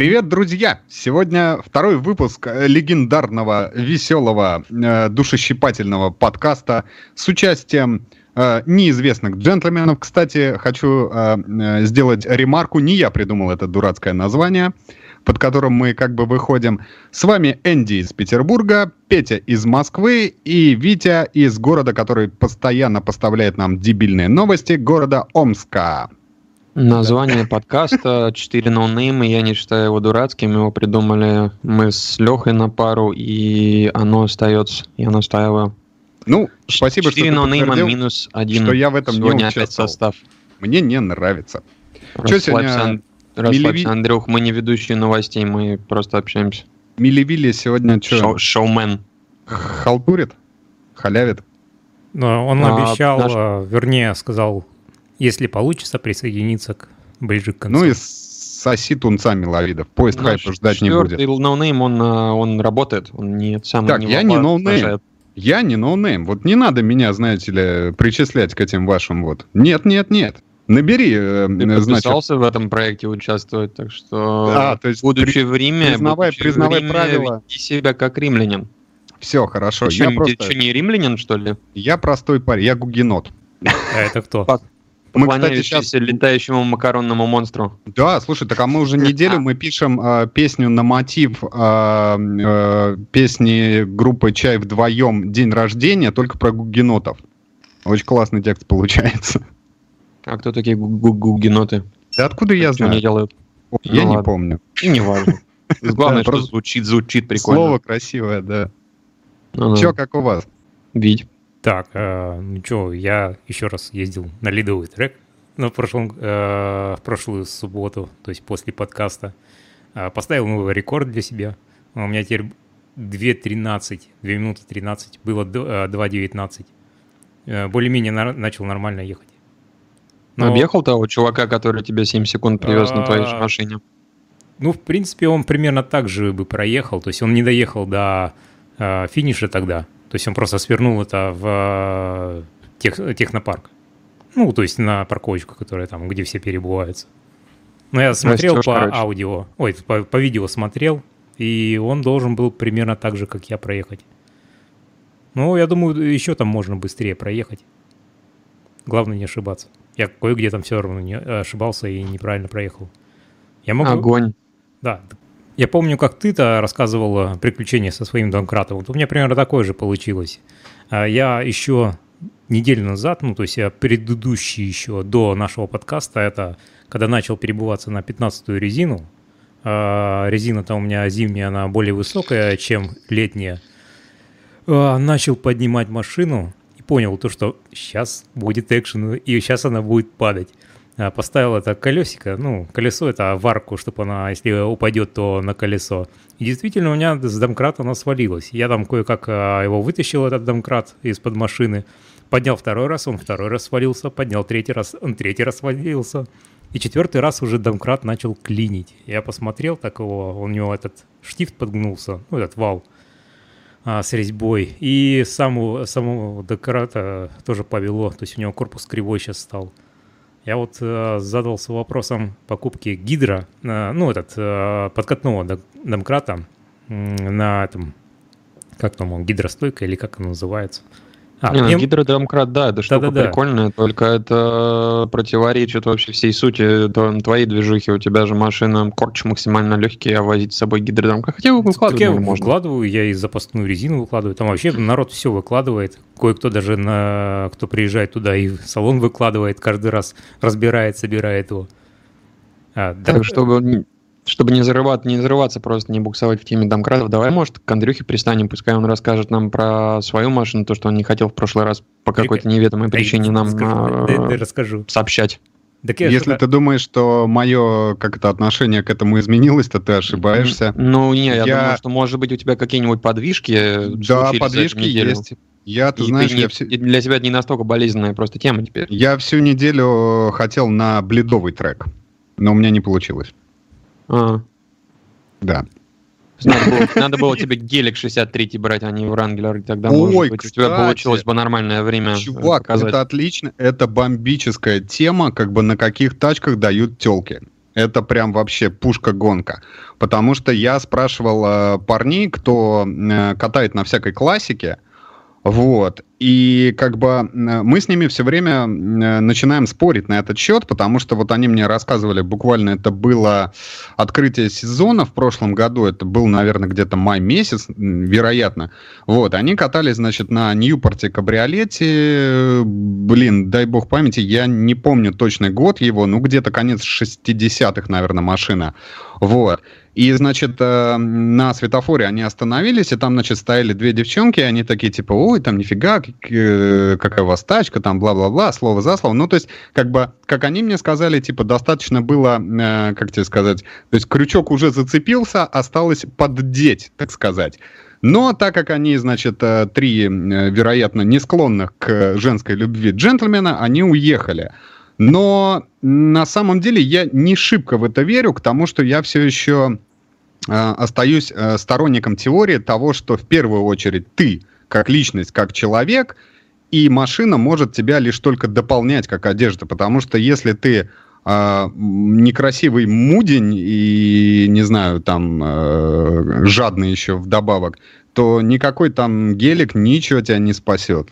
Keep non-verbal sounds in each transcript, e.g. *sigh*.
Привет, друзья! Сегодня второй выпуск э, легендарного, веселого, э, душещипательного подкаста с участием э, неизвестных джентльменов. Кстати, хочу э, э, сделать ремарку. Не я придумал это дурацкое название, под которым мы как бы выходим. С вами Энди из Петербурга, Петя из Москвы и Витя из города, который постоянно поставляет нам дебильные новости, города Омска. Название подкаста «Четыре ноунейма», я не считаю его дурацким, его придумали мы с Лехой на пару, и оно остается, я настаиваю. Ну, спасибо, Четыре что ты подтвердил, минус один. что я в этом Сегодня не опять участвовал. состав. Мне не нравится. Расслабься, сегодня Ан- расслабься, Милеви- Андрюх, мы не ведущие новостей, мы просто общаемся. Милли сегодня что, Шоу- шоумен. халтурит? Халявит? Но он А, обещал, наш- э, вернее, сказал, если получится, присоединиться к ближе к концу. Ну и соси тунца Миловидов. Поезд Наш хайпа ждать не будет. ноунейм, он, а, он работает, он не сам Так, я не ноунейм. Я не ноунейм. Вот не надо меня, знаете ли, причислять к этим вашим вот. Нет, нет, нет. Набери, э, Ты э, значит, подписался в этом проекте участвовать, так что, А, то есть будучи в Риме, признавай- будучи в признавай Риме, правила. веди себя как римлянин. все хорошо. Ты что, Я не- просто, ты что, не римлянин, что ли? я простой парень, я гугенот. А это кто? Мы, кстати, сейчас... летающему макаронному монстру. Да, слушай, так а мы уже *laughs* неделю мы пишем э, песню на мотив э, э, песни группы Чай вдвоем День рождения, только про гугенотов. Очень классный текст получается. А кто такие гу- гу- гугеноты? Да откуда я Что они знаю? делают? Я Ну не помню. И не важно. *laughs* Главное, что звучит, звучит прикольно. Слово красивое, да. Ну, Че, как у вас? Вить. Так, э, ну что, я еще раз ездил на лидовый трек на прошлом, э, в прошлую субботу, то есть после подкаста. Э, поставил новый рекорд для себя. У меня теперь 2.13, 2 минуты 13, было до- э, 2.19. Э, Более-менее нар- начал нормально ехать. Но- Объехал того чувака, который тебя 7 секунд привез на твоей А, машине? Ну, в принципе, он примерно так же бы проехал. То есть он не доехал до э, финиша тогда. То есть он просто свернул это в э, тех, технопарк. Ну, то есть на парковочку, которая там, где все перебываются. Но я смотрел Растёшь, по короче. аудио, ой, по, по видео смотрел, и он должен был примерно так же, как я, проехать. Ну, я думаю, еще там можно быстрее проехать. Главное не ошибаться. Я кое-где там все равно не ошибался и неправильно проехал. Я могу... Огонь. Да. Я помню, как ты-то рассказывал о приключениях со своим домкратом. Вот у меня примерно такое же получилось. А Я еще неделю назад, ну, то есть я предыдущий еще до нашего подкаста, это когда начал перебываться на 15-ю резину, а резина-то у меня зимняя, она более высокая, чем летняя, А, начал поднимать машину и понял то, что сейчас будет экшен, и сейчас она будет падать. А, Поставил это колесико, ну, колесо это в арку, чтобы она, если упадет, то на колесо. И действительно, у меня с домкрата она свалилась. Я там кое-как а, его вытащил, этот домкрат, из-под машины. Поднял второй раз, он второй раз свалился. Поднял третий раз, он третий раз свалился. И четвертый раз уже домкрат начал клинить. Я посмотрел так его, у него этот штифт подгнулся, ну, этот вал а, с резьбой. И саму, самого домкрата тоже повело. То есть у него корпус кривой сейчас стал. Я вот э, задался вопросом покупки гидро, э, ну, этот, э, подкатного дом- домкрата на этом, как там он, гидростойка или как оно называется. А, Не, ну, пнев- гидродомкрат, да, это штука Да-да-да. прикольная, только это противоречит вообще всей сути тво- твоей движухи. У тебя же машина корч максимально легкий, а возить с собой гидродомкрат. Хотя Так выкладывать я можно. выкладываю, я и запасную резину выкладываю. Там вообще народ все выкладывает. Кое-кто даже, на, кто приезжает туда и в салон выкладывает, каждый раз разбирает, собирает его. А, да, Так, чтобы, чтобы не, зарывать, не зарываться, просто не буксовать в теме домкратов, давай, может, к Андрюхе пристанем, пускай он расскажет нам про свою машину, то, что он не хотел в прошлый раз по какой-то неведомой причине нам а, расскажу. сообщать. Так я Если ты думаешь, что мое как-то отношение к этому изменилось, то ты ошибаешься. Ну, не, я, Я- думаю, что, может быть, у тебя какие-нибудь подвижки Да, за эту подвижки есть. Я, ты И знаешь, ты не- я, всю, для тебя это не настолько болезненная просто тема теперь. я всю неделю хотел на бледовый трек, но у меня не получилось. А, Да. надо, было, надо было тебе гелик 63 брать, а не Врангелер, и тогда, Ой, может быть, у тебя кстати. получилось бы нормальное время э, Чувак, показать. это отлично, это бомбическая тема, как бы на каких тачках дают телки. это прям вообще пушка-гонка. Потому что я спрашивал э, парней, кто э, катает на всякой классике, вот. И как бы мы с ними все время начинаем спорить на этот счет, потому что вот они мне рассказывали, буквально это было открытие сезона в прошлом году, это был, наверное, где-то май месяц, вероятно. Вот, они катались, значит, на Ньюпорте кабриолете, блин, дай бог памяти, я не помню точный год его, ну где-то конец 60-х, наверное, машина. Вот. И, значит, э, на светофоре они остановились, и там, значит, стояли две девчонки, и они такие, типа, ой, там нифига, э, какая у вас тачка, там, бла-бла-бла, слово за слово. Ну, то есть, как бы, как они мне сказали, типа, достаточно было, э, как тебе сказать, то есть, крючок уже зацепился, осталось поддеть, так сказать. Но так как они, значит, три, вероятно, не склонных к женской любви джентльмена, они уехали. Но на самом деле я не шибко в это верю, к тому, что я все еще э, остаюсь э, сторонником теории того, что в первую очередь ты, как личность, как человек, и машина может тебя лишь только дополнять как одежда, потому что если ты э, некрасивый мудень и, не знаю, там, э, жадный еще вдобавок, то никакой там гелик ничего тебя не спасет.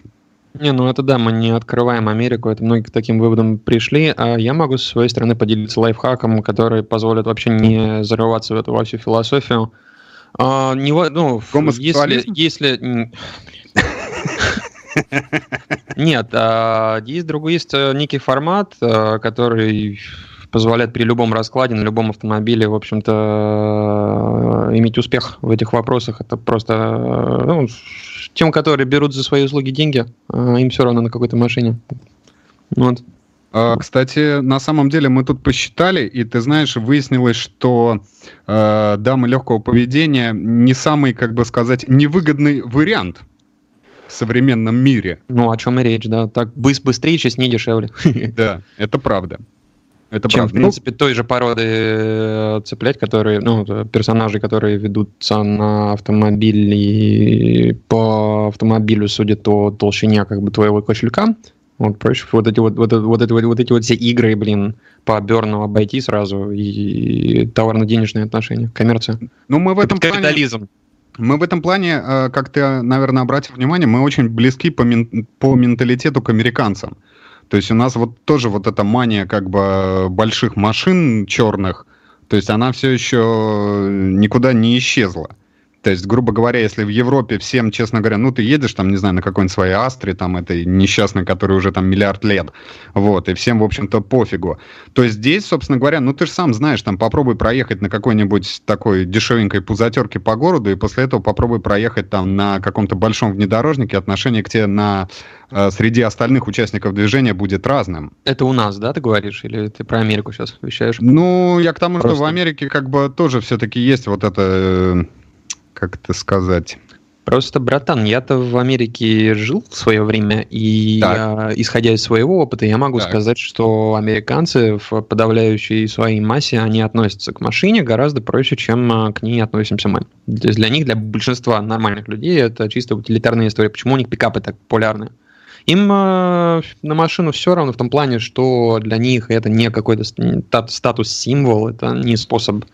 Не, ну это да, мы не открываем Америку, это многие к таким выводам пришли. А я могу с своей стороны поделиться лайфхаком, который позволит вообще не зарываться в эту во всю философию. А, не, ну, если, если... *laughs* Нет, а, есть другой, есть э, некий формат, э, который позволяет при любом раскладе на любом автомобиле, в общем-то, э, иметь успех в этих вопросах. Это просто ну, тем, которые берут за свои услуги деньги, а им все равно на какой-то машине. Вот. А, кстати, на самом деле мы тут посчитали, и ты знаешь, выяснилось, что э, дамы легкого поведения не самый, как бы сказать, невыгодный вариант в современном мире. Ну, о чем и речь, да. Так быстрее, честнее, дешевле. Да, это правда. Это чем, правда. в ну, принципе, той же породы э, цеплять, которые, ну, персонажи, которые ведутся на автомобиль и по автомобилю судят о толщине как бы твоего кошелька. Вот, проще вот эти вот, вот, вот, эти, вот, вот эти вот все игры, блин, по Берну обойти сразу и товарно-денежные отношения, коммерция. Ну, мы в этом Капитализм. Плане... Мы в этом плане, э, как ты, наверное, обратил внимание, мы очень близки по, мен... по менталитету к американцам. То есть у нас вот тоже вот эта мания как бы больших машин черных, то есть она все еще никуда не исчезла. То есть, грубо говоря, если в Европе всем, честно говоря, ну, ты едешь там, не знаю, на какой-нибудь своей Астре, там, этой несчастной, которой уже там миллиард лет, вот, и всем, в общем-то, пофигу. То здесь, собственно говоря, ну, ты же сам знаешь, там, попробуй проехать на какой-нибудь такой дешевенькой пузатерке по городу, и после этого попробуй проехать там на каком-то большом внедорожнике, отношение к тебе на э, среди остальных участников движения будет разным. Это у нас, да, ты говоришь, или ты про Америку сейчас вещаешь? Ну, я к тому, Просто... что в Америке как бы тоже все-таки есть вот это э, как это сказать... Просто, братан, я-то в Америке жил в свое время, и я, исходя из своего опыта, я могу так. сказать, что американцы в подавляющей своей массе, они относятся к машине гораздо проще, чем а, к ней относимся мы. То есть для них, для большинства нормальных людей, это чисто утилитарная история. Почему у них пикапы так популярны? Им э, на машину все равно в том плане, что для них это не какой-то статус-символ, это не способ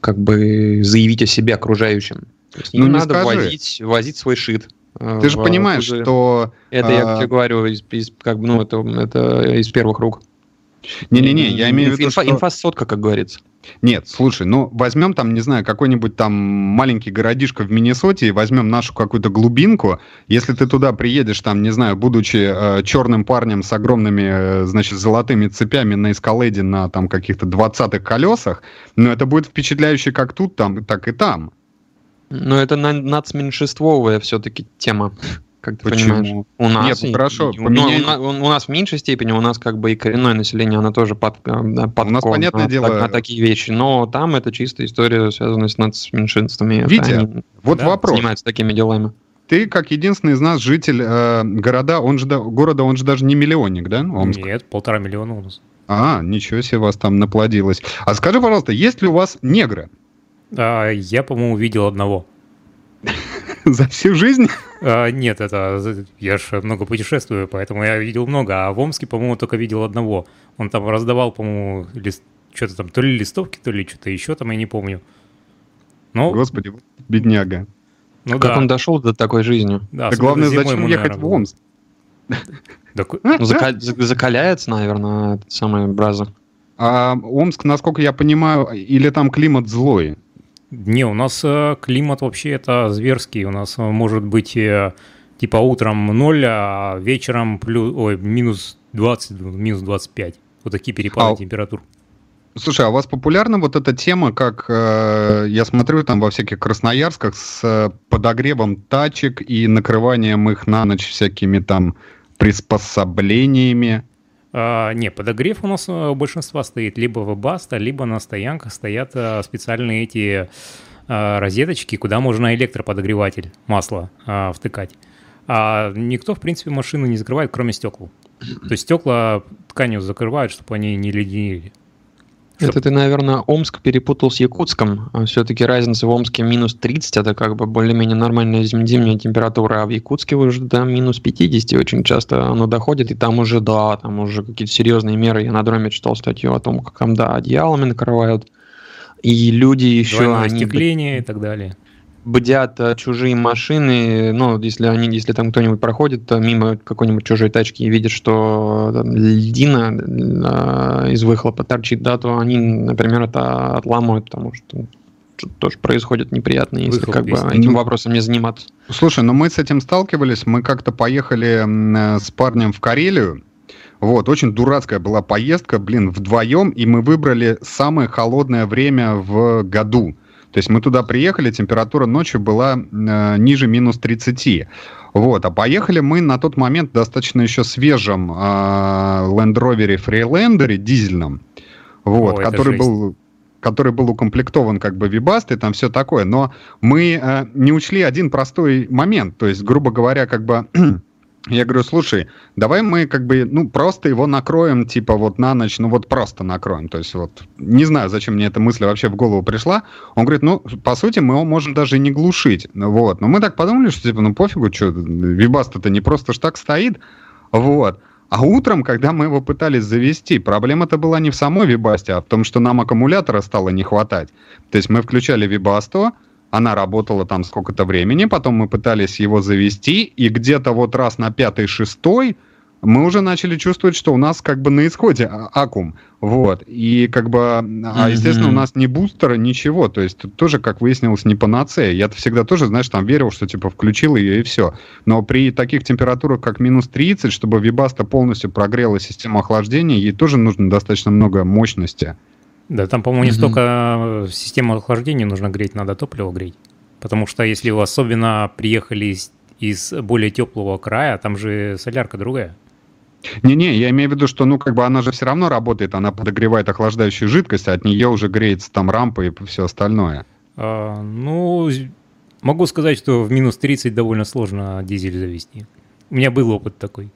как бы заявить о себе окружающим. То есть ну, не надо скажи. возить, возить свой шит. Э, Ты же понимаешь, что... Это а... я тебе говорю, из, из, как ну, это, это из первых рук. Не-не-не, я имею в виду, инфа, что... Инфа-сотка, как говорится. Нет, слушай, ну возьмем там, не знаю, какой-нибудь там маленький городишко в Миннесоте и возьмем нашу какую-то глубинку. Если ты туда приедешь, там, не знаю, будучи э, черным парнем с огромными, э, значит, золотыми цепями на эскалейде на там каких-то 20-х колесах, ну это будет впечатляюще как тут, там, так и там. Ну это нацменьшинствовая все-таки тема как ты Почему? понимаешь. У нас Нет, хорошо, и, поменяй... у, у, у нас в меньшей степени, у нас как бы и коренное население, оно тоже под, э, под у нас, понятное на, дело... на такие вещи, но там это чисто история, связанная с нацменьшинствами. Витя, они, вот да, вопрос. Занимаются такими делами. Ты, как единственный из нас житель э, города, он же, города, он же даже не миллионник, да, Омск? Нет, полтора миллиона у нас. А, ничего себе вас там наплодилось. А скажи, пожалуйста, есть ли у вас негры? А, я, по-моему, видел одного. *laughs* За всю жизнь? А, нет, это я же много путешествую, поэтому я видел много. А в Омске, по-моему, только видел одного. Он там раздавал, по-моему, лист, что-то там, то ли листовки, то ли что-то еще там, я не помню. Но... Господи, бедняга. Ну, как да. он дошел до такой жизни? Да, да главное, зачем ехать в Омск? *laughs* Ну, закаляется, наверное, это самое браза. А Омск, насколько я понимаю, или там климат злой? Не, у нас э, климат вообще это зверский. У нас э, может быть э, типа утром 0, а вечером плюс, ой, минус 20, минус 25. Вот такие перепады а, температур. Слушай, а у вас популярна вот эта тема, как э, я смотрю там во всяких красноярсках с э, подогревом тачек и накрыванием их на ночь всякими там приспособлениями? А, не, подогрев у нас у большинства стоит либо в Баста, либо на стоянках стоят а, специальные эти а, розеточки, куда можно электроподогреватель масла втыкать. А никто, в принципе, машину не закрывает, кроме стекол. То есть стекла тканью закрывают, чтобы они не Это ты, наверное, Омск перепутал с Якутском. А Все-таки разница в Омске минус 30, это как бы более-менее нормальная зимняя температура, а в Якутске уже до минус 50 очень часто оно доходит, и там уже, да, там уже какие-то серьезные меры. Я на дроме читал статью о том, как там, да, одеялами накрывают, и люди еще... Двойное они... и так далее бдят э, чужие машины, ну, если они, если там кто-нибудь проходит э, мимо какой-нибудь чужой тачки и видит, что там, льдина э, из выхлопа торчит, да, то они, например, это отламывают, потому что что тоже происходит неприятно, если Выхлоп как бы этим вопросом не заниматься. Слушай, ну мы с этим сталкивались, мы как-то поехали с парнем в Карелию, вот, очень дурацкая была поездка, блин, вдвоем, и мы выбрали самое холодное время в году. То есть мы туда приехали, температура ночью была э, ниже минус 30. Вот, а поехали мы на тот момент достаточно еще свежем э, Land Rover Freelander дизельном, вот, О, который был который был укомплектован как бы вибастой, там все такое, но мы э, не учли один простой момент, то есть, грубо говоря, как бы *clears throat* я говорю, слушай, давай мы как бы, ну, просто его накроем, типа, вот на ночь, ну, вот просто накроем. То есть, вот, не знаю, зачем мне эта мысль вообще в голову пришла. Он говорит, ну, по сути, мы его можем даже не глушить. Вот. Но мы так подумали, что, типа, ну, пофигу, что, вибаста-то не просто ж так стоит. Вот. А утром, когда мы его пытались завести, проблема-то была не в самой вибасте, а в том, что нам аккумулятора стало не хватать. То есть мы включали вибасту, она работала там сколько-то времени, потом мы пытались его завести, и где-то вот раз на пятый-шестой мы уже начали чувствовать, что у нас как бы на исходе а, аккум. Вот. И как бы, а естественно, у нас не бустера, ничего. То есть тут тоже, как выяснилось, не панацея. Я-то всегда тоже, знаешь, там верил, что типа включил ее и все. Но при таких температурах, как минус 30, чтобы вибаста полностью прогрела систему охлаждения, ей тоже нужно достаточно много мощности. Да, там, по-моему, не столько э, систему охлаждения нужно греть, надо топливо греть. Потому что если вы особенно приехали из, из более теплого края, там же солярка другая. Не-не, я имею в виду, что, ну, как бы она же все равно работает, она подогревает охлаждающую жидкость, а от нее уже греется там рампа и все остальное. А, ну, могу сказать, что в минус 30 довольно сложно дизель завести. У меня был опыт такой.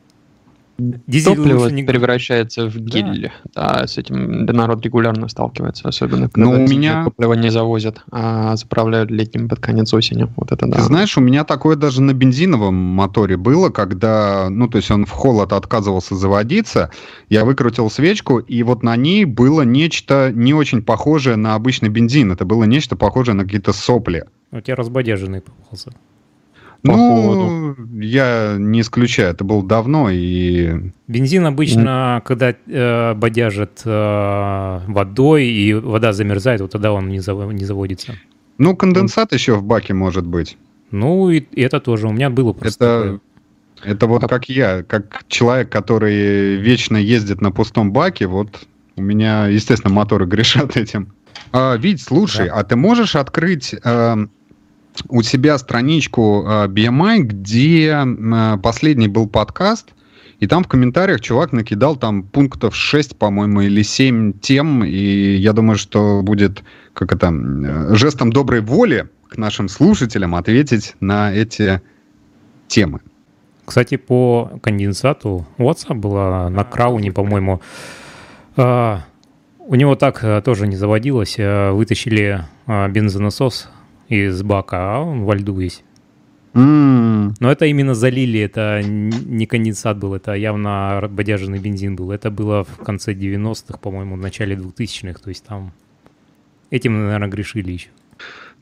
Дизель Топливо не... превращается в гель. Да. да, с этим народ регулярно сталкивается, особенно когда Но у меня... топливо не завозят, а заправляют летним под конец осени. Вот это да. Ты знаешь, у меня такое даже на бензиновом моторе было, когда, ну, то есть он в холод отказывался заводиться, я выкрутил свечку, и вот на ней было нечто не очень похожее на обычный бензин. Это было нечто похожее на какие-то сопли. У тебя разбодяженный попался ну, я не исключаю, это было давно и... Бензин обычно, mm. когда э, бодяжат э, водой и вода замерзает, вот тогда он не, зав... не заводится. Ну, конденсат mm. еще в баке может быть. Ну, и, и это тоже. У меня было просто это... Такое. Это вот как я, как человек, который вечно ездит на пустом баке, вот у меня, естественно, моторы *laughs* грешат этим. А, Вить, слушай, да. а ты можешь открыть э, у себя страничку э, BMI, где э, последний был подкаст, и там в комментариях чувак накидал там пунктов 6, по-моему, или 7 тем, и я думаю, что будет, как это, э, жестом доброй воли к нашим слушателям ответить на эти темы. Кстати, по конденсату WhatsApp была на крауне, по-моему, у него так тоже не заводилось. Вытащили бензонасос из бака, а он во льду весь. Mm. Но это именно залили, это не конденсат был, это явно бодяженный бензин был. Это было в конце 90-х, по-моему, в начале 2000-х, то есть там этим, наверное, грешили еще.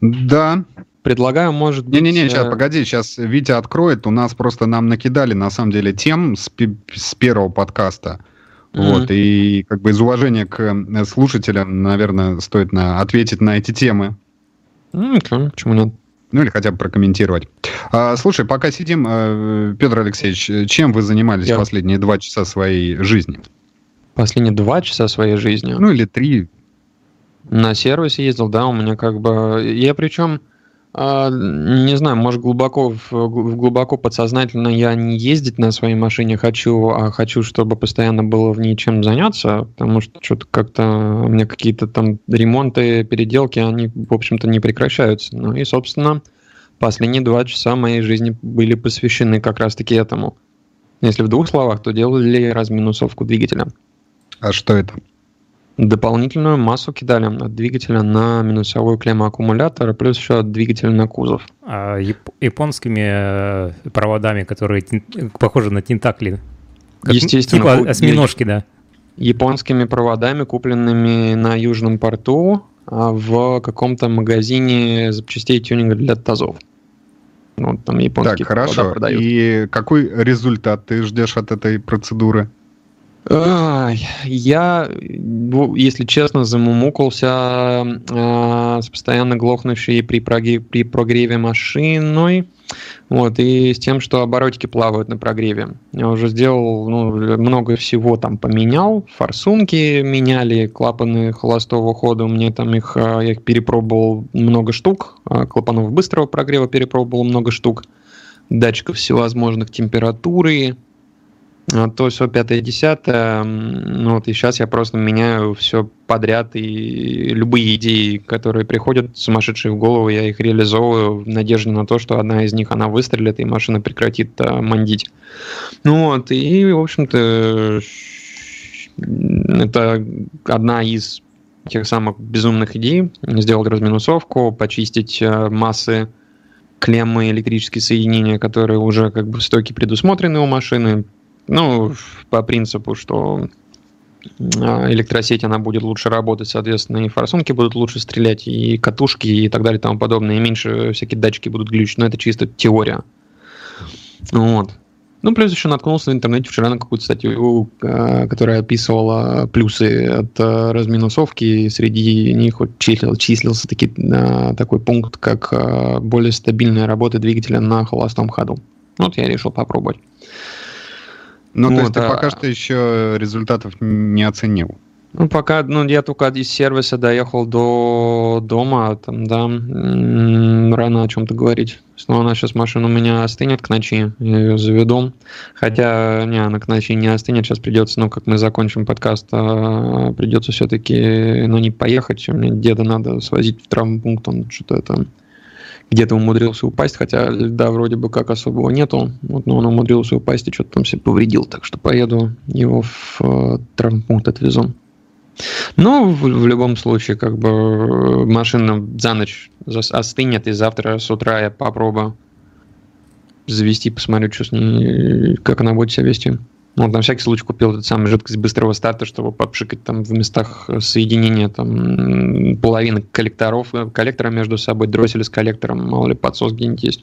Да. Предлагаю, может быть... Не-не-не, сейчас, э, погоди, сейчас Витя откроет. У нас просто нам накидали, на самом деле, тем с, с первого подкаста. Mm-hmm. Вот, и как бы из уважения к э, слушателям, наверное, стоит на, ответить на эти темы. Mm, почему нет? Ну или хотя бы прокомментировать. А, слушай, пока сидим, э, Петр Алексеевич, чем вы занимались Я... последние два часа своей жизни? Последние два часа своей жизни? Ну или три. На сервис ездил, да, у меня как бы... Я причем не знаю, может глубоко, глубоко подсознательно я не ездить на своей машине хочу, а хочу, чтобы постоянно было в ней чем заняться, потому что что-то как-то у меня какие-то там ремонты, переделки, они, в общем-то, не прекращаются. Ну и, собственно, последние два часа моей жизни были посвящены как раз-таки этому. Если в двух словах, то делали разминусовку двигателя. А что это? Дополнительную массу кидали от двигателя на минусовую клемму аккумулятора, плюс еще от двигателя на кузов. А яп- японскими э, проводами, которые похожи на тентакли? Как, Естественно. Типа осьминожки, да. Японскими проводами, купленными на Южном порту а, в каком-то магазине запчастей тюнинга для тазов. Ну, там японские так, хорошо. продают. И какой результат ты ждешь от этой процедуры? Я, если честно, замумукался э, с постоянно глохнущей при, прогреве, при прогреве машиной. Вот, и с тем, что оборотики плавают на прогреве. Я уже сделал ну, много всего там поменял. Форсунки меняли, клапаны холостого хода. Мне там их, э, я их перепробовал много штук. Э, клапанов быстрого прогрева перепробовал много штук. Датчиков всевозможных температуры, а, то все пятое, десятое. Ну вот и сейчас я просто меняю все подряд, и любые идеи, которые приходят сумасшедшие в голову, я их реализовываю в надежде на то, что одна из них, она выстрелит, и машина прекратит а, мандить. Ну вот, и, в общем-то, это одна из тех самых безумных идей, сделать разминусовку, почистить а, массы клеммы электрические соединения, которые уже как бы в стоке предусмотрены у машины, ну, по принципу, что а, электросеть, она будет лучше работать, соответственно, и форсунки будут лучше стрелять, и катушки, и так далее, и тому подобное, и меньше всякие датчики будут глючить, но это чисто теория. Вот. Ну, плюс еще наткнулся в интернете вчера на какую-то статью, а, которая описывала плюсы от а, разминусовки, и среди них вот числил, числился таки, такой пункт, как более стабильная работа двигателя на холостом ходу. Вот я решил попробовать. Ну, вот, то есть ты а... пока что еще результатов не оценил? Ну, пока, ну, я только из сервиса доехал до дома, там, да, рано о чем-то говорить. Снова она сейчас машина у меня остынет к ночи, я ее заведу. Хотя, не, она к ночи не остынет, сейчас придется, ну, как мы закончим подкаст, а, придется все-таки, ну, не поехать, мне деда надо свозить в травмпункт, он что-то это где-то умудрился упасть, хотя льда вроде бы как особого нету, вот, но он умудрился упасть и что-то там себе повредил, так что поеду его в э, травмпункт отвезу. Но в, в любом случае, как бы машина за ночь остынет, и завтра с утра я попробую завести, посмотрю, что с ней, как она будет себя вести. Ну, на всякий случай купил этот самый жидкость быстрого старта, чтобы попшикать там в местах соединения там половины коллекторов, э, коллектора между собой, дроссель с коллектором, мало ли подсос где-нибудь есть.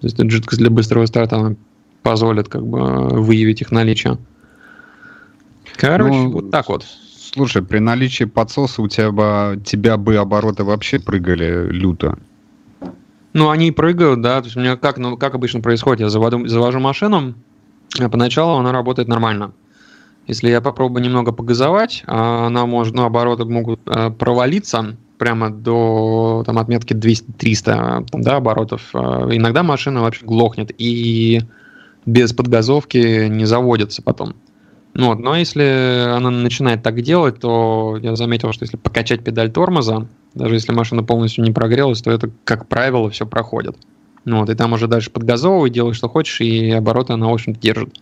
То есть эта жидкость для быстрого старта она позволит как бы выявить их наличие. Короче, ну, вот так вот. Слушай, при наличии подсоса у тебя бы, тебя бы обороты вообще прыгали люто. Ну, они прыгают, да. То есть у меня как, ну, как обычно происходит, я заводу, завожу машину, поначалу она работает нормально. Если я попробую немного погазовать, а она может, ну, обороты могут э, провалиться прямо до там, отметки 200-300 да, оборотов. А иногда машина вообще глохнет и без подгазовки не заводится потом. Ну, вот, но если она начинает так делать, то я заметил, что если покачать педаль тормоза, даже если машина полностью не прогрелась, то это, как правило, все проходит. Ну, вот, и там уже дальше подгазовывай, делай, что хочешь, и обороты она, в общем держит.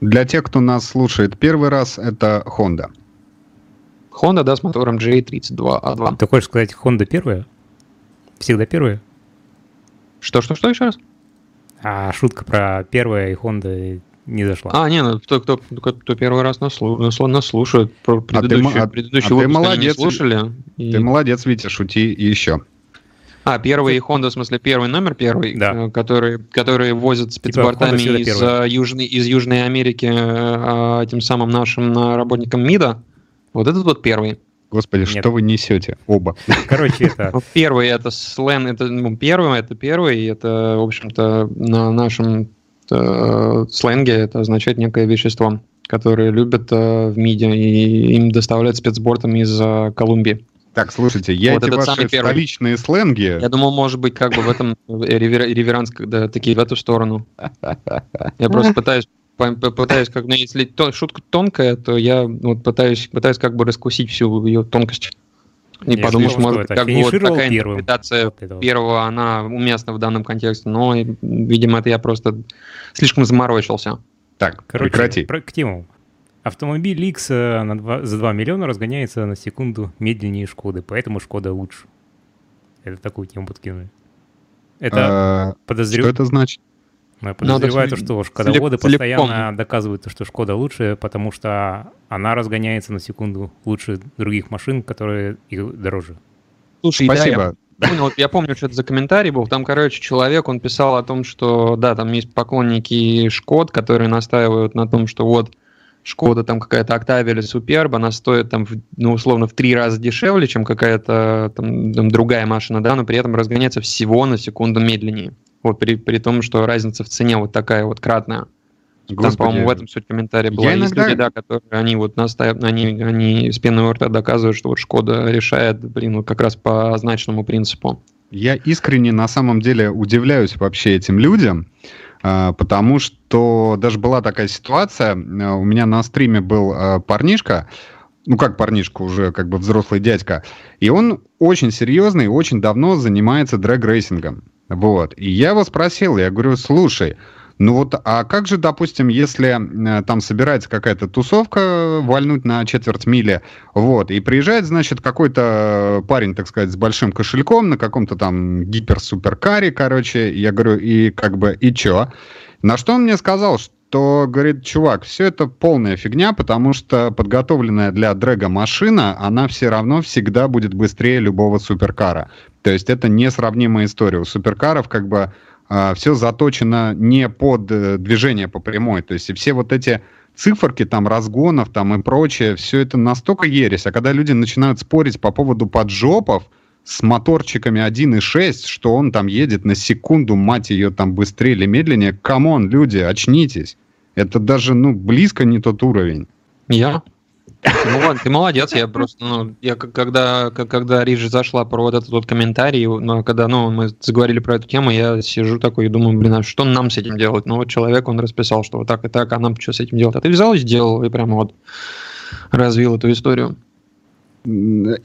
Для тех, кто нас слушает первый раз, это Honda. Honda, да, с мотором J32A2. Ты хочешь сказать, Honda первая? Всегда первая? Что, что, что еще раз? А шутка про первое и Honda не зашла. А, не, ну кто, кто, кто, кто первый раз нас, нас слушает, про предыдущий, а ты, предыдущий а ты молодец, слушали. И... Ты молодец, Витя, шути еще. А, первый Honda, в смысле, первый номер первый, да. Э, который, который возят спецбортами типа из, э, Южной, из Южной Америки э, этим самым нашим работникам МИДа. Вот этот вот первый. Господи, Нет. что вы несете? Оба. Короче, это... *laughs* Первый это слен, это ну, первый, это первый, это, в общем-то, на нашем э, сленге это означает некое вещество, которое любят э, в МИДе, и им доставляют спецбортом из э, Колумбии. Так, слушайте, я вот эти ваши столичные сленги... Я думал, может быть, как бы в этом ревер, реверанс, когда такие в эту сторону. Я просто пытаюсь пытаюсь, как, ну, если то, шутка тонкая, то я вот пытаюсь, пытаюсь как бы раскусить всю ее тонкость. И я подумал, что, может, как бы вот такая первым. интерпретация первого, она уместна в данном контексте, но, видимо, это я просто слишком заморочился. Так, Короче, прекрати. Про, к тему. Автомобиль X э, на 2, за 2 миллиона разгоняется на секунду медленнее Шкоды, поэтому Шкода лучше. Это такую тему подкинули. Это а, подозрев... Что это значит? Я подозреваю, Надо, что шкодоводы целиком. постоянно доказывают, что Шкода лучше, потому что она разгоняется на секунду лучше других машин, которые их дороже. Слушай, Спасибо. Да, я, понял, я помню, что это за комментарий был. Там, короче, человек, он писал о том, что, да, там есть поклонники Шкод, которые настаивают на том, что вот Шкода там какая-то Октавия или Суперб, она стоит там, ну, условно, в три раза дешевле, чем какая-то там, там другая машина, да, но при этом разгоняется всего на секунду медленнее. Вот при, при том, что разница в цене вот такая вот кратная. Господи. Там, по-моему, в этом суть комментария была. Я Есть иногда... люди, да, которые они вот настаивают, они, они с пеной у рта доказывают, что вот Шкода решает, блин, вот как раз по означенному принципу. Я искренне на самом деле удивляюсь вообще этим людям, потому что даже была такая ситуация, а, у меня на стриме был а, парнишка, ну как парнишка, уже как бы взрослый дядька, и он очень серьезный, очень давно занимается дрэг-рейсингом. Вот. И я его спросил, я говорю, слушай, ну вот, а как же, допустим, если э, там собирается какая-то тусовка вальнуть на четверть мили, вот, и приезжает, значит, какой-то парень, так сказать, с большим кошельком на каком-то там гипер-суперкаре, короче, я говорю, и как бы, и чё? На что он мне сказал, что, говорит, чувак, все это полная фигня, потому что подготовленная для дрэга машина, она все равно всегда будет быстрее любого суперкара. То есть это несравнимая история. У суперкаров как бы э, все заточено не под э, движение по прямой. То есть все вот эти циферки там разгонов там и прочее, все это настолько ересь. А когда люди начинают спорить по поводу поджопов с моторчиками 1.6, что он там едет на секунду, мать ее, там быстрее или медленнее, come on, люди, очнитесь. Это даже, ну, близко не тот уровень. Я ну, ты молодец, я просто, ну, я когда, когда речь зашла про вот этот вот комментарий, ну, когда, ну, мы заговорили про эту тему, я сижу такой и думаю, блин, а что нам с этим делать? Ну, вот человек, он расписал, что вот так и так, а нам что с этим делать? А ты взял и сделал, и прямо вот развил эту историю. И,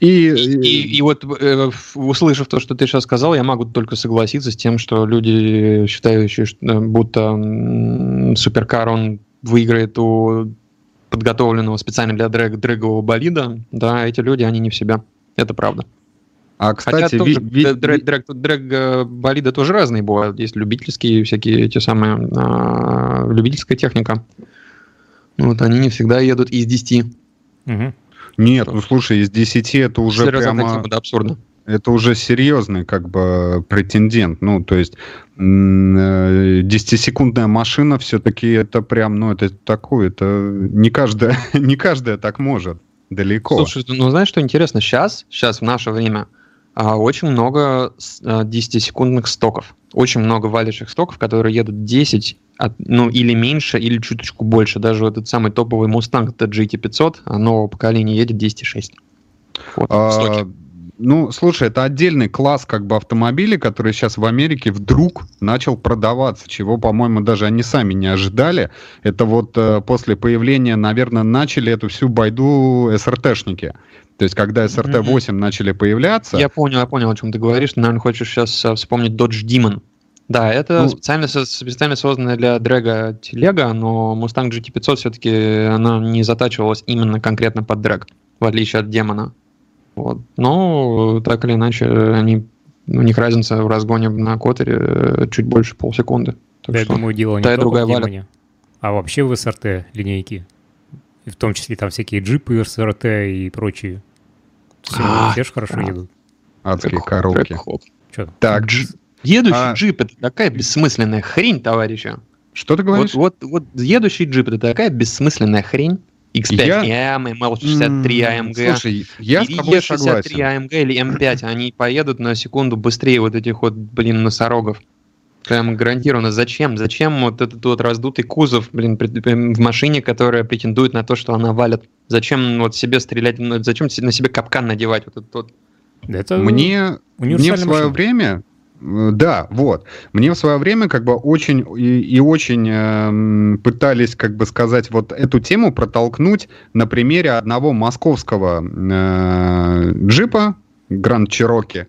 и, и, и вот э, услышав то, что ты сейчас сказал, я могу только согласиться с тем, что люди, считающие, что, э, будто суперкар он выиграет у подготовленного специально для дрэг дрэгового болида, да, эти люди, они не в себя. Это правда. А, кстати, Хотя тоже, ви, дрэг, дрэг, дрэг э, болида тоже разные бывают. Есть любительские всякие эти самые, а, любительская техника. Вот они не всегда едут из 10. Угу. Нет, ну слушай, из 10 это уже Серьезно, прямо... Тема, да, абсурдно это уже серьезный как бы претендент. Ну, то есть 10-секундная э, машина все-таки это прям, ну, это такое, это не каждая, *laughs* не каждая так может. Далеко. Слушай, ну знаешь, что интересно? Сейчас, сейчас в наше время а, очень много 10-секундных а, стоков. Очень много валящих стоков, которые едут 10, от, ну, или меньше, или чуточку больше. Даже этот самый топовый Mustang GT500 нового поколения едет 10,6. Вот, а, ну, слушай, это отдельный класс как бы автомобилей, который сейчас в Америке вдруг начал продаваться, чего, по-моему, даже они сами не ожидали. Это вот э, после появления, наверное, начали эту всю байду СРТшники. То есть, когда SRT-8 mm-hmm. начали появляться... Я понял, я понял, о чем ты говоришь. Ты, наверное, хочешь сейчас э, вспомнить Dodge Demon. Да, это ну, специально, специально созданная для дрэга телега, но Mustang GT500 все-таки она не затачивалась именно конкретно под дрэг, в отличие от демона. Вот. Но так или иначе они у них разница в разгоне на котере э, чуть больше полсекунды. Так да, я думаю, дело не только другая в Демоне, а вообще в СРТ линейки. И в том числе там всякие джипы СРТ и прочие. Все, а, все же хорошо едут. Адские коробки. Что? Так, дж... едущий а... джип это такая бессмысленная хрень, товарищи. Что ты говоришь? Вот, вот, вот едущий джип это такая бессмысленная хрень. X5M, я... ML63 AMG. Слушай, я с тобой согласен. AMG или M5, они поедут на секунду быстрее вот этих вот, блин, носорогов. Прям гарантированно. Зачем? Зачем вот этот вот раздутый кузов, блин, в машине, которая претендует на то, что она валит? Зачем вот себе стрелять? Зачем на себе капкан надевать? Вот этот вот? Это мне, мне в свое машина. время да, вот. Мне в свое время как бы очень и, и очень э, пытались, как бы сказать, вот эту тему протолкнуть на примере одного московского э, джипа Гранд Чироки.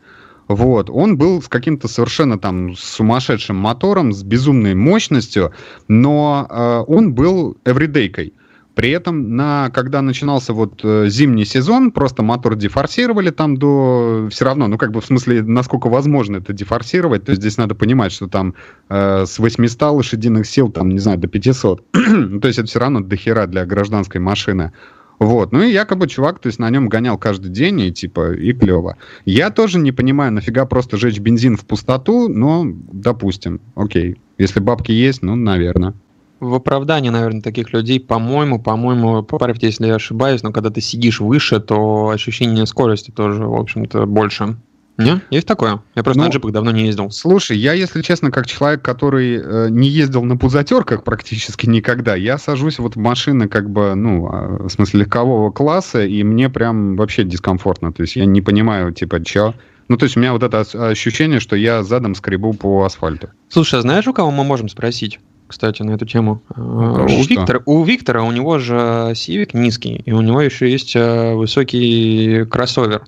Вот, он был с каким-то совершенно там сумасшедшим мотором, с безумной мощностью, но э, он был эвридейкой. При этом, на, когда начинался вот э, зимний сезон, просто мотор дефорсировали там до... Все равно, ну как бы в смысле, насколько возможно это дефорсировать, то есть здесь надо понимать, что там э, с 800 лошадиных сил, там, не знаю, до 500. *clears throat* Ну, то есть это все равно дохера для гражданской машины. Вот, ну и якобы чувак, то есть на нем гонял каждый день, и типа, и клево. Я тоже не понимаю, нафига просто жечь бензин в пустоту, но допустим, окей. Если бабки есть, ну, наверное в оправдании, наверное, таких людей, по-моему, по-моему, поправьте, если я ошибаюсь, но когда ты сидишь выше, то ощущение скорости тоже, в общем-то, больше. Не? Есть такое? Я просто ну, на джипах давно не ездил. Слушай, я, если честно, как человек, который э, не ездил на пузатерках практически никогда, я сажусь вот в машины как бы, ну, а, в смысле легкового класса, и мне прям вообще дискомфортно. То есть я не понимаю, типа, чё... Ну, то есть у меня вот это ощущение, что я задом скребу по асфальту. Слушай, а знаешь, у кого мы можем спросить? Кстати, на эту тему. Ну, у, Виктора, у Виктора, у него же Civic низкий, и у него еще есть э, высокий кроссовер.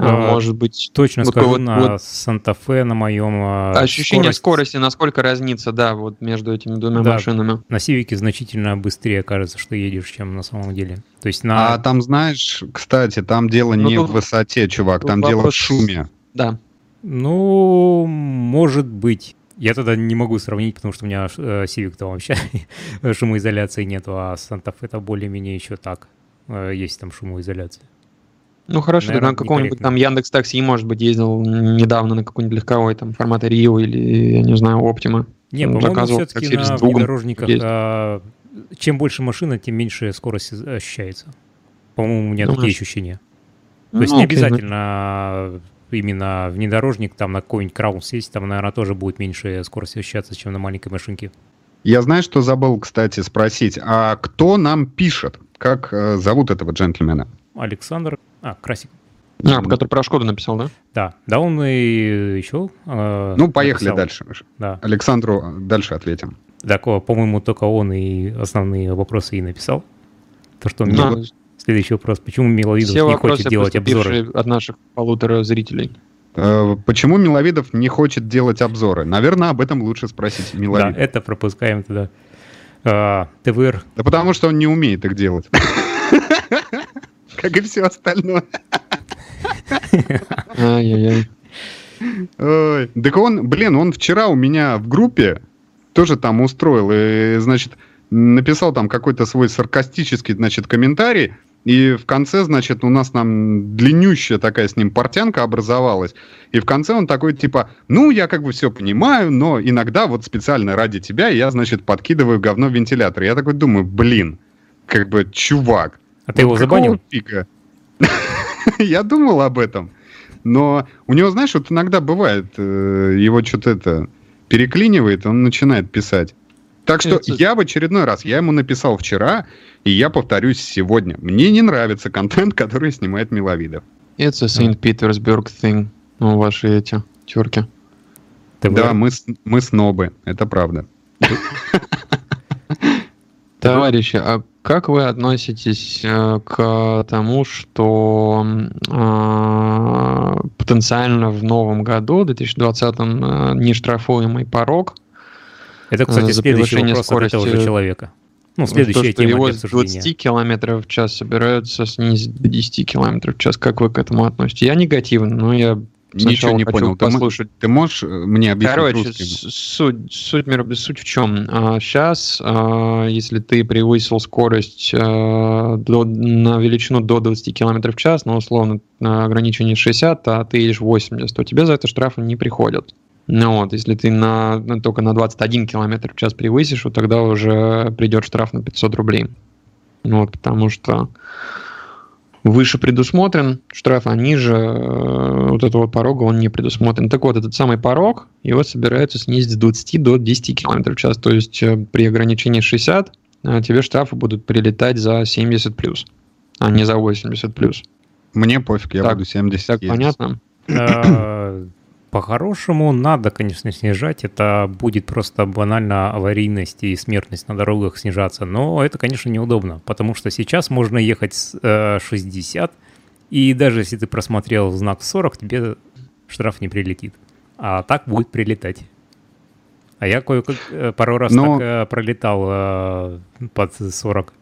А, может быть... Точно вот, скажу, вот, на вот, Санта-Фе, на моем... Э, ощущение скорость... скорости, насколько разнится, да, вот между этими двумя да, машинами. На Civic значительно быстрее кажется, что едешь, чем на самом деле. То есть на... А там, знаешь, кстати, там дело ну, не тут, в высоте, чувак, там вопрос... дело в шуме. Да. Ну, может быть. Я тогда не могу сравнить, потому что у меня э, Civic там вообще *laughs* шумоизоляции нету, а Fe это более-менее еще так. Э, есть там шумоизоляция. Ну хорошо, Наверное, ты на каком-нибудь там Яндекс Такси, может быть, ездил недавно на какой-нибудь легковой там формата Рио или, я не знаю, Оптима. Не, по-моему, все-таки на внедорожниках, а, чем больше машина, тем меньше скорость ощущается. По-моему, у меня ну, такие ощущения. То есть ну, не окей, обязательно ну именно внедорожник, там на какой-нибудь краун сесть, там, наверное, тоже будет меньше скорости ощущаться, чем на маленькой машинке. Я знаю, что забыл, кстати, спросить, а кто нам пишет? Как э, зовут этого джентльмена? Александр, а, Красик. А, который про Шкоду написал, да? Да, да он и еще э, Ну, поехали написал. дальше. Да. Александру дальше ответим. Так, по-моему, только он и основные вопросы и написал. То, что да. мне Следующий вопрос. Почему Миловидов Все не хочет делать обзоры? от наших полутора зрителей. Э, почему Миловидов не хочет делать обзоры? Наверное, об этом лучше спросить Миловидов. Да, это пропускаем туда. А, ТВР. Да потому что он не умеет их делать. Как и все остальное. Ай-яй-яй. Так он, блин, он вчера у меня в группе тоже там устроил, и, значит, написал там какой-то свой саркастический, значит, комментарий, и в конце, значит, у нас там длиннющая такая с ним портянка образовалась. И в конце он такой, типа, ну, я как бы все понимаю, но иногда вот специально ради тебя я, значит, подкидываю говно в вентилятор. Я такой думаю, блин, как бы, чувак. А ты его забанил? *laughs* Я думал об этом. Но у него, знаешь, вот иногда бывает, э, его что-то это переклинивает, он начинает писать. Так что это... я в очередной раз, я ему написал вчера, и я повторюсь сегодня. Мне не нравится контент, который снимает Миловидов. Это Saint Petersburg thing. Ну, ваши эти терки. Да, мы, мы снобы, это правда. *laughs* Товарищи, а как вы относитесь э, к тому, что э, потенциально в новом году, в 2020, э, нештрафуемый порог – это, кстати, следующий вопрос скорости... от этого же человека. Ну, следующая то, тема его с 20 километров в час собираются снизить до 10 километров в час. Как вы к этому относитесь? Я негативно, но я Ничего не понял. Послушать. Ты, можешь э, мне объяснить Короче, русским? суть, суть, суть в чем? Сейчас, а, если ты превысил скорость а, до, на величину до 20 км в час, но условно на ограничение 60, а ты едешь 80, то тебе за это штрафы не приходят. Ну вот, если ты на, только на 21 км в час превысишь, то тогда уже придет штраф на 500 рублей. Вот, потому что выше предусмотрен штраф, а ниже э, вот этого порога он не предусмотрен. Так вот, этот самый порог, его собираются снизить с 20 до 10 км в час. То есть э, при ограничении 60 э, тебе штрафы будут прилетать за 70 плюс, а не за 80 плюс. Мне пофиг, я так, буду 70 Так, ездить. понятно? По-хорошему надо, конечно, снижать. Это будет просто банально аварийность и смертность на дорогах снижаться. Но это, конечно, неудобно, потому что сейчас можно ехать с э, 60, и даже если ты просмотрел знак 40, тебе штраф не прилетит. А так будет прилетать. А я кое-как э, пару раз Но... так э, пролетал э, под 40.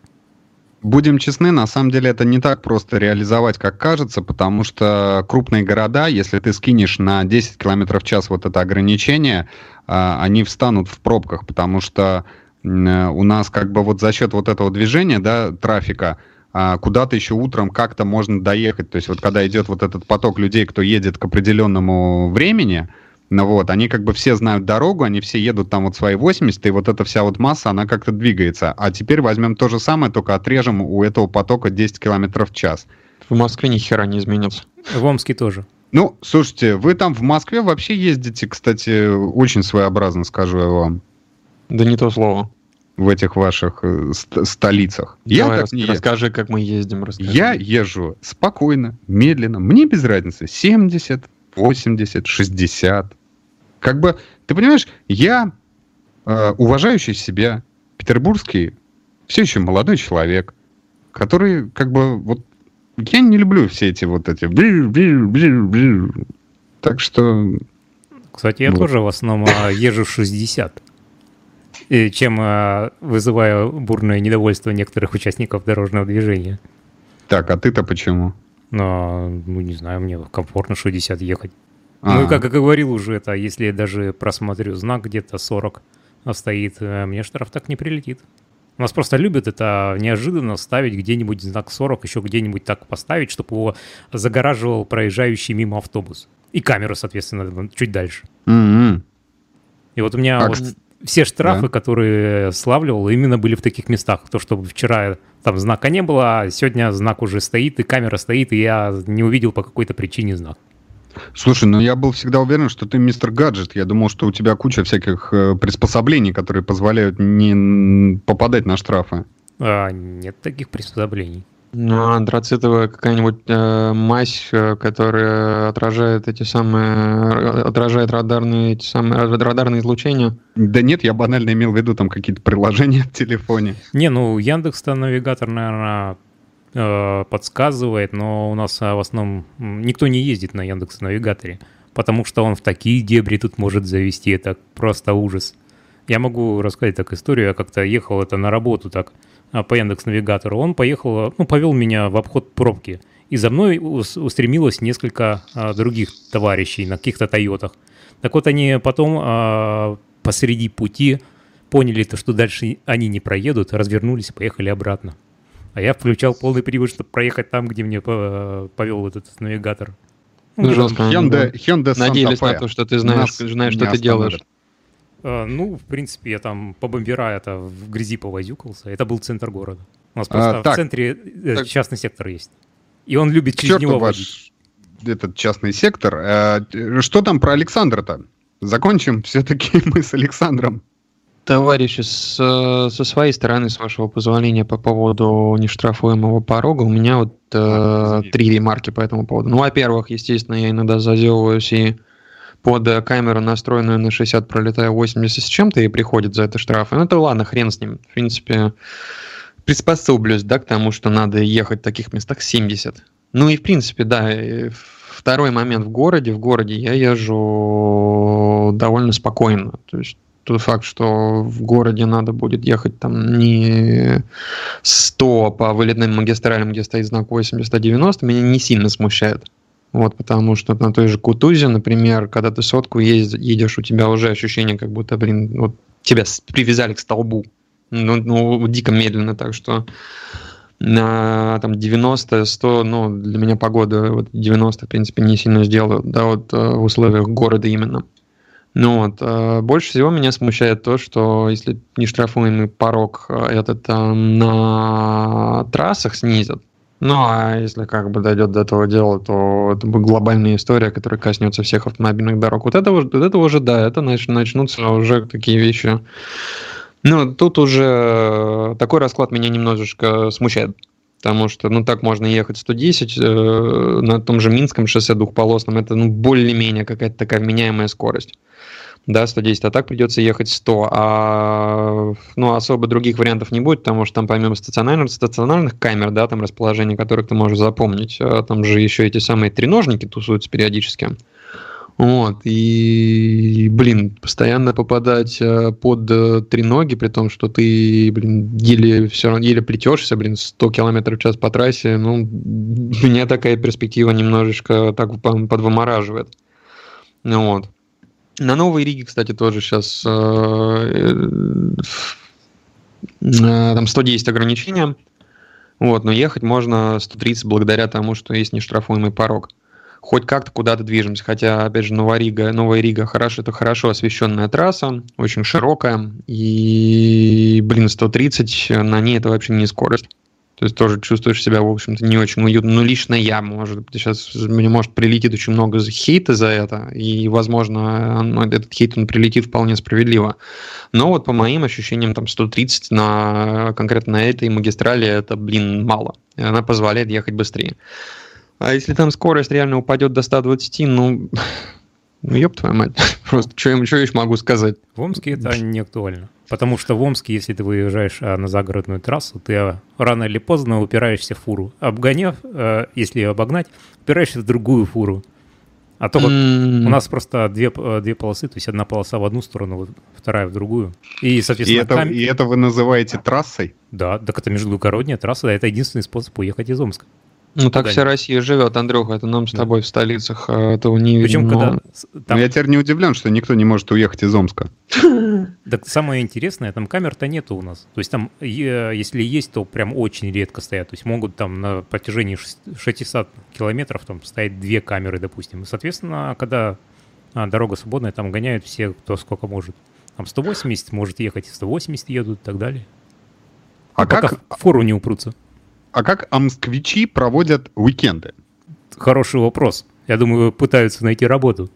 Будем честны, на самом деле это не так просто реализовать, как кажется, потому что крупные города, если ты скинешь на 10 км в час вот это ограничение, а, они встанут в пробках, потому что у нас как бы вот за счет вот этого движения, да, трафика, а, куда-то еще утром как-то можно доехать. То есть вот когда идет вот этот поток людей, кто едет к определенному времени, ну вот, они как бы все знают дорогу, они все едут там вот свои 80, и вот эта вся вот масса, она как-то двигается. А теперь возьмем то же самое, только отрежем у этого потока 10 километров в час. В Москве ни хера не изменится. В Омске тоже. Ну, слушайте, вы там в Москве вообще ездите, кстати, очень своеобразно, скажу я вам. Да не то слово. В этих ваших э, ст- столицах. Давай, я рас- не расскажи, как мы ездим. Расскажи. Я езжу спокойно, медленно. Мне без разницы. 70, 80, 60. Как бы, ты понимаешь, я э, уважающий себя, петербургский, все еще молодой человек, который, как бы, вот, я не люблю все эти вот эти... Так что... Кстати, я вот. тоже в основном а, езжу 60 чем а, вызываю бурное недовольство некоторых участников дорожного движения. Так, а ты-то почему? Но, ну, не знаю, мне комфортно 60 ехать. А. Ну, как я говорил уже, это если я даже просмотрю знак где-то 40 стоит, э, мне штраф так не прилетит. У нас просто любят это неожиданно ставить где-нибудь знак 40, еще где-нибудь так поставить, чтобы его загораживал проезжающий мимо автобус. И камеру, соответственно, чуть дальше. Mm-hmm. И вот у меня а вот все штрафы, да? которые славливал, именно были в таких местах. То, что вчера там знака не было, а сегодня знак уже стоит, и камера стоит, и я не увидел по какой-то причине знак. Слушай, ну я был всегда уверен, что ты мистер гаджет. Я думал, что у тебя куча всяких э, приспособлений, которые позволяют не попадать на штрафы. А, нет таких приспособлений. Ну, антрацитовая какая-нибудь э, мазь, э, которая отражает эти самые, отражает радарные, эти самые, радарные излучения. Да нет, я банально имел в виду там какие-то приложения в телефоне. Не, ну Яндекс-то навигатор, наверное, э, подсказывает, но у нас в основном никто не ездит на Яндекс навигаторе, потому что он в такие дебри тут может завести, это просто ужас. Я могу рассказать так историю, я как-то ехал это на работу так, по Яндекс Навигатору, он поехал, ну, повел меня в обход пробки. И за мной устремилось несколько а, других товарищей на каких-то Тойотах. Так вот, они потом а, посреди пути поняли, то, что дальше они не проедут, развернулись и поехали обратно. А я включал полный привод, чтобы проехать там, где мне повел этот навигатор. Ну, жестко. Hyundai, Hyundai Надеялись на то, что ты знаешь, знаешь что ты делаешь. Э, ну, в принципе, я там по бомбера это в грязи повозюкался. Это был центр города. У нас просто а, так, в центре э, так, частный сектор есть. И он любит через него ваш водить. этот частный сектор. А, что там про Александра-то? Закончим все-таки *laughs* мы с Александром. Товарищи, с, со своей стороны, с вашего позволения, по поводу нештрафуемого порога, у меня вот а, э, три ремарки по этому поводу. Ну, во-первых, естественно, я иногда зазевываюсь и под э, камеру, настроенную на 60, пролетая 80 с чем-то, и приходит за это штраф. Ну, это ладно, хрен с ним. В принципе, приспособлюсь, да, к тому, что надо ехать в таких местах 70. Ну и, в принципе, да, второй момент в городе. В городе я езжу довольно спокойно. То есть тот факт, что в городе надо будет ехать там не 100 по вылетным магистралям, где стоит знак 80, а 90, меня не сильно смущает. Вот, потому что на той же Кутузе, например, когда ты сотку едешь, у тебя уже ощущение, как будто, блин, вот тебя привязали к столбу. Ну, ну дико медленно, так что на там 90, 100, ну, для меня погода вот 90, в принципе, не сильно сделают, да, вот э, в условиях города именно. Ну вот, э, больше всего меня смущает то, что если не штрафуемый порог э, этот на трассах снизят, ну, а если как бы дойдет до этого дела, то это будет глобальная история, которая коснется всех автомобильных дорог. Вот это, вот это уже, да, это нач, начнутся уже такие вещи. Ну, тут уже такой расклад меня немножечко смущает. Потому что, ну, так можно ехать 110 э, на том же Минском шоссе двухполосном. Это, ну, более-менее какая-то такая вменяемая скорость да, 110, а так придется ехать 100. А, ну, особо других вариантов не будет, потому что там помимо стационарных, стационарных камер, да, там расположение которых ты можешь запомнить, а там же еще эти самые треножники тусуются периодически. Вот, и, блин, постоянно попадать э, под э, треноги, при том, что ты, блин, еле все равно, еле плетешься, блин, 100 км в час по трассе, ну, меня такая перспектива немножечко так подвымораживает. Вот. На Новой Риге, кстати, тоже сейчас э, э, там 110 ограничения. Вот, но ехать можно 130 благодаря тому, что есть нештрафуемый порог. Хоть как-то куда-то движемся. Хотя, опять же, Новая Рига, Новая Рига хорошо, это хорошо освещенная трасса, очень широкая. И, блин, 130 на ней это вообще не скорость. То есть тоже чувствуешь себя, в общем-то, не очень уютно. Ну, лично я, может быть, сейчас мне может прилетит очень много хейта за это, и, возможно, этот хейт, он прилетит вполне справедливо. Но вот по моим ощущениям, там 130 на конкретно на этой магистрали, это, блин, мало. Она позволяет ехать быстрее. А если там скорость реально упадет до 120, ну, ну, ёб твою мать. *laughs* Просто что я, еще могу сказать? В Омске это не актуально. Потому что в Омске, если ты выезжаешь а, на загородную трассу, ты а, рано или поздно упираешься в фуру. Обгоняв, а, если ее обогнать, упираешься в другую фуру. А то вот у нас просто две, две полосы, то есть одна полоса в одну сторону, вторая в другую. И, соответственно, и это, кам... и это вы называете трассой? Да, так это междугородняя трасса, это единственный способ уехать из Омска. Ну так вся Россия живет, Андрюха, это нам с тобой в столицах а, этого не Причем, но... когда... Там... я теперь не удивлен, что никто не может уехать из Омска. *laughs* Так самое интересное, там камер-то нету у нас. То есть там, если есть, то прям очень редко стоят. То есть могут там на протяжении 600 километров там стоять две камеры, допустим. И, соответственно, когда а, дорога свободная, там гоняют все, кто сколько может. Там 180 может ехать, 180 едут и так далее. А, а как... в фору не упрутся. А как москвичи проводят уикенды? Хороший вопрос. Я думаю, пытаются найти работу.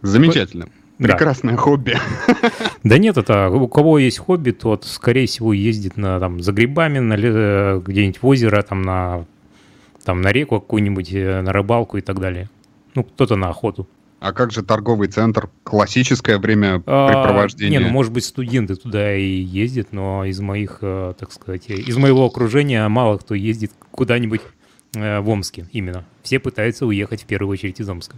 Замечательно. Прекрасное да. хобби. *laughs* Да нет, это у кого есть хобби, тот, скорее всего, ездит на, там, за грибами, на, э, где-нибудь в озеро, там, на, там, на реку какую-нибудь, э, на рыбалку и так далее. Ну, кто-то на охоту. А как же торговый центр? Классическое времяпрепровождение? А, не, ну, может быть, студенты туда и ездят, но из моих, э, так сказать, из моего окружения мало кто ездит куда-нибудь э, в Омске именно. Все пытаются уехать в первую очередь из Омска.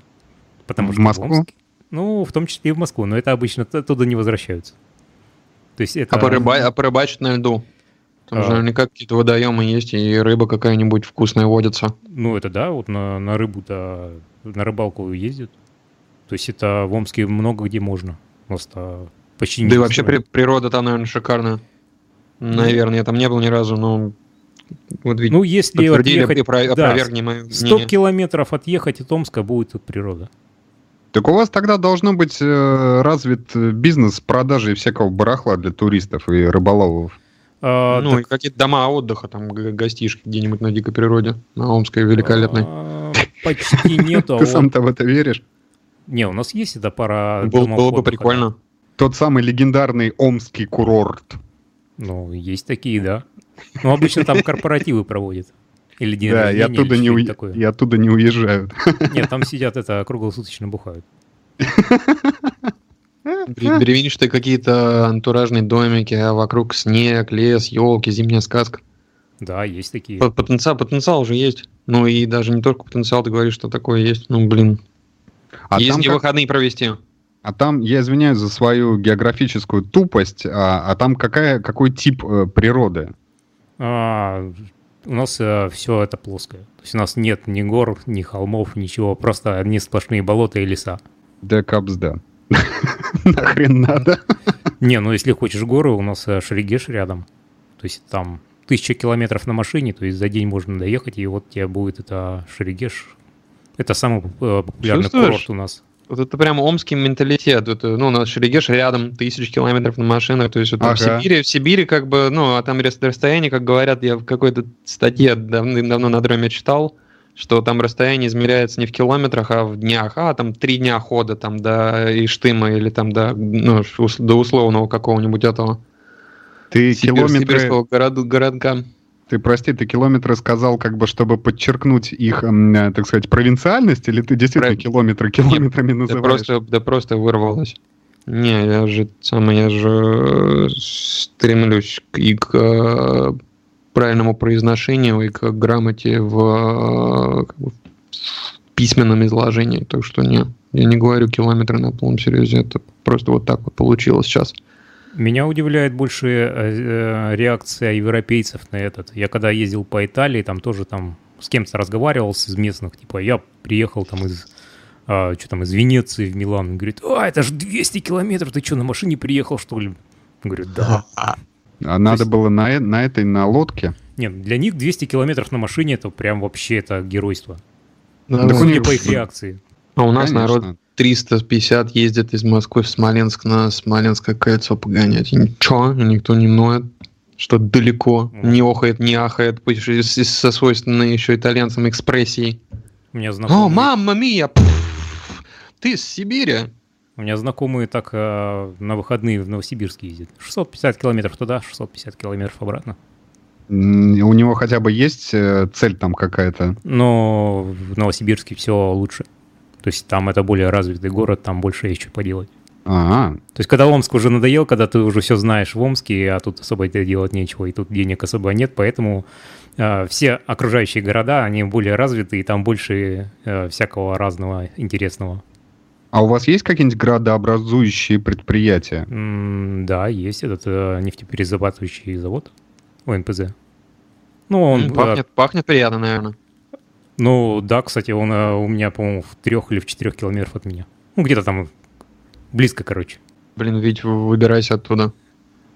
Потому в что Москву? В Омске, ну, в том числе и в Москву, но это обычно оттуда не возвращаются. То есть это... А, порыба... а порыбачить на льду? Там а... же наверняка какие-то водоемы есть, и рыба какая-нибудь вкусная водится. Ну, это да, вот на, на рыбу-то, на рыбалку ездят. То есть это в Омске много где можно. Просто почти Да и вообще при, природа там, наверное, шикарная. Наверное, я там не был ни разу, но вот ведь ну, если отъехать, про, да, 100 километров отъехать от Омска будет тут природа. Так у вас тогда должно быть э, развит бизнес продажи всякого барахла для туристов и рыболовов. А, ну, так... и какие-то дома отдыха, там, гостишки где-нибудь на дикой природе, на Омской великолепной. А, почти нету. А Ты сам-то в это веришь? Не, у нас есть эта пара Был, Было бы прикольно. Тот самый легендарный омский курорт. Ну, есть такие, да. Ну, обычно там корпоративы проводят. Или день да, рождения, и оттуда, не у... такое. и оттуда не уезжают. Нет, там сидят это круглосуточно бухают. Деревенчатые какие-то антуражные домики, а вокруг снег, лес, елки, зимняя сказка. Да, есть такие. Потенциал, потенциал уже есть. Ну и даже не только потенциал, ты говоришь, что такое есть. Ну, блин, а Есть где как... выходные провести. А там, я извиняюсь за свою географическую тупость, а, а там какая, какой тип э, природы? А, у нас э, все это плоское. То есть у нас нет ни гор, ни холмов, ничего, просто одни сплошные болота и леса. Да капс, да. *laughs* Нахрен надо. Не, ну если хочешь горы, у нас э, Шерегеш рядом. То есть там тысяча километров на машине, то есть за день можно доехать, и вот тебе будет это Шерегеш. Это самый э, популярный Чувствуешь? курорт у нас. Вот это прям омский менталитет. Это, ну, у нас Шерегеш рядом, тысяч километров на машинах. То есть вот ага. в Сибири, в Сибири как бы, ну, а там расстояние, как говорят, я в какой-то статье давным-давно на дроме читал, что там расстояние измеряется не в километрах, а в днях. А, там три дня хода там до Иштыма или там до, ну, до условного какого-нибудь этого. Ты Сибирь, километры... город, городка. Ты, прости, ты километры сказал, как бы, чтобы подчеркнуть их, э, так сказать, провинциальность, или ты действительно Про... километры километрами Нет, называешь? Да просто, да просто вырвалось. Не, я же сам, я же стремлюсь и к э, правильному произношению, и к грамоте в, как бы, в письменном изложении. Так что не, я не говорю километры на полном серьезе, это просто вот так вот получилось сейчас. Меня удивляет больше э, э, реакция европейцев на этот. Я когда ездил по Италии, там тоже там с кем-то разговаривал из местных, типа я приехал там из а, что там, из Венеции в Милан. Он говорит, а, это же 200 километров, ты что, на машине приехал, что ли? Говорю, да. А надо есть... было на, на этой, на лодке? Нет, для них 200 километров на машине, это прям вообще это геройство. Да, Судя по их реакции. А у нас Конечно. народ 350 ездит из Москвы в Смоленск на Смоленское кольцо погонять. И ничего, никто не ноет, что далеко, mm. не охает, не ахает, со свойственной еще итальянцам экспрессией. У меня знакомые... О, мамма мия! Ты из Сибири? У меня знакомые так э, на выходные в Новосибирск ездят. 650 километров туда, 650 километров обратно. У него хотя бы есть э, цель там какая-то? Но в Новосибирске все лучше. То есть там это более развитый город, там больше есть что поделать. Ага. То есть когда Омск уже надоел, когда ты уже все знаешь в Омске, а тут особо это делать нечего, и тут денег особо нет, поэтому э, все окружающие города, они более развиты, и там больше э, всякого разного интересного. А у вас есть какие-нибудь градообразующие предприятия? М да, есть этот э, нефтеперерабатывающий завод ОНПЗ. Ну, он... Пахнет, э, пахнет приятно, наверное. Ну, да, кстати, он э, у меня, по-моему, в трех или в четырех километрах от меня. Ну, где-то там близко, короче. Блин, ведь выбирайся оттуда.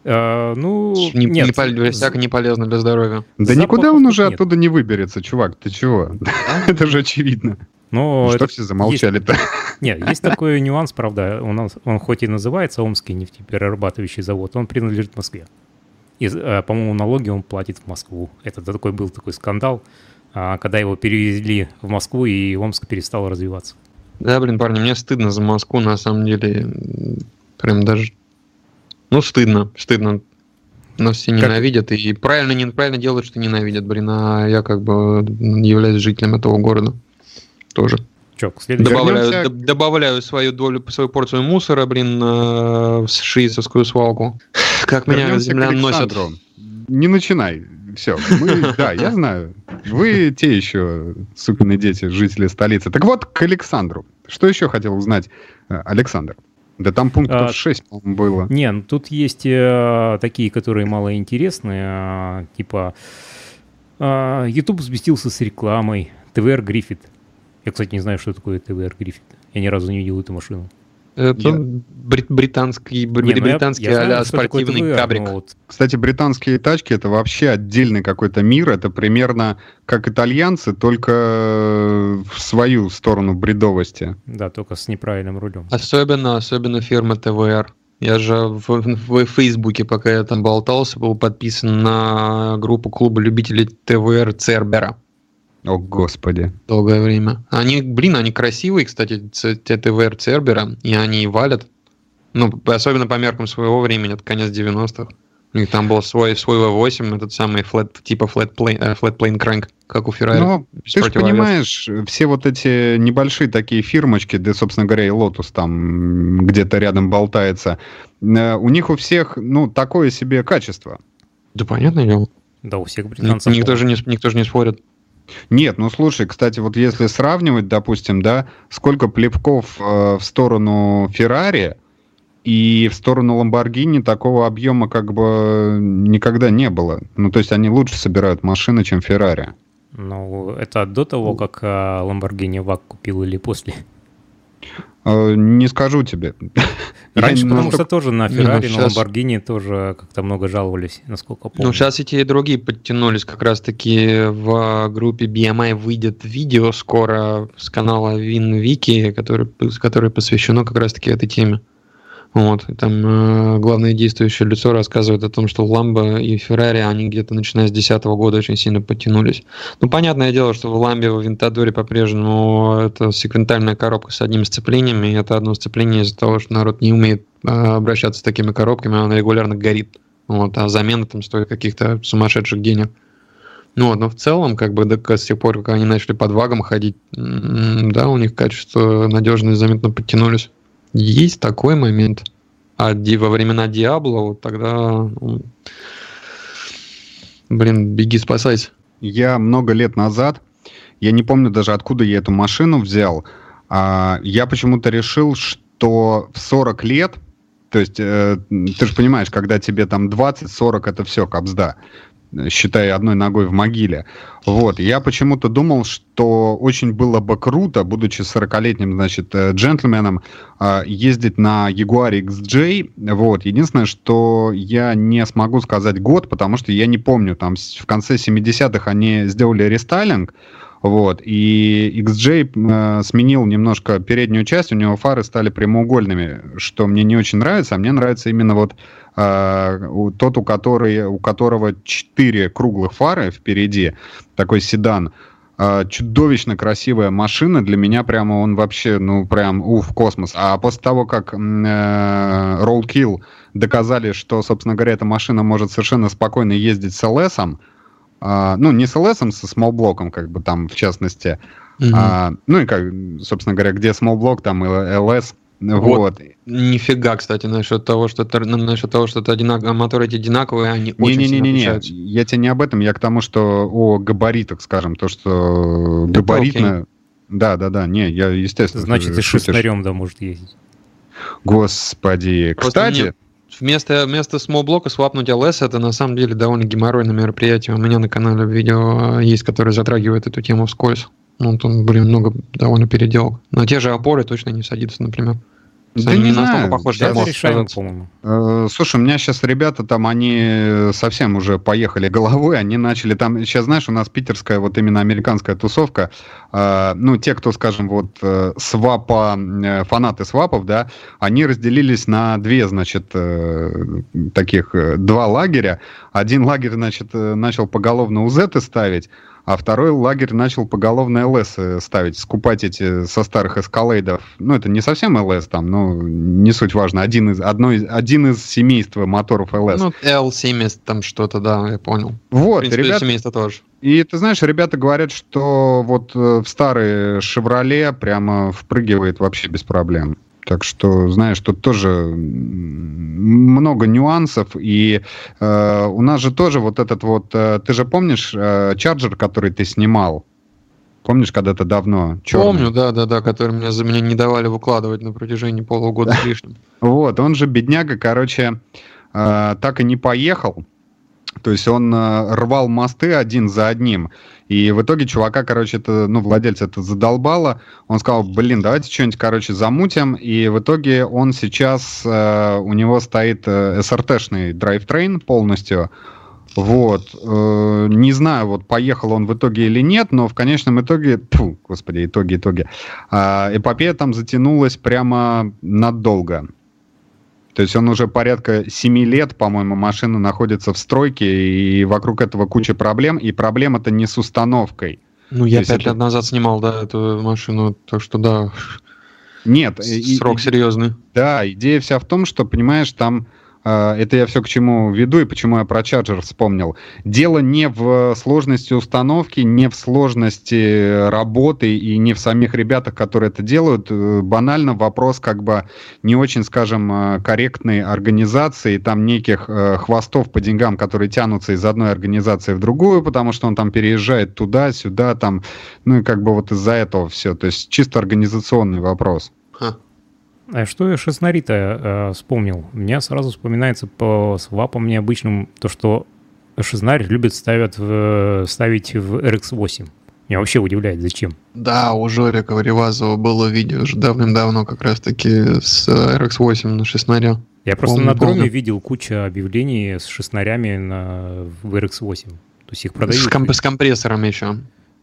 А, ну, не, нет. Не, всяко не полезно для здоровья. Да Запахов никуда он уже нет. оттуда не выберется, чувак, ты чего? *laughs* Это же очевидно. Но ну, что все замолчали-то? Нет, есть такой нюанс, правда. У нас, он хоть и называется Омский нефтеперерабатывающий завод, он принадлежит Москве. И, э, по-моему, налоги он платит в Москву. Это такой был такой скандал. А, когда его перевезли в Москву, и Омск перестал развиваться. Да, блин, парни, мне стыдно за Москву, на самом деле. Прям даже... Ну, стыдно, стыдно. Нас все ненавидят, как? и правильно, неправильно делают, что ненавидят, блин, а я как бы являюсь жителем этого города тоже. Че, добавляю, Вернемся... добавляю свою долю, свою порцию мусора, блин, в шиицевскую свалку. Как меня земля носит. Не начинай все. Мы, да, я знаю. Вы те еще сукины дети, жители столицы. Так вот, к Александру. Что еще хотел узнать э, Александр? Да там пунктов а, 6, по-моему, было. Не, ну тут есть э, такие, которые малоинтересные, э, типа э, YouTube взбестился с рекламой, ТВР Гриффит. Я, кстати, не знаю, что такое ТВР Гриффит. Я ни разу не видел эту машину. Это я... брит британский, не, ну британский я, я а спортивный кабрик. Вот... Кстати, британские тачки это вообще отдельный какой-то мир. Это примерно как итальянцы, только в свою сторону бредовости. Да, только с неправильным рулем. Особенно, особенно фирма ТВР. Я же в, в, в Фейсбуке, пока я там болтался, был подписан на группу клуба любителей ТВР Цербера. О, господи. Долгое время. Они, блин, они красивые, кстати, ТТВР Цербера, и они валят. Ну, особенно по меркам своего времени, это конец 90-х. У них там был свой, свой V8, этот самый flat, типа flat plane, flat plane crank, как у Ferrari. Ну, ты же понимаешь, все вот эти небольшие такие фирмочки, да, собственно говоря, и Lotus там где-то рядом болтается, э, у них у всех, ну, такое себе качество. Да, понятное дело. Да, у всех британцев. Никто же не, никто же не спорит. Нет, ну слушай, кстати, вот если сравнивать, допустим, да, сколько плевков э, в сторону Феррари, и в сторону Lamborghini такого объема как бы никогда не было. Ну, то есть они лучше собирают машины, чем Ferrari. Ну, это до того, как а, Lamborghini VAC купил или после? А, не скажу тебе. *laughs* Раньше, потому что тоже на Ferrari, ну, на Lamborghini тоже как-то много жаловались, насколько помню. Ну, сейчас эти и другие подтянулись. Как раз-таки в группе BMI выйдет видео скоро с канала WinWiki, который, которое посвящено как раз-таки этой теме. Вот, и там э, главное действующее лицо рассказывает о том, что Ламбо и Феррари, они где-то начиная с 2010 года очень сильно подтянулись. Ну, понятное дело, что в Ламбе, в Винтадоре по-прежнему это секвентальная коробка с одним сцеплением, и это одно сцепление из-за того, что народ не умеет э, обращаться с такими коробками, оно регулярно горит. Вот, а замена там стоит каких-то сумасшедших денег. Ну, вот, но в целом, как бы, до, с тех пор, как они начали под вагом ходить, да, у них качество надежность заметно подтянулись. Есть такой момент. А во времена Диабло, вот тогда, ну, блин, беги спасайся. Я много лет назад, я не помню даже откуда я эту машину взял, а, я почему-то решил, что в 40 лет, то есть э, ты же понимаешь, когда тебе там 20-40, это все, капсда считай, одной ногой в могиле. Вот. Я почему-то думал, что очень было бы круто, будучи 40-летним, значит, э, джентльменом, а, ездить на Jaguar XJ. Вот. Единственное, что я не смогу сказать год, потому что я не помню, там в конце 70-х они сделали рестайлинг, вот, и XJ э, сменил немножко переднюю часть, у него фары стали прямоугольными, что мне не очень нравится, а мне нравится именно вот э, тот, у, который, у которого четыре круглых фары впереди, такой седан, э, чудовищно красивая машина, для меня прямо он вообще, ну, прям, уф, космос. А после того, как э, Rollkill доказали, что, собственно говоря, эта машина может совершенно спокойно ездить с LS, а, ну, не с LS, со small блоком, как бы там, в частности. Mm-hmm. А, ну, и как, собственно говоря, где small блок, там и LS. Вот. вот. Нифига, кстати, насчет того, что это, насчет того, что это одинак... моторы эти одинаковые, они не, очень не, не, не, не, Я тебе не об этом, я к тому, что о габаритах, скажем, то, что габаритно... Okay. Да, да, да, не, я, естественно... Значит, и шестнарем, да, может ездить. Господи. Просто Кстати... Мне Вместо, вместо small блока свапнуть LS это на самом деле довольно геморройное мероприятие. У меня на канале видео есть, которое затрагивает эту тему вскользь. Ну, там, блин, много довольно переделок. На те же опоры точно не садится, например. Да не, не знаю. Похож, да, решаем, по-моему. Э, слушай, у меня сейчас ребята там, они совсем уже поехали головой, они начали там, сейчас знаешь, у нас питерская вот именно американская тусовка, э, ну, те, кто, скажем, вот э, свапа, фанаты свапов, да, они разделились на две, значит, таких, два лагеря. Один лагерь, значит, начал поголовно УЗ ставить, а второй лагерь начал поголовно ЛС ставить, скупать эти со старых эскалейдов. Ну, это не совсем ЛС там, но не суть важно. Один из, одно из, один из семейства моторов ЛС. Ну, L70 там что-то, да, я понял. Вот, В принципе, ребята... семейство тоже. И ты знаешь, ребята говорят, что вот э, в старые «Шевроле» прямо впрыгивает вообще без проблем. Так что, знаешь, тут тоже много нюансов. И э, у нас же тоже вот этот вот... Э, ты же помнишь э, чарджер, который ты снимал? Помнишь, когда-то давно? Черный? Помню, да, да, да, который меня за меня не давали выкладывать на протяжении полугода лишним. Вот, он же бедняга, короче, э, так и не поехал. То есть он э, рвал мосты один за одним. И в итоге чувака, короче, это, ну, владельца это задолбало. Он сказал, блин, давайте что-нибудь, короче, замутим. И в итоге он сейчас, э, у него стоит э, SRT-шный драйвтрейн полностью. Вот. Э, не знаю, вот поехал он в итоге или нет, но в конечном итоге, фу, господи, итоги, итоги, э, эпопея там затянулась прямо надолго. То есть он уже порядка 7 лет, по-моему, машина находится в стройке, и вокруг этого куча проблем, и проблема-то не с установкой. Ну, я 5 это... лет назад снимал, да, эту машину, так что да. Нет. Срок и, серьезный. Да, идея вся в том, что, понимаешь, там это я все к чему веду и почему я про чарджер вспомнил. Дело не в сложности установки, не в сложности работы и не в самих ребятах, которые это делают. Э, банально вопрос как бы не очень, скажем, э, корректной организации, там неких э, хвостов по деньгам, которые тянутся из одной организации в другую, потому что он там переезжает туда-сюда, там, ну и как бы вот из-за этого все. То есть чисто организационный вопрос. А что я шестнари-то э, вспомнил? У меня сразу вспоминается по свапам необычным то, что шезнарь любят ставят в, ставить в RX-8. Меня вообще удивляет, зачем. Да, у Жорика Ревазова было видео уже давным-давно как раз-таки с RX-8 на шестнаре. Я просто помню, на дроме помню. видел кучу объявлений с шестнарями на, в RX-8. То есть их продают. С, комп- с компрессором еще.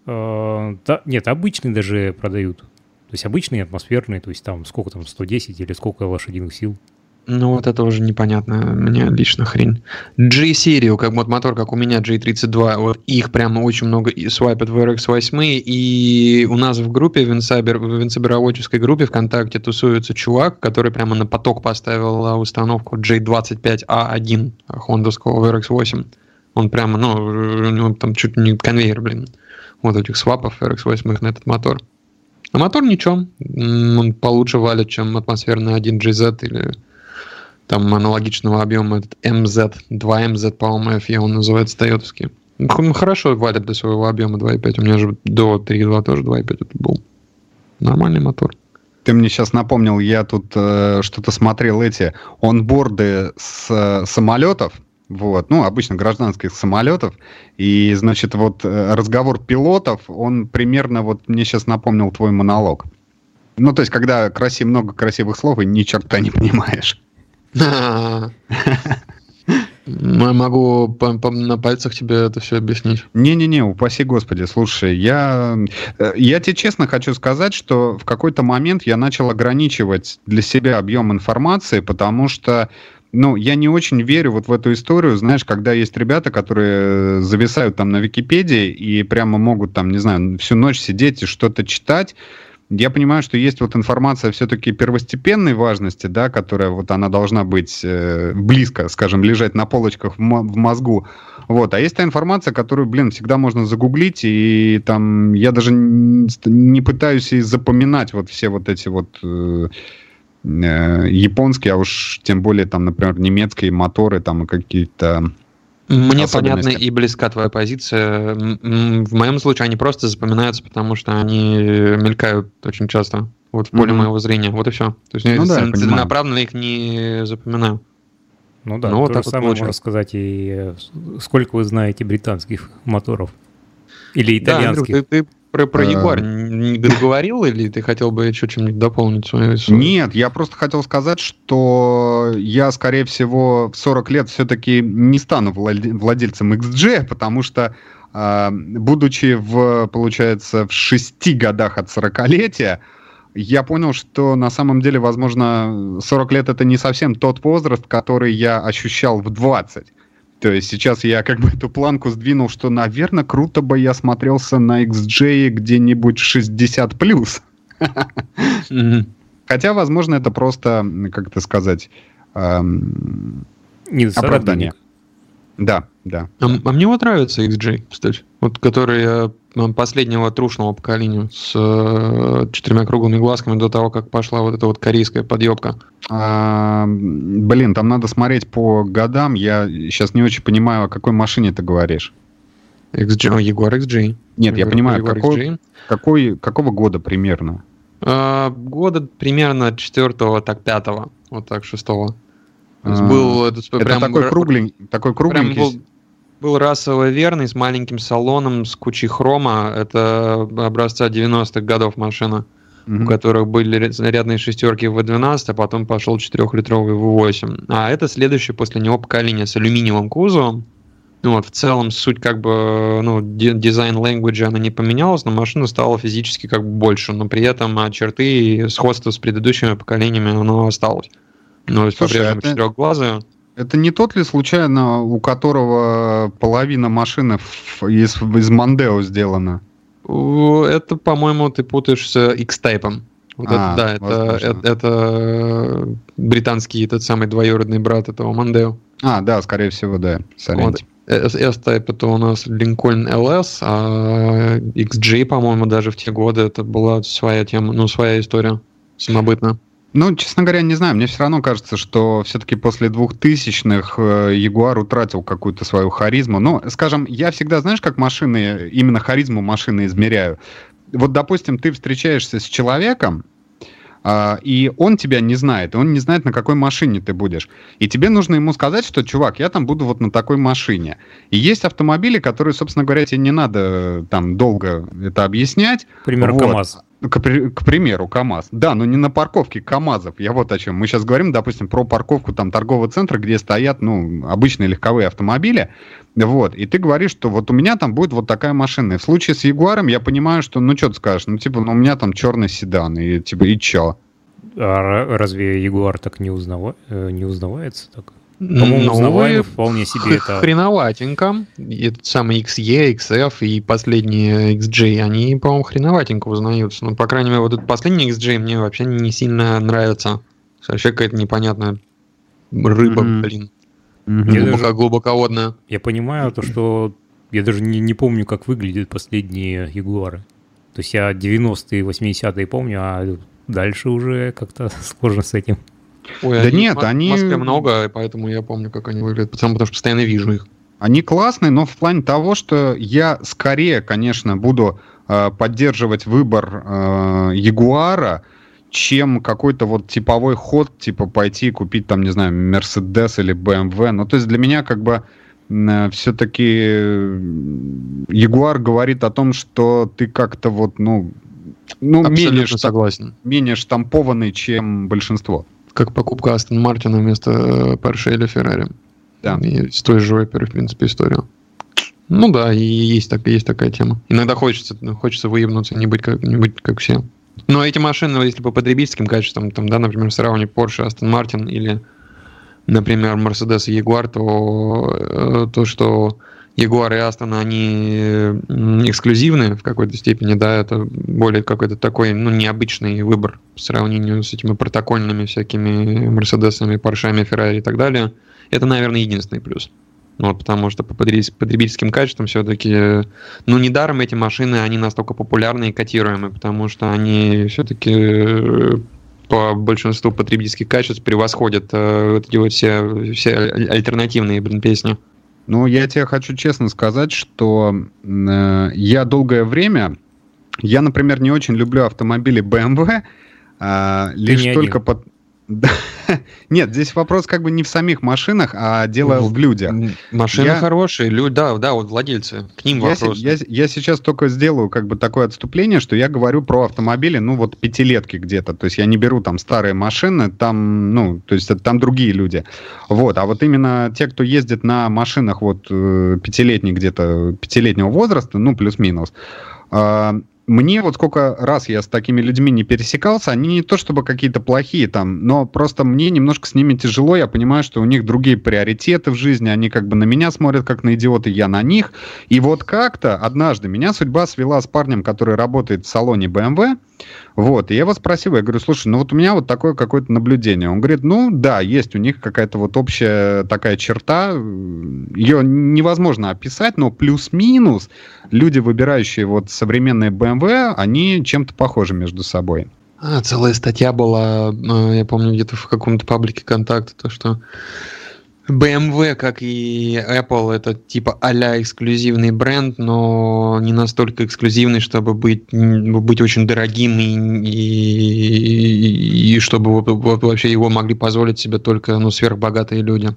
Э, да, нет, обычные даже продают. То есть обычные атмосферные, то есть там сколько там, 110 или сколько лошадиных сил. Ну, вот это уже непонятно. Мне лично хрень. G-серию, как вот мотор, как у меня G32, вот их прямо очень много свайпят в RX-8, и у нас в группе, в, инсайбер, группе ВКонтакте тусуется чувак, который прямо на поток поставил установку J25A1 хондовского в RX-8. Он прямо, ну, у него там чуть не конвейер, блин, вот этих свапов RX-8 на этот мотор. А мотор ничего, он получше валит, чем атмосферный 1GZ или там аналогичного объема этот MZ, 2MZ, по-моему, FE он называется, тойотовский. Он хорошо валит для своего объема 2.5. У меня же до 3.2 тоже 2.5 это был. Нормальный мотор. Ты мне сейчас напомнил, я тут э, что-то смотрел эти онборды с э, самолетов, вот, ну, обычно гражданских самолетов, и, значит, вот э, разговор пилотов, он примерно, вот мне сейчас напомнил твой монолог. Ну, то есть, когда красив, много красивых слов, и ни черта не понимаешь. *laughs* Могу на пальцах тебе это все объяснить. Не-не-не, упаси господи, слушай, я, э, я тебе честно хочу сказать, что в какой-то момент я начал ограничивать для себя объем информации, потому что ну, я не очень верю вот в эту историю, знаешь, когда есть ребята, которые зависают там на Википедии и прямо могут там, не знаю, всю ночь сидеть и что-то читать, я понимаю, что есть вот информация все-таки первостепенной важности, да, которая вот она должна быть э, близко, скажем, лежать на полочках в, в мозгу. Вот. А есть та информация, которую, блин, всегда можно загуглить, и там я даже не пытаюсь и запоминать вот все вот эти вот э, э, японские, а уж тем более там, например, немецкие моторы там и какие-то мне понятна и близка твоя позиция. В моем случае они просто запоминаются, потому что они мелькают очень часто вот в поле mm-hmm. моего зрения. Вот и все. То есть ну, я да, целенаправленно их не запоминаю. Ну да, ну, то вот же самое можно сказать и э, сколько вы знаете британских моторов? Или итальянских? Да, Андрюх, ты, ты про, про Ягуар не говорил или ты хотел бы еще чем-нибудь дополнить свою историю? Нет, я просто хотел сказать, что я, скорее всего, в 40 лет все-таки не стану владельцем XG, потому что а, будучи в, получается, в 6 годах от 40-летия, я понял, что на самом деле, возможно, 40 лет это не совсем тот возраст, который я ощущал в 20. То есть сейчас я как бы эту планку сдвинул, что, наверное, круто бы я смотрелся на XJ где-нибудь 60 плюс. Хотя, возможно, это просто, как это сказать, эм, оправдание. Да, да. А, а мне вот нравится XJ, кстати. Вот который я последнего трушного поколения с э, четырьмя круглыми глазками до того, как пошла вот эта вот корейская подъебка. А, блин, там надо смотреть по годам. Я сейчас не очень понимаю, о какой машине ты говоришь. Oh, Jaguar XG. Нет, я, я понимаю, какой, какой, какого года примерно? А, года примерно четвертого, так пятого, вот так шестого. А, был это, это прям, такой кругленький, такой кругленький. Прям был, был расово верный, с маленьким салоном, с кучей хрома. Это образца 90-х годов машина, mm-hmm. у которых были рядные шестерки в V12, а потом пошел 4-литровый V8. А это следующее после него поколение с алюминиевым кузовом. Ну вот, в целом суть как бы, ну, дизайн language она не поменялась, но машина стала физически как бы больше, но при этом а черты и сходство с предыдущими поколениями оно осталось. Ну, Слушай, по-прежнему это... четырехглазая. Это не тот ли случайно, у которого половина машины из, из Мандео сделана? Это, по-моему, ты путаешься X-Type. Вот а, это, да, это, это, это британский этот самый двоюродный брат этого Мандео. А, да, скорее всего, да. Вот. S-Type это у нас Lincoln LS, а XJ, по-моему, даже в те годы это была своя тема, ну, своя история самобытная. Ну, честно говоря, не знаю. Мне все равно кажется, что все-таки после двухтысячных э, Ягуар утратил какую-то свою харизму. Но, скажем, я всегда, знаешь, как машины, именно харизму машины измеряю. Вот, допустим, ты встречаешься с человеком, а, и он тебя не знает, он не знает, на какой машине ты будешь. И тебе нужно ему сказать, что, чувак, я там буду вот на такой машине. И есть автомобили, которые, собственно говоря, тебе не надо э, там долго это объяснять. Пример вот. КАМАЗ. К, к примеру, КАМАЗ. Да, но не на парковке КАМАЗов. Я вот о чем. Мы сейчас говорим, допустим, про парковку там торгового центра, где стоят, ну, обычные легковые автомобили. Вот. И ты говоришь, что вот у меня там будет вот такая машина. И в случае с Ягуаром я понимаю, что, ну, что ты скажешь? Ну, типа, ну, у меня там черный седан. И, типа, и чё? А разве Ягуар так не, узнава... Э, не узнавается? Так? По-моему, узнаваемо вполне себе это... Хреноватенько. Этот самый XE, XF и последние XJ, они, по-моему, хреноватенько узнаются. Ну, по крайней мере, вот этот последний XJ мне вообще не сильно нравится. Вообще какая-то непонятная рыба, mm-hmm. блин. Mm-hmm. Глубоко, даже... глубоководная. Я понимаю то, что я даже не, не помню, как выглядят последние Ягуары. То есть я 90-е, 80-е помню, а дальше уже как-то *laughs* сложно с этим. Ой, да нет, они... В Москве много, и поэтому я помню, как они выглядят, потому, потому что постоянно вижу их. Они классные, но в плане того, что я скорее, конечно, буду э, поддерживать выбор э, Ягуара, чем какой-то вот типовой ход, типа пойти купить там, не знаю, Mercedes или BMW. Ну, то есть для меня как бы э, все-таки Ягуар говорит о том, что ты как-то вот, ну, ну менее, согласен. менее штампованный, чем большинство как покупка Астон Мартина вместо э, Porsche или Ferrari. Да. И с той же оперы, в принципе, история. Ну да, и есть, так, есть такая тема. Иногда хочется, хочется выебнуться, не быть как, не быть как все. Но эти машины, если по потребительским качествам, там, да, например, сравнивать Porsche, Aston Martin или, например, Mercedes и Jaguar, то э, то, что Ягуар и Астон, они эксклюзивны в какой-то степени, да, это более какой-то такой, ну, необычный выбор по сравнению с этими протокольными всякими Мерседесами, Поршами, Феррари и так далее. Это, наверное, единственный плюс. Вот, потому что по потребительским качествам все-таки, ну, недаром эти машины, они настолько популярны и котируемы, потому что они все-таки по большинству потребительских качеств превосходят э, вот эти вот все, все альтернативные, блин, песни. Ну, я тебе хочу честно сказать, что э, я долгое время, я, например, не очень люблю автомобили BMW, э, лишь только под... *laughs* Нет, здесь вопрос как бы не в самих машинах, а дело в, в людях. Машины я... хорошие, люди, да, да, вот владельцы, к ним я вопрос. Я, я сейчас только сделаю как бы такое отступление, что я говорю про автомобили, ну вот пятилетки где-то, то есть я не беру там старые машины, там, ну, то есть там другие люди. Вот, а вот именно те, кто ездит на машинах вот э, пятилетних где-то, пятилетнего возраста, ну, плюс-минус, а, мне вот сколько раз я с такими людьми не пересекался, они не то чтобы какие-то плохие там, но просто мне немножко с ними тяжело, я понимаю, что у них другие приоритеты в жизни, они как бы на меня смотрят как на идиота, я на них. И вот как-то однажды меня судьба свела с парнем, который работает в салоне BMW, вот, и я его спросил, я говорю, слушай, ну вот у меня вот такое какое-то наблюдение. Он говорит, ну да, есть у них какая-то вот общая такая черта, ее невозможно описать, но плюс-минус люди, выбирающие вот современные BMW, они чем-то похожи между собой. А, целая статья была, э, я помню, где-то в каком-то паблике контакта, то, что BMW, как и Apple, это типа а-ля эксклюзивный бренд, но не настолько эксклюзивный, чтобы быть, быть очень дорогим и, и, и чтобы вообще его могли позволить себе только ну, сверхбогатые люди.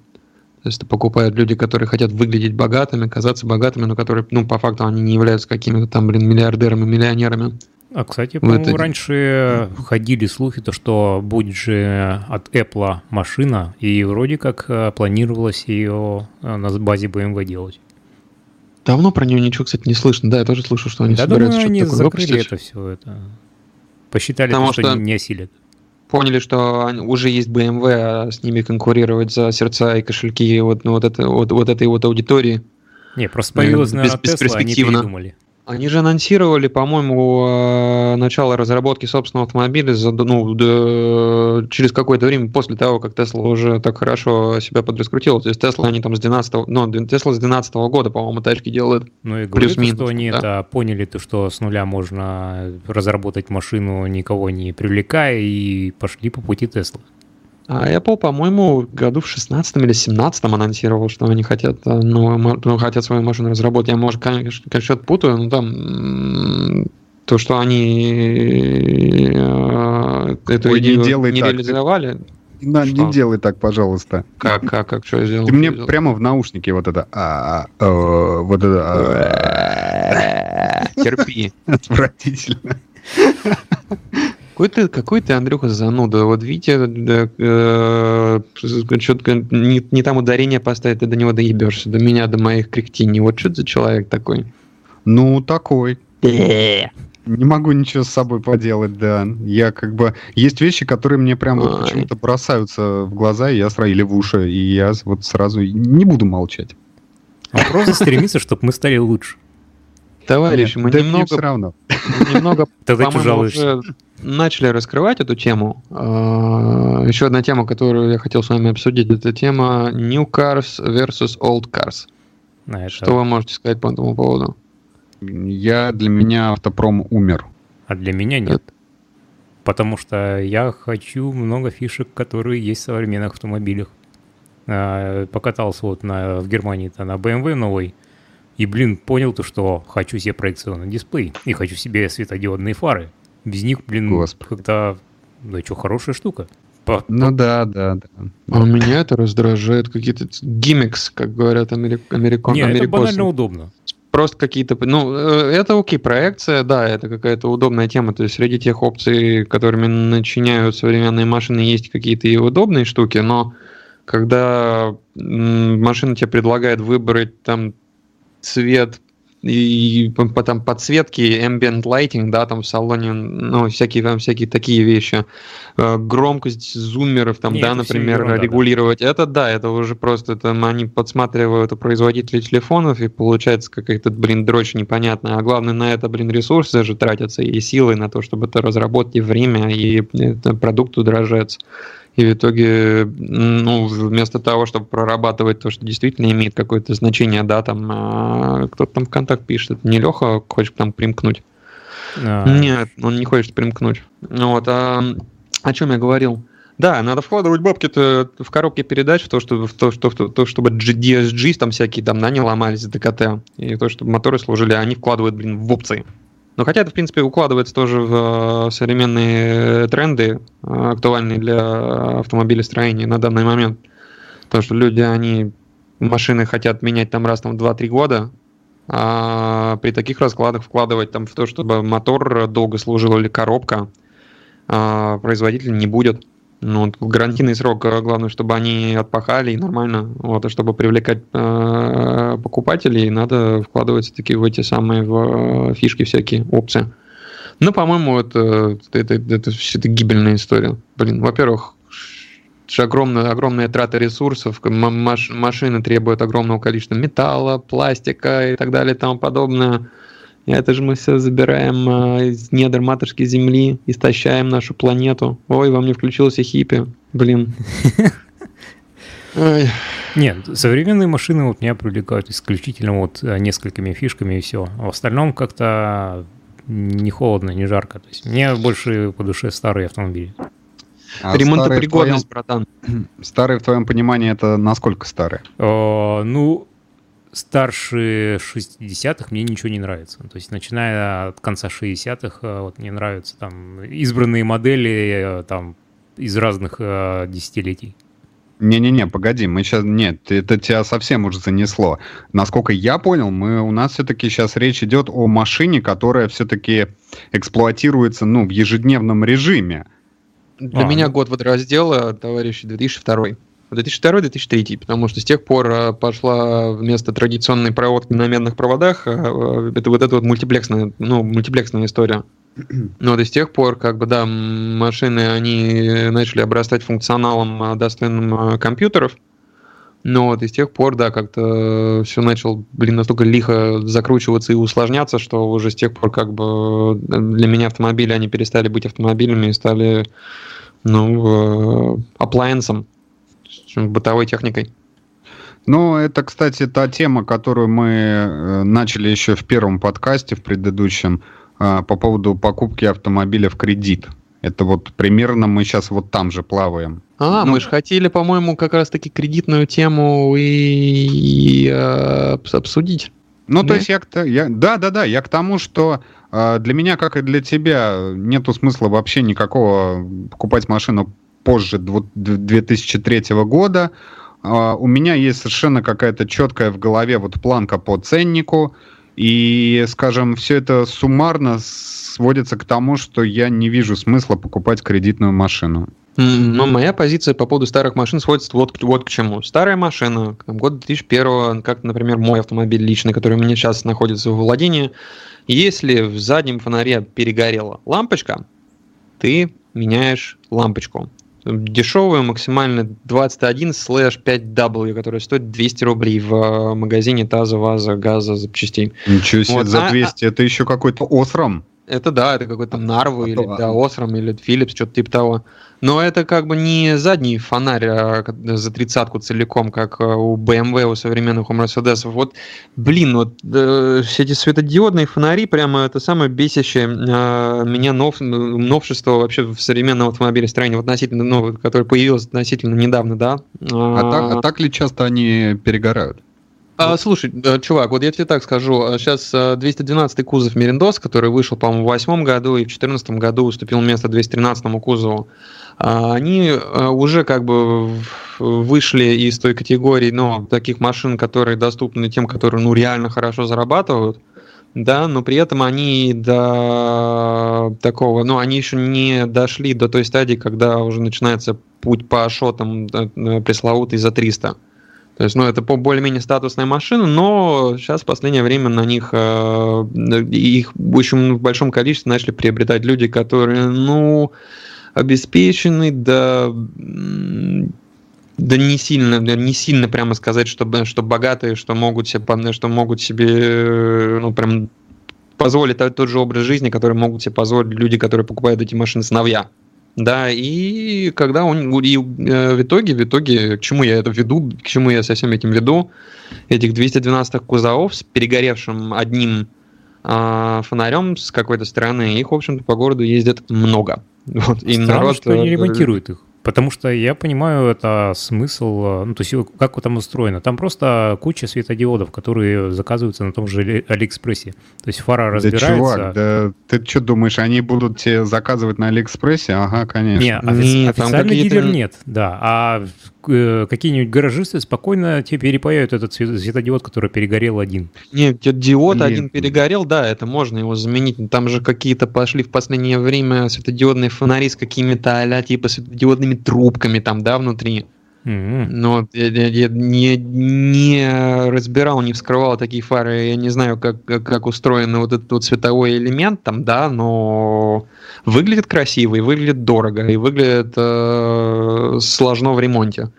То есть это покупают люди, которые хотят выглядеть богатыми, казаться богатыми, но которые, ну, по факту они не являются какими-то там, блин, миллиардерами, миллионерами. А, кстати, по-моему, это... раньше ходили слухи, то, что будет же от Apple машина, и вроде как э, планировалось ее э, на базе BMW делать. Давно про нее ничего, кстати, не слышно. Да, я тоже слышал, что они да, собираются думаю, они закрыли выпустить. это все. Это. Посчитали, Потому что, что не осилят. Поняли, что уже есть BMW, а с ними конкурировать за сердца и кошельки вот, ну, вот, это, вот, вот этой вот аудитории. Не, просто появилась, наверное, Tesla, они передумали. Они же анонсировали, по-моему, э, начало разработки собственного автомобиля за, ну, до, через какое-то время после того, как Tesla уже так хорошо себя подраскрутила. То есть Tesla они там с 12 ну, Tesla с 12 года, по-моему, тачки делают. Ну и говорят, что они да? это поняли, то, что с нуля можно разработать машину, никого не привлекая, и пошли по пути Tesla. А Apple, по-моему, году в 16 или 17 анонсировал, что они хотят, э, ну, ну, хотят свою машину разработать. Я, может, конечно, что-то путаю, но там То, что они э, эту Ой, идею не, не реализовали. На, не делай так, пожалуйста. Как, как, как, что я сделал? Ты мне сделал? прямо в наушнике вот это, а, а, а, вот это. А, Терпи. *laughs* Отвратительно. Какой ты, какой ты, Андрюха, зануда. Вот Витя да, э, что-то не, не там ударение поставить, ты до него доебешься. До меня, до моих кряктиний. Вот что за человек такой? Ну, такой. Не могу ничего с собой поделать, да. Я как бы... Есть вещи, которые мне прям вот почему-то бросаются в глаза, и я сразу, или в уши, и я вот сразу не буду молчать. Просто стремится, чтобы мы стали лучше. Товарищ, мы да немного... все равно. Немного, *laughs* уже начали раскрывать эту тему. А, еще одна тема, которую я хотел с вами обсудить, это тема New Cars versus Old Cars. Что вы можете сказать по этому поводу? Я для меня автопром умер. А для меня нет. Потому что я хочу много фишек, которые есть в современных автомобилях. А, покатался вот на, в Германии-то на BMW новый. И, блин, понял то, что хочу себе проекционный дисплей. И хочу себе светодиодные фары. Без них, блин, как-то... Да что, хорошая штука. По, ну по... да, да, да. А меня это раздражает. Какие-то гиммикс, как говорят америк... американ... Нет, это банально удобно просто какие-то... Ну, э, это окей, проекция, да, это какая-то удобная тема. То есть среди тех опций, которыми начиняют современные машины, есть какие-то и удобные штуки, но когда машина тебе предлагает выбрать там цвет и потом подсветки, ambient lighting, да, там в салоне, ну, всякие там всякие такие вещи. Э, громкость зумеров, там, Нет, да, например, ерунда, регулировать. Да. Это да, это уже просто там они подсматривают у производителей телефонов, и получается какая-то, блин, дрочь непонятная. А главное, на это, блин, ресурсы же тратятся и силы на то, чтобы это разработать, и время, и продукт удорожается. И в итоге, ну, вместо того, чтобы прорабатывать то, что действительно имеет какое-то значение, да, там а, кто-то там в контакт пишет, это не Леха хочет там примкнуть. А... Нет, он не хочет примкнуть. Вот, а о чем я говорил? Да, надо вкладывать бабки-то в коробке передач, в то, что, в то, что, в то, чтобы DSG там всякие там, да, не ломались, ДКТ, и то, чтобы моторы служили, они вкладывают, блин, в опции. Но хотя это, в принципе, укладывается тоже в э, современные тренды, э, актуальные для автомобилестроения на данный момент. Потому что люди, они машины хотят менять там раз там 2-3 года, а при таких раскладах вкладывать там в то, чтобы мотор долго служил или коробка, а производитель не будет. Ну, гарантийный срок, э, главное, чтобы они отпахали и нормально. Вот, а чтобы привлекать э, покупателей, надо вкладывать таки в эти самые в э, фишки всякие, опции. Ну, по-моему, это, это, это, это, это гибельная история. Блин, во-первых, огромная, огромная трата ресурсов, маш, машины требуют огромного количества металла, пластика и так далее и тому подобное. Это же мы все забираем э, из недр матушки Земли, истощаем нашу планету. Ой, вам не включился хиппи. Блин. *laughs* Нет, современные машины вот меня привлекают исключительно вот э, несколькими фишками и все. А в остальном как-то не холодно, не жарко. То есть мне больше по душе старые автомобили. А Ремонтопригодность, твоем... братан. Старые, в твоем *clears throat* понимании, это насколько старые? О, ну, старше 60-х мне ничего не нравится. То есть, начиная от конца 60-х, э, вот мне нравятся там избранные модели э, там из разных э, десятилетий. Не-не-не, погоди, мы сейчас... Нет, это тебя совсем уже занесло. Насколько я понял, мы, у нас все-таки сейчас речь идет о машине, которая все-таки эксплуатируется, ну, в ежедневном режиме. Для а, меня ну... год водораздела, товарищ, 2002. 2002-2003, потому что с тех пор э, пошла вместо традиционной проводки на медных проводах э, э, это вот эта вот мультиплексная, ну, мультиплексная история. *clears throat* Ну, вот и с тех пор, как бы, да, машины, они начали обрастать функционалом, достойным компьютеров, но вот и с тех пор, да, как-то все начал, блин, настолько лихо закручиваться и усложняться, что уже с тех пор, как бы, для меня автомобили, они перестали быть автомобилями и стали, ну, appliance бытовой техникой. Ну, это, кстати, та тема, которую мы э, начали еще в первом подкасте, в предыдущем, э, по поводу покупки автомобиля в кредит. Это вот примерно мы сейчас вот там же плаваем. А, ну, мы же хотели, по-моему, как раз-таки кредитную тему и, и э, обсудить. Ну, да? то есть я, я... Да, да, да, я к тому, что э, для меня, как и для тебя, нету смысла вообще никакого покупать машину позже 2003 года. Э, у меня есть совершенно какая-то четкая в голове вот планка по ценнику, и, скажем, все это суммарно сводится к тому, что я не вижу смысла покупать кредитную машину. Но моя позиция по поводу старых машин сводится вот, вот к чему. Старая машина, год 2001, как, например, мой автомобиль личный, который у меня сейчас находится в владении, если в заднем фонаре перегорела лампочка, ты меняешь лампочку. Дешевую, максимально 21 слэш 5W, которая стоит 200 рублей в э, магазине таза, ваза, газа, запчастей. Ничего себе, вот. за 200, а, это еще какой-то осром. Это да, это какой-то Нарва а или да, Осром или Philips, что-то типа того. Но это как бы не задний фонарь а за тридцатку целиком, как э, у BMW, у современных, у Mercedes. Вот, блин, вот э, все эти светодиодные фонари, прямо это самое бесящее э, меня нов, новшество вообще в современном автомобилестроении, относительно, ну, которое появилось относительно недавно, да. А, а, так, а так ли часто они перегорают? А, слушай, чувак, вот я тебе так скажу. Сейчас 212 кузов Мерендос, который вышел, по-моему, в 2008 году и в 2014 году уступил место 213 кузову, а, они а, уже как бы вышли из той категории, ну, таких машин, которые доступны тем, которые, ну, реально хорошо зарабатывают, да, но при этом они до такого, ну, они еще не дошли до той стадии, когда уже начинается путь по шотам э, пресловутый за 300. То есть, ну, это по более-менее статусная машина, но сейчас в последнее время на них э, их общем в большом количестве начали приобретать люди, которые, ну, обеспечены, да, да не сильно, не сильно прямо сказать, что, что богатые, что могут себе, что могут себе, ну, прям позволить тот же образ жизни, который могут себе позволить люди, которые покупают эти машины сыновья. Да, и когда он и, э, в итоге, в итоге, к чему я это веду, к чему я со всем этим веду, этих 212 кузовов с перегоревшим одним э, фонарем с какой-то стороны, их, в общем-то, по городу ездит много. *laughs* Вот, и Странно, народ... что не э, ремонтируют их. Потому что я понимаю, это смысл, э, ну, то есть как там устроено. Там просто куча светодиодов, которые заказываются на том же Алиэкспрессе. То есть фара разбирается. Да, чувак, да ты что думаешь, они будут тебе заказывать на Алиэкспрессе? Ага, конечно. Не, офи- нет официальный дилер нет, да. А какие-нибудь гаражисты спокойно тебе перепаяют этот светодиод, который перегорел один. Нет, диод Блин. один перегорел, да, это можно его заменить. Там же какие-то пошли в последнее время светодиодные фонари с какими-то а типа светодиодными трубками там, да, внутри. Mm-hmm. Но я, я не, не разбирал, не вскрывал такие фары. Я не знаю, как, как устроен вот этот вот световой элемент там, да, но выглядит красиво и выглядит дорого, и выглядит э, сложно в ремонте.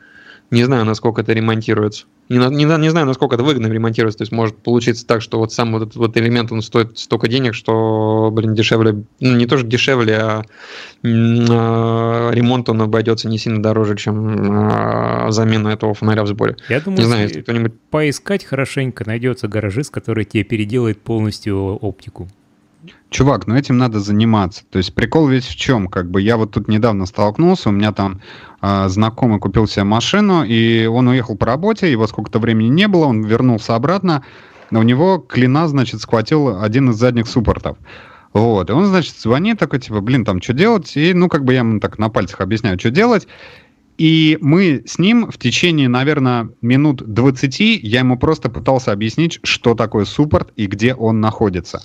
Не знаю, насколько это ремонтируется. Не, не, не знаю, насколько это выгодно ремонтироваться. То есть может получиться так, что вот сам вот этот вот элемент, он стоит столько денег, что, блин, дешевле, ну не тоже дешевле, а, а ремонт он обойдется не сильно дороже, чем а, замена этого фонаря в сборе. Я думаю, не знаю, если кто-нибудь... поискать хорошенько найдется гаражист, который тебе переделает полностью оптику. Чувак, ну этим надо заниматься. То есть прикол весь в чем? Как бы я вот тут недавно столкнулся, у меня там э, знакомый купил себе машину, и он уехал по работе, его сколько-то времени не было, он вернулся обратно, но у него клина, значит, схватил один из задних суппортов. Вот, и он, значит, звонит такой, типа, блин, там что делать? И, ну, как бы я ему так на пальцах объясняю, что делать. И мы с ним в течение, наверное, минут 20 я ему просто пытался объяснить, что такое суппорт и где он находится.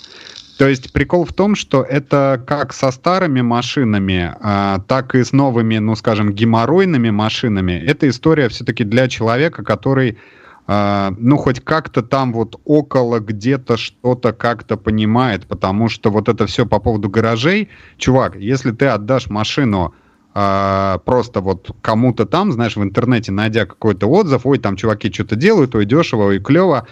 То есть прикол в том, что это как со старыми машинами, а, так и с новыми, ну, скажем, геморройными машинами. Это история все-таки для человека, который, а, ну, хоть как-то там вот около где-то что-то как-то понимает, потому что вот это все по поводу гаражей. Чувак, если ты отдашь машину а, просто вот кому-то там, знаешь, в интернете, найдя какой-то отзыв, ой, там чуваки что-то делают, ой, дешево, ой, клево,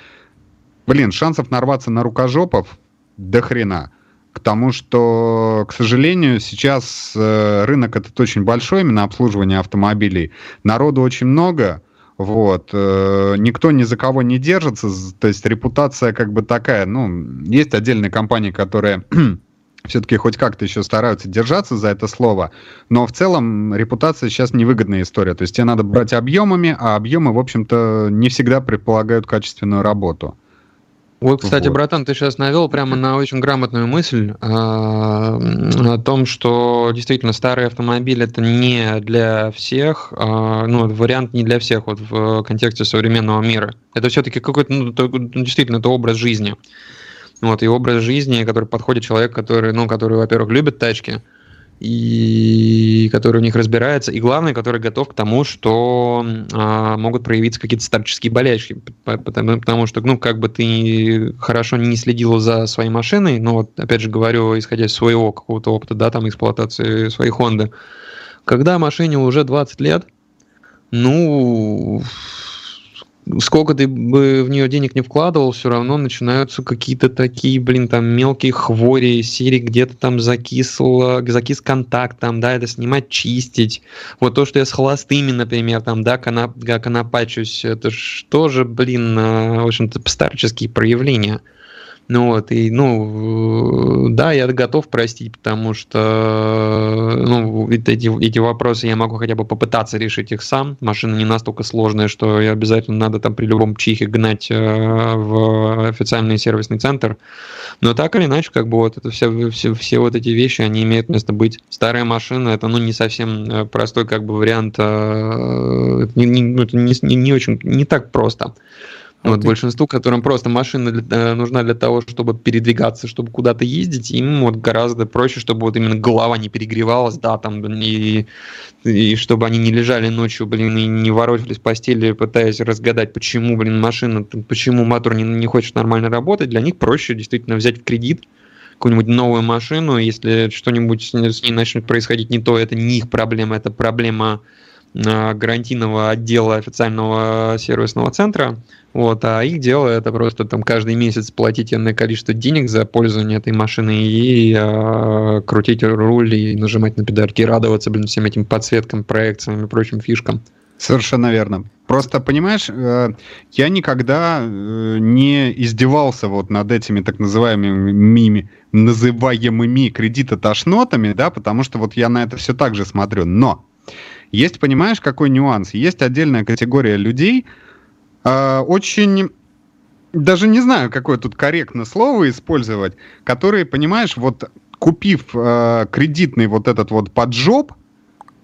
блин, шансов нарваться на рукожопов до хрена. К тому, что, к сожалению, сейчас э, рынок этот очень большой, именно обслуживание автомобилей. Народу очень много, вот. Э, никто ни за кого не держится, то есть репутация как бы такая, ну, есть отдельные компании, которые *clears throat* все-таки хоть как-то еще стараются держаться за это слово, но в целом репутация сейчас невыгодная история, то есть тебе надо брать объемами, а объемы, в общем-то, не всегда предполагают качественную работу. Вот, кстати, вот. братан, ты сейчас навел прямо на очень грамотную мысль а, о том, что действительно старый автомобиль это не для всех, а, ну, вариант не для всех вот в контексте современного мира. Это все-таки какой-то, ну, действительно, это образ жизни. Вот, и образ жизни, который подходит человек, который, ну, который, во-первых, любит тачки, и который в них разбирается, и главное, который готов к тому, что а, могут проявиться какие-то старческие болячки, потому, потому что, ну, как бы ты хорошо не следил за своей машиной, но вот, опять же говорю, исходя из своего какого-то опыта, да, там, эксплуатации своей Honda, когда машине уже 20 лет, ну, сколько ты бы в нее денег не вкладывал, все равно начинаются какие-то такие, блин, там мелкие хвори, серии где-то там закисло, закис контакт, там, да, это снимать, чистить. Вот то, что я с холостыми, например, там, да, коноп, конопачусь, это же тоже, блин, в общем-то, старческие проявления. Ну вот, и, ну, да, я готов простить, потому что, ну, эти, эти вопросы я могу хотя бы попытаться решить их сам. Машина не настолько сложная, что я обязательно надо там при любом чихе гнать э, в официальный сервисный центр. Но так или иначе, как бы вот это все, все, все вот эти вещи, они имеют место быть. Старая машина, это, ну, не совсем э, простой, как бы, вариант, э, не, не, ну, не, не очень, не так просто. А вот ты... большинству, которым просто машина для, э, нужна для того, чтобы передвигаться, чтобы куда-то ездить, им вот гораздо проще, чтобы вот именно голова не перегревалась, да, там, и, и чтобы они не лежали ночью, блин, и не ворочались в постели, пытаясь разгадать, почему, блин, машина, почему мотор не, не хочет нормально работать, для них проще действительно взять в кредит какую-нибудь новую машину, если что-нибудь с ней начнет происходить не то, это не их проблема, это проблема гарантийного отдела официального сервисного центра, вот, а их дело это просто там каждый месяц платить энное количество денег за пользование этой машиной и э, крутить руль и нажимать на педальки радоваться, блин, всем этим подсветкам, проекциям и прочим фишкам. Совершенно верно. Просто, понимаешь, э, я никогда э, не издевался вот над этими так называемыми, называемыми кредитотошнотами, да, потому что вот я на это все так же смотрю. Но есть, понимаешь, какой нюанс? Есть отдельная категория людей, э, очень даже не знаю, какое тут корректно слово использовать, которые, понимаешь, вот купив э, кредитный вот этот вот поджоп,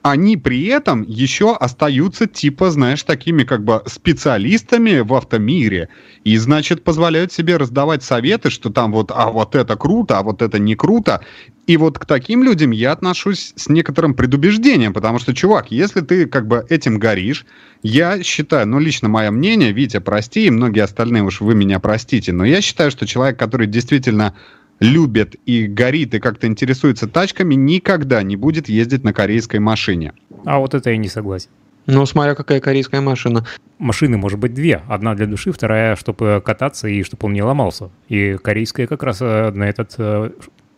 они при этом еще остаются типа, знаешь, такими как бы специалистами в автомире. И, значит, позволяют себе раздавать советы, что там вот, а вот это круто, а вот это не круто. И вот к таким людям я отношусь с некоторым предубеждением, потому что, чувак, если ты как бы этим горишь, я считаю, ну, лично мое мнение, Витя, прости, и многие остальные уж вы меня простите, но я считаю, что человек, который действительно любит и горит и как-то интересуется тачками, никогда не будет ездить на корейской машине. А вот это я не согласен. Ну, смотря какая корейская машина. Машины может быть две. Одна для души, вторая, чтобы кататься и чтобы он не ломался. И корейская как раз э, на этот э,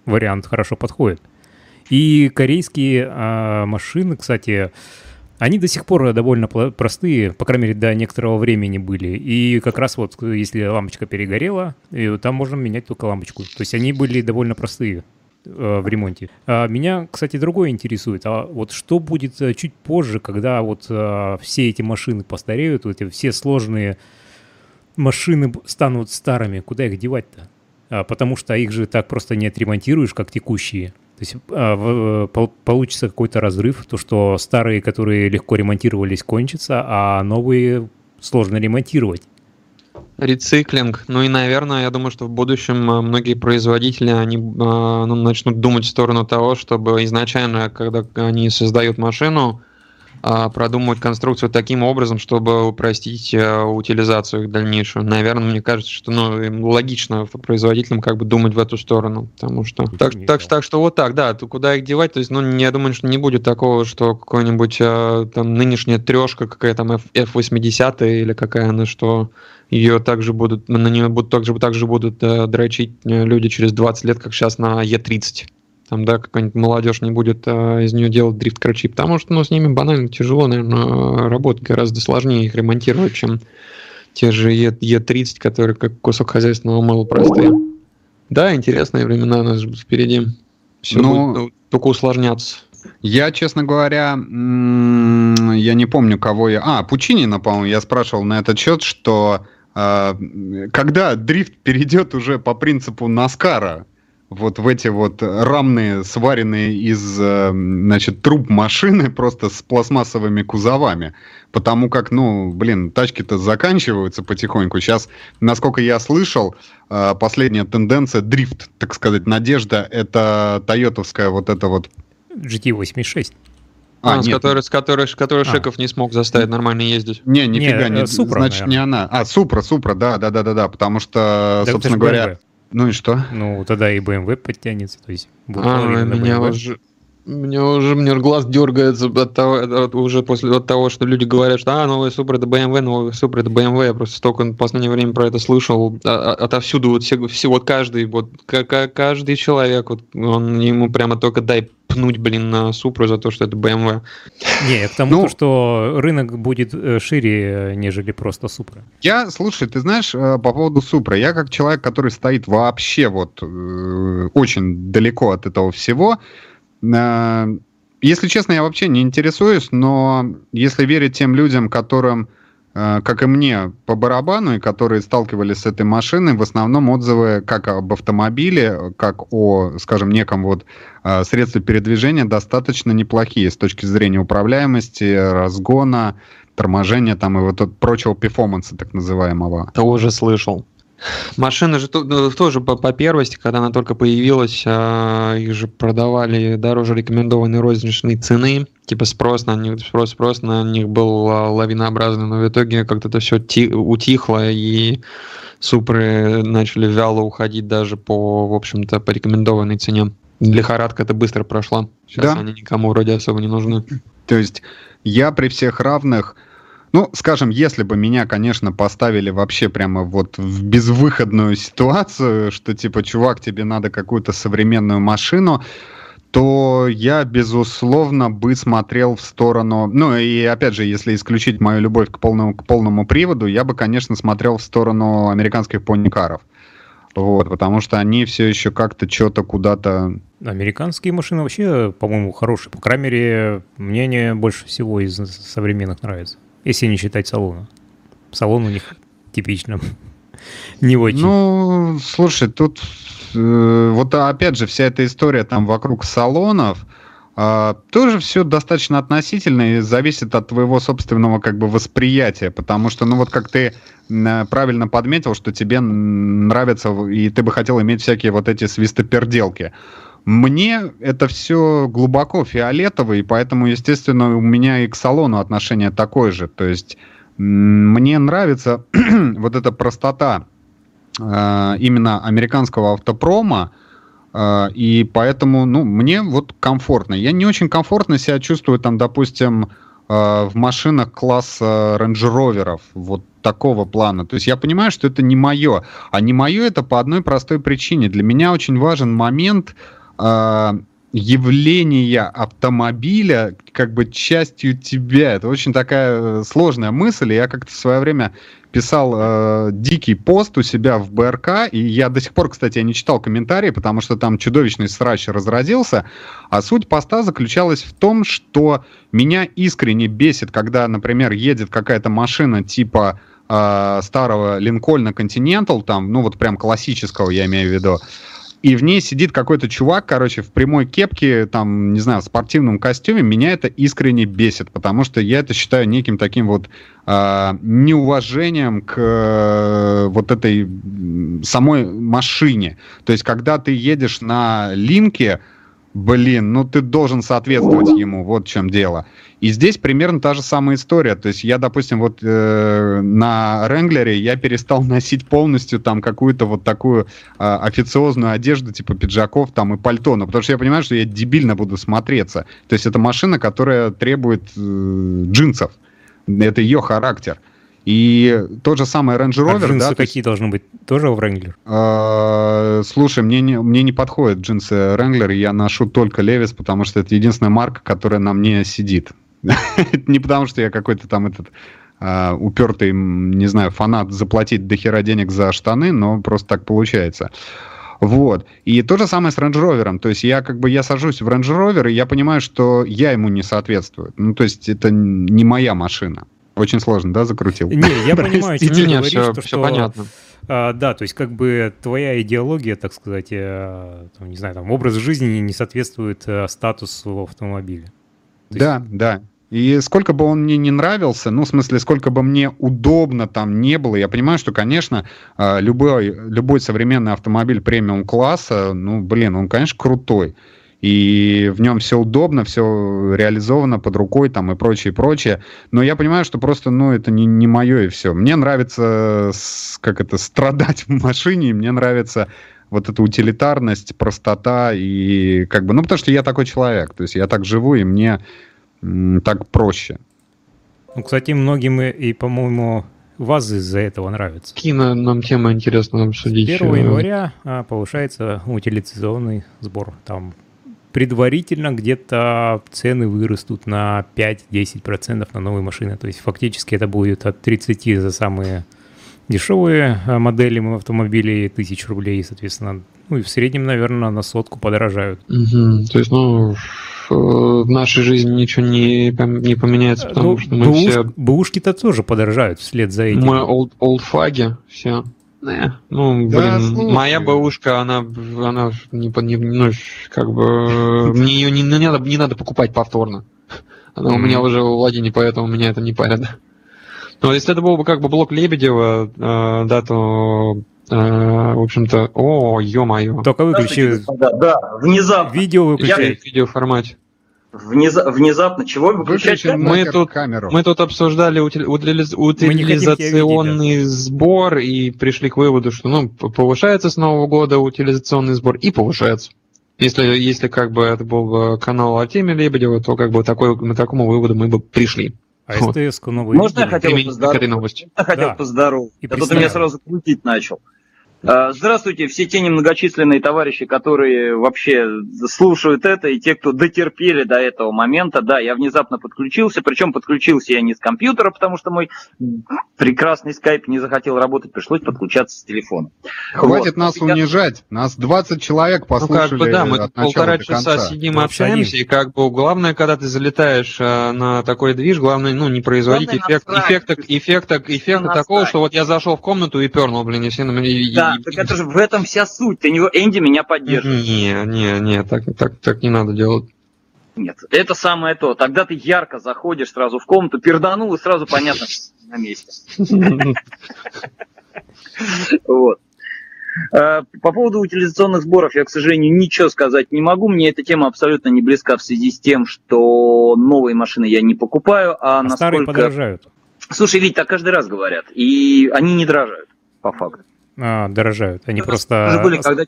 вариант хорошо подходит. И корейские э, машины, кстати, они до сих пор довольно простые, по крайней мере, до некоторого времени были. И как раз вот, если лампочка перегорела, там можно менять только лампочку. То есть они были довольно простые э, в ремонте. А меня, кстати, другое интересует. А вот что будет э, чуть позже, когда вот а, все эти машины постареют, вот эти все сложные машины станут старыми, куда их девать-то? А, потому что их же так просто не отремонтируешь, как текущие. То есть а, получится какой-то разрыв, то что старые, которые легко ремонтировались, кончатся, а новые сложно ремонтировать. Рециклинг. Ну и, наверное, я думаю, что в будущем а, многие производители они ну, начнут думать в сторону того, чтобы изначально, когда они создают машину, а, продумать конструкцию таким образом, чтобы упростить э, утилизацию их дальнейшую. Наверное, мне кажется, что ну, логично производителям как бы думать в эту сторону, потому что... Так, так, так что вот так, да, то куда их девать, то есть, ну, я думаю, что не будет такого, что какой-нибудь э, там нынешняя трешка, какая там F80 или какая она, что ее также будут, на нее будут, также, также будут э, дрочить э, люди через 20 лет, как сейчас на E30 там, да, какая-нибудь молодежь не будет а, из нее делать дрифт крачи, потому что, ну, с ними банально тяжело, наверное, работать, гораздо сложнее их ремонтировать, чем те же Е30, которые как кусок хозяйственного мыла простые. Да, интересные времена у нас ждут впереди. Все ну, будет только усложняться. Я, честно говоря, я не помню, кого я... А, Пучинина, по-моему, я спрашивал на этот счет, что а, когда дрифт перейдет уже по принципу Наскара, вот в эти вот рамные, сваренные из, э, значит, труб машины просто с пластмассовыми кузовами. Потому как, ну, блин, тачки-то заканчиваются потихоньку. Сейчас, насколько я слышал, э, последняя тенденция, дрифт, так сказать, надежда, это тойотовская вот это вот... GT86. А, а с которой, с которой, с которой а. Шеков не смог заставить нормально ездить. Не, нифига, не, не Супра, значит, наверное. не она. А, Супра, Супра, да, да, да, да, да, потому что, да, собственно говоря... Ну и что? Ну, тогда и BMW подтянется, то есть... А, меня уже... Мне уже мне глаз дергается от того, от, уже после от того, что люди говорят, что а, новый Супер это BMW, новый Супер это BMW. Я просто столько в последнее время про это слышал. А, а, отовсюду вот все, все вот каждый, вот каждый человек, вот он ему прямо только дай пнуть, блин, на Супру за то, что это BMW. Не, к тому, ну, что рынок будет э, шире, нежели просто Супра. Я, слушай, ты знаешь, э, по поводу Супра, я как человек, который стоит вообще вот э, очень далеко от этого всего, если честно, я вообще не интересуюсь, но если верить тем людям, которым, э, как и мне, по барабану, и которые сталкивались с этой машиной, в основном отзывы как об автомобиле, как о, скажем, неком вот э, средстве передвижения достаточно неплохие с точки зрения управляемости, разгона, торможения там и вот прочего перформанса так называемого. Тоже слышал. Машины же ну, тоже по, по первости, когда она только появилась, а, их же продавали дороже рекомендованной розничной цены. Типа спрос на них, спрос, спрос на них был а, лавинообразный, но в итоге как-то это все ти, утихло, и супры начали вяло уходить даже по, в общем-то, по рекомендованной цене. Лихорадка это быстро прошла. Сейчас да. они никому вроде особо не нужны. То есть я при всех равных ну, скажем, если бы меня, конечно, поставили вообще прямо вот в безвыходную ситуацию, что типа, чувак, тебе надо какую-то современную машину, то я, безусловно, бы смотрел в сторону... Ну, и опять же, если исключить мою любовь к полному, к полному приводу, я бы, конечно, смотрел в сторону американских поникаров. Вот, потому что они все еще как-то что-то куда-то... Американские машины вообще, по-моему, хорошие. По крайней мере, мне больше всего из современных нравится если не считать салона. Салон у них типично *laughs* не очень. Ну, слушай, тут э, вот опять же вся эта история там вокруг салонов, э, тоже все достаточно относительно и зависит от твоего собственного как бы восприятия, потому что, ну вот как ты э, правильно подметил, что тебе нравится и ты бы хотел иметь всякие вот эти свистоперделки. Мне это все глубоко фиолетово, и поэтому, естественно, у меня и к салону отношение такое же. То есть мне нравится *clears throat* вот эта простота э, именно американского автопрома, э, и поэтому, ну, мне вот комфортно. Я не очень комфортно себя чувствую там, допустим, э, в машинах класса Rover, вот такого плана. То есть я понимаю, что это не мое. А не мое это по одной простой причине. Для меня очень важен момент, э, явления автомобиля как бы частью тебя. Это очень такая э, сложная мысль. Я как-то в свое время писал э, дикий пост у себя в БРК, и я до сих пор, кстати, я не читал комментарии, потому что там чудовищный срач разразился, а суть поста заключалась в том, что меня искренне бесит, когда, например, едет какая-то машина типа э, старого Линкольна Continental, там, ну вот прям классического, я имею в виду, и в ней сидит какой-то чувак, короче, в прямой кепке, там, не знаю, в спортивном костюме, меня это искренне бесит, потому что я это считаю неким таким вот э, неуважением к э, вот этой самой машине. То есть, когда ты едешь на линке, блин, ну ты должен соответствовать ему, вот в чем дело. И здесь примерно та же самая история. То есть я, допустим, вот э, на Ренглере я перестал *laughs* носить полностью там какую-то вот такую э, официозную одежду, типа пиджаков там и пальто, ну, потому что я понимаю, что я дебильно буду смотреться. То есть это машина, которая требует э, джинсов. Это ее характер. И тот же самый Range Rover... А джинсы да, какие есть... должны быть? Тоже Wrangler? Э, слушай, мне не, мне не подходят джинсы Wrangler, я ношу только Levi's, потому что это единственная марка, которая на мне сидит. *laughs* Не потому что я какой-то там этот Uh, упертый, не знаю, фанат заплатить до хера денег за штаны, но просто так получается. Вот. И то же самое с Range Rover. То есть я как бы я сажусь в Range Rover, и я понимаю, что я ему не соответствую. Ну, то есть это не моя машина. Очень сложно, да, закрутил? Не, я *laughs* понимаю, что ты говоришь, все, все понятно. А, да, то есть как бы твоя идеология, так сказать, э, там, не знаю, там образ жизни не соответствует э, статусу автомобиля. То да, есть... да. И сколько бы он мне не нравился, ну, в смысле, сколько бы мне удобно там не было, я понимаю, что, конечно, э, любой, любой современный автомобиль премиум-класса, ну, блин, он, конечно, крутой и в нем все удобно, все реализовано под рукой там и прочее, прочее. Но я понимаю, что просто, ну, это не, не мое и все. Мне нравится, как это, страдать в машине, мне нравится вот эта утилитарность, простота и как бы, ну, потому что я такой человек, то есть я так живу, и мне м, так проще. Ну, кстати, многим и, и по-моему, вас из-за этого нравится. Кино нам тема интересно обсудить. 1 января а, повышается утилизационный сбор. Там предварительно где-то цены вырастут на 5-10% на новые машины. То есть фактически это будет от 30 за самые дешевые а, модели автомобилей тысяч рублей, соответственно. Ну и в среднем, наверное, на сотку подорожают. Угу. То есть, ну, в нашей жизни ничего не, не поменяется, потому ну, что мы бэуш, все... Бэушки-то тоже подорожают вслед за этим. Мы old, old фаги все. Не, ну, да, блин, слушай. моя бабушка, она, она не, не, ну, как бы, *laughs* мне ее не, не, надо, не надо покупать повторно. Она mm-hmm. у меня уже в владении, поэтому меня это не парит. Но если это был бы как бы блок Лебедева, э, да, то э, в общем-то, о, ё-моё. Только выключи. Да, да, внезапно. Видео выключи. Я... В видеоформате. Внеза- внезапно чего выключать? Мы тут, камеру. мы тут обсуждали утилиз- утилизационный сбор и пришли к выводу, что ну, повышается с Нового года утилизационный сбор и повышается. Если, если как бы это был бы канал Артемия Лебедева, то как бы такой, на такому выводу мы бы пришли. А вот. СТС-ку новую Можно я хотел бы поздороваться? Я хотел да. поздороваться. А то ты меня сразу крутить начал. А, здравствуйте, все те немногочисленные товарищи, которые вообще слушают это, и те, кто дотерпели до этого момента. Да, я внезапно подключился, причем подключился я не с компьютера, потому что мой прекрасный скайп не захотел работать, пришлось подключаться с телефона. Хватит вот. нас я... унижать, нас 20 человек послушали ну, как бы, да, мы полтора часа сидим и общаемся, и как бы главное, когда ты залетаешь э, на такой движ, главное, ну, не производить эффект, эффекта, эффекта, эффекта такого, что вот я зашел в комнату и пернул, блин, и все на меня... Да, так это же в этом вся суть. Ты не, Энди меня поддерживает. Не, не, не, так, так, так не надо делать. Нет, это самое то. Тогда ты ярко заходишь сразу в комнату, перданул, и сразу понятно, *laughs* что на месте. Вот. А, по поводу утилизационных сборов я, к сожалению, ничего сказать не могу. Мне эта тема абсолютно не близка в связи с тем, что новые машины я не покупаю, а, а насколько... старые подорожают. Слушай, ведь так каждый раз говорят, и они не дрожают, по факту а, дорожают. Они ну, просто... Были, когда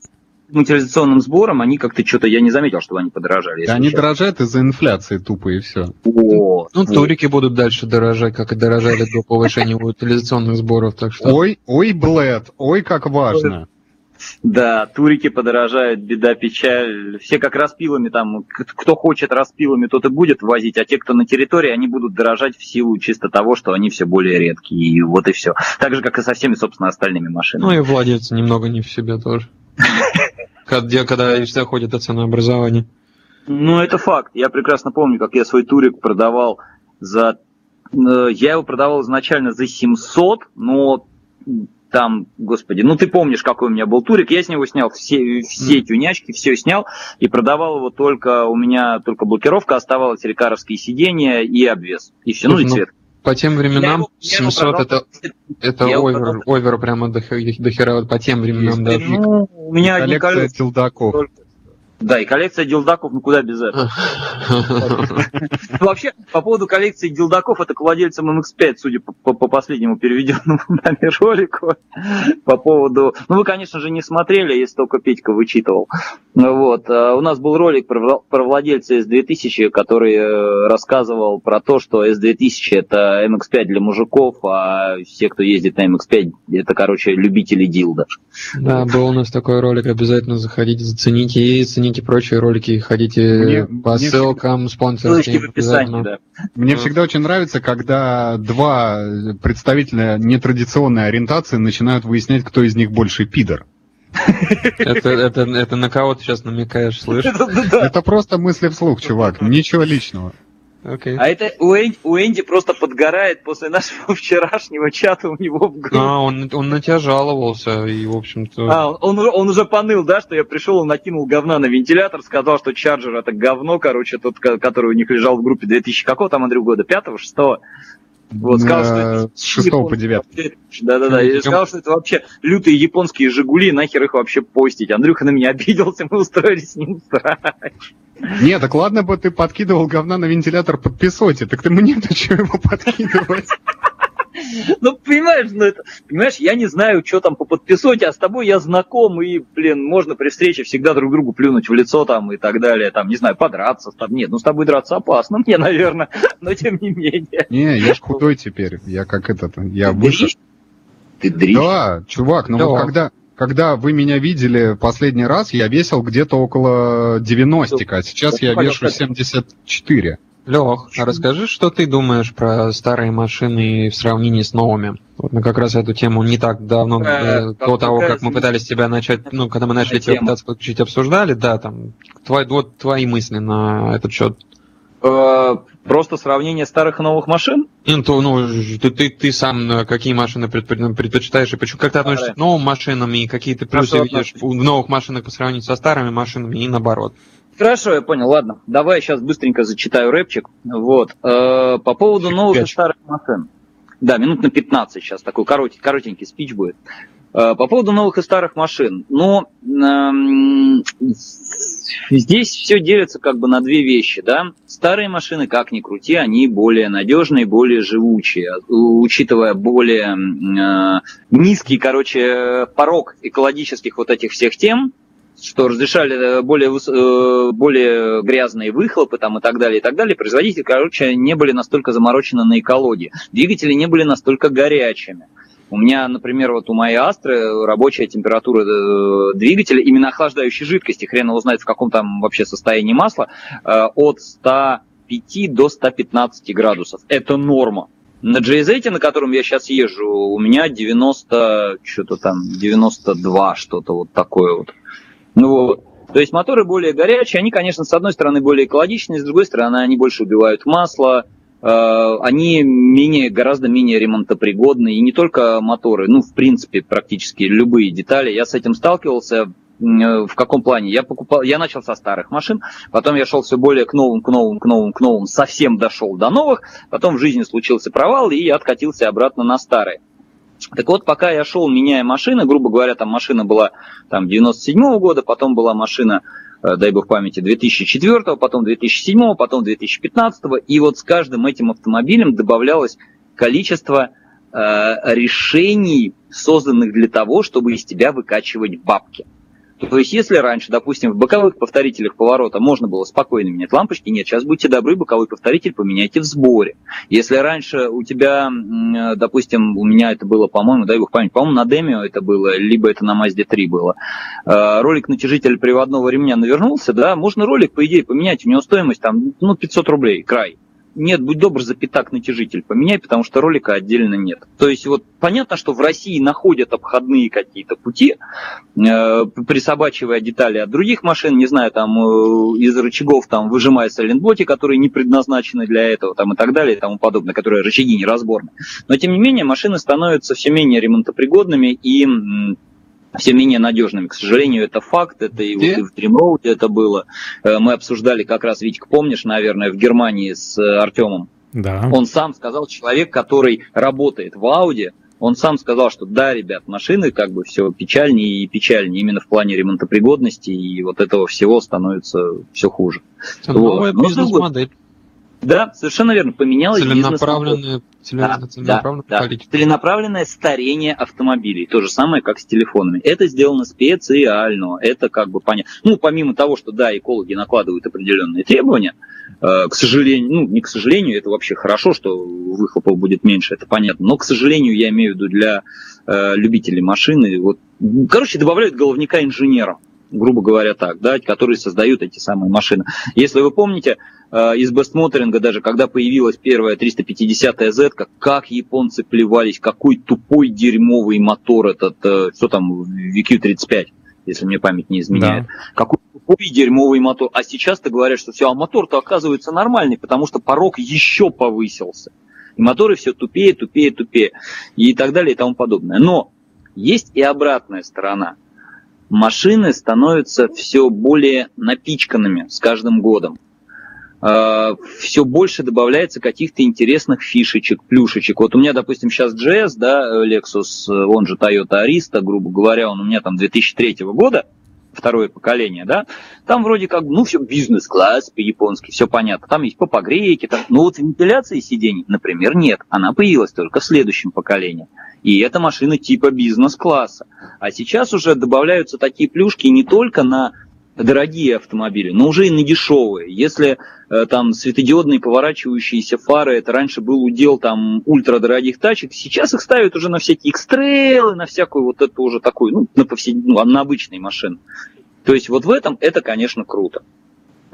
утилизационным сбором, они как-то что-то, я не заметил, что они подорожали. Да, они дорожают из-за инфляции тупо и все. Вот, ну, вот. турики будут дальше дорожать, как и дорожали до повышения утилизационных сборов, так что... Ой, ой, Блэд, ой, как важно. Да, турики подорожают, беда, печаль. Все как распилами там, кто хочет распилами, тот и будет возить, а те, кто на территории, они будут дорожать в силу чисто того, что они все более редкие. И вот и все. Так же, как и со всеми, собственно, остальными машинами. Ну и владельцы немного не в себе тоже. *laughs* Когда, когда все ходят о ценообразовании. Ну, это факт. Я прекрасно помню, как я свой турик продавал за... Э, я его продавал изначально за 700, но там, господи, ну ты помнишь, какой у меня был турик, я с него снял все, все тюнячки, все снял и продавал его только, у меня только блокировка оставалась, рекаровские сиденья и обвес, и все, ну и ну, цвет. По тем временам его, 700 это, это овер, овер прямо до, до хера, по тем временам даже. Ну, у меня одни колеса. Только, да, и коллекция дилдаков, ну куда без этого. *laughs* Вообще, по поводу коллекции дилдаков, это к владельцам MX5, судя по, последнему переведенному *laughs* нами ролику. По поводу... Ну, вы, конечно же, не смотрели, если только Петька вычитывал. Вот. А у нас был ролик про, про владельца S2000, который э, рассказывал про то, что S2000 это MX5 для мужиков, а все, кто ездит на MX5, это, короче, любители дилда. Да, был у нас такой ролик, обязательно заходите, зацените и цените цените прочие ролики, ходите мне, по мне ссылкам, спонсорским. Да. Мне ну. всегда очень нравится, когда два представителя нетрадиционной ориентации начинают выяснять, кто из них больше пидор. Это, это, это на кого ты сейчас намекаешь, слышишь? *laughs* Это просто мысли вслух, чувак, ничего личного. Okay. А это у Энди, у Энди просто подгорает после нашего *laughs* вчерашнего чата у него в группе. А, он, он на тебя жаловался, и, в общем-то... А, он, он уже поныл, да, что я пришел, он накинул говна на вентилятор, сказал, что Чарджер это говно, короче, тот, который у них лежал в группе 2000, какого там, Андрю, года? Пятого, шестого? Вот, сказал, что это с 6 по 9. Да-да-да, и сказал, что это вообще лютые японские «Жигули», нахер их вообще постить. Андрюха на меня *laughs* обиделся, мы устроили с ним срач. Не, так ладно бы ты подкидывал говна на вентилятор под песоте, так ты мне-то *laughs* что его подкидывать? *laughs* Ну, понимаешь, ну это, понимаешь, я не знаю, что там по подписоте, а с тобой я знаком, и, блин, можно при встрече всегда друг другу плюнуть в лицо там и так далее, там, не знаю, подраться. Там, нет, ну с тобой драться опасно *laughs* мне, наверное, но тем не менее. Не, я ж худой теперь, я как этот, я Ты выше. Ты дрищ? Да, чувак, ну да. вот когда, когда вы меня видели последний раз, я весил где-то около 90, а сейчас я вешу 74. Лех, а расскажи, что ты думаешь про старые машины в сравнении с новыми? Вот мы как раз эту тему не так давно, э, до того, как мы пытались тебя начать, ну, когда мы начали тебя пытаться подключить, обсуждали, да, там, твои, вот твои мысли на этот счет. Э, просто сравнение старых и новых машин? Ну, то, ну ты, ты, ты сам э, какие машины предпочитаешь и почему? Как ты относишься к новым машинам и какие ты плюсы видишь в новых машинах по сравнению со старыми машинами и наоборот? Хорошо, я понял. Ладно, давай я сейчас быстренько зачитаю рэпчик. Вот. Э, по поводу новых и старых машин. Да, минут на 15 сейчас такой коротенький, коротенький спич будет. Э, по поводу новых и старых машин. Ну, э, здесь все делится как бы на две вещи, да. Старые машины, как ни крути, они более надежные, более живучие, учитывая более э, низкий, короче, порог экологических вот этих всех тем, что разрешали э, более, э, более грязные выхлопы там, и так далее, и так далее, производители, короче, не были настолько заморочены на экологии. Двигатели не были настолько горячими. У меня, например, вот у моей Астры рабочая температура э, двигателя, именно охлаждающей жидкости, хрен его знает в каком там вообще состоянии масла, от 105 до 115 градусов. Это норма. На GZ, на котором я сейчас езжу, у меня 90, что-то там, 92, что-то вот такое вот. Ну вот. То есть моторы более горячие, они, конечно, с одной стороны более экологичные, с другой стороны они больше убивают масло, э, они менее, гораздо менее ремонтопригодны, и не только моторы, ну, в принципе, практически любые детали. Я с этим сталкивался э, в каком плане? Я покупал, я начал со старых машин, потом я шел все более к новым, к новым, к новым, к новым, совсем дошел до новых, потом в жизни случился провал, и я откатился обратно на старые. Так вот, пока я шел, меняя машины, грубо говоря, там машина была там 97 -го года, потом была машина, э, дай бог памяти, 2004, потом 2007, потом 2015, и вот с каждым этим автомобилем добавлялось количество э, решений, созданных для того, чтобы из тебя выкачивать бабки. То есть, если раньше, допустим, в боковых повторителях поворота можно было спокойно менять лампочки, нет, сейчас будьте добры, боковой повторитель поменяйте в сборе. Если раньше у тебя, допустим, у меня это было, по-моему, дай бог память, по-моему, на Демио это было, либо это на Mazda 3 было, э, ролик натяжителя приводного ремня навернулся, да, можно ролик, по идее, поменять, у него стоимость там, ну, 500 рублей, край нет, будь добр, за пятак натяжитель поменяй, потому что ролика отдельно нет. То есть вот понятно, что в России находят обходные какие-то пути, э, присобачивая детали от других машин, не знаю, там э, из рычагов там выжимая сайлентботи, которые не предназначены для этого, там и так далее, и тому подобное, которые рычаги неразборны. Но тем не менее машины становятся все менее ремонтопригодными и все менее надежными. К сожалению, это факт, это и, вот и в Dream это было. Э, мы обсуждали как раз, Витька, помнишь, наверное, в Германии с э, Артемом? Да. Он сам сказал, человек, который работает в Audi, он сам сказал, что да, ребят, машины как бы все печальнее и печальнее именно в плане ремонтопригодности, и вот этого всего становится все хуже. Новая вот. бизнес-модель. Да, совершенно верно, поменялось целенаправленная, целенаправленная да, политика. Да. Целенаправленное старение автомобилей. То же самое, как с телефонами. Это сделано специально. Это как бы понятно. Ну, помимо того, что да, экологи накладывают определенные требования, э, к сожалению, ну, не к сожалению, это вообще хорошо, что выхлопов будет меньше, это понятно. Но, к сожалению, я имею в виду для э, любителей машины, вот, короче, добавляют головника инженерам грубо говоря так, да, которые создают эти самые машины. Если вы помните, э, из бестмоторинга даже, когда появилась первая 350 Z, как японцы плевались, какой тупой дерьмовый мотор этот, э, что там, VQ-35. если мне память не изменяет. Да. Какой тупой дерьмовый мотор. А сейчас-то говорят, что все, а мотор-то оказывается нормальный, потому что порог еще повысился. И моторы все тупее, тупее, тупее. И так далее и тому подобное. Но есть и обратная сторона. Машины становятся все более напичканными с каждым годом. А, все больше добавляется каких-то интересных фишечек, плюшечек. Вот у меня, допустим, сейчас GS, да, Lexus, он же Toyota Arista, грубо говоря, он у меня там 2003 года, второе поколение, да, там вроде как, ну, все бизнес-класс по-японски, все понятно. Там есть попогрейки, там, но вот вентиляции сидений, например, нет. Она появилась только в следующем поколении. И это машина типа бизнес-класса. А сейчас уже добавляются такие плюшки не только на дорогие автомобили, но уже и на дешевые. Если э, там светодиодные поворачивающиеся фары, это раньше был удел там ультрадорогих тачек, сейчас их ставят уже на всякие экстрейлы, на всякую вот эту уже такую, ну, на, повсед... ну, на обычные машины. То есть вот в этом это, конечно, круто.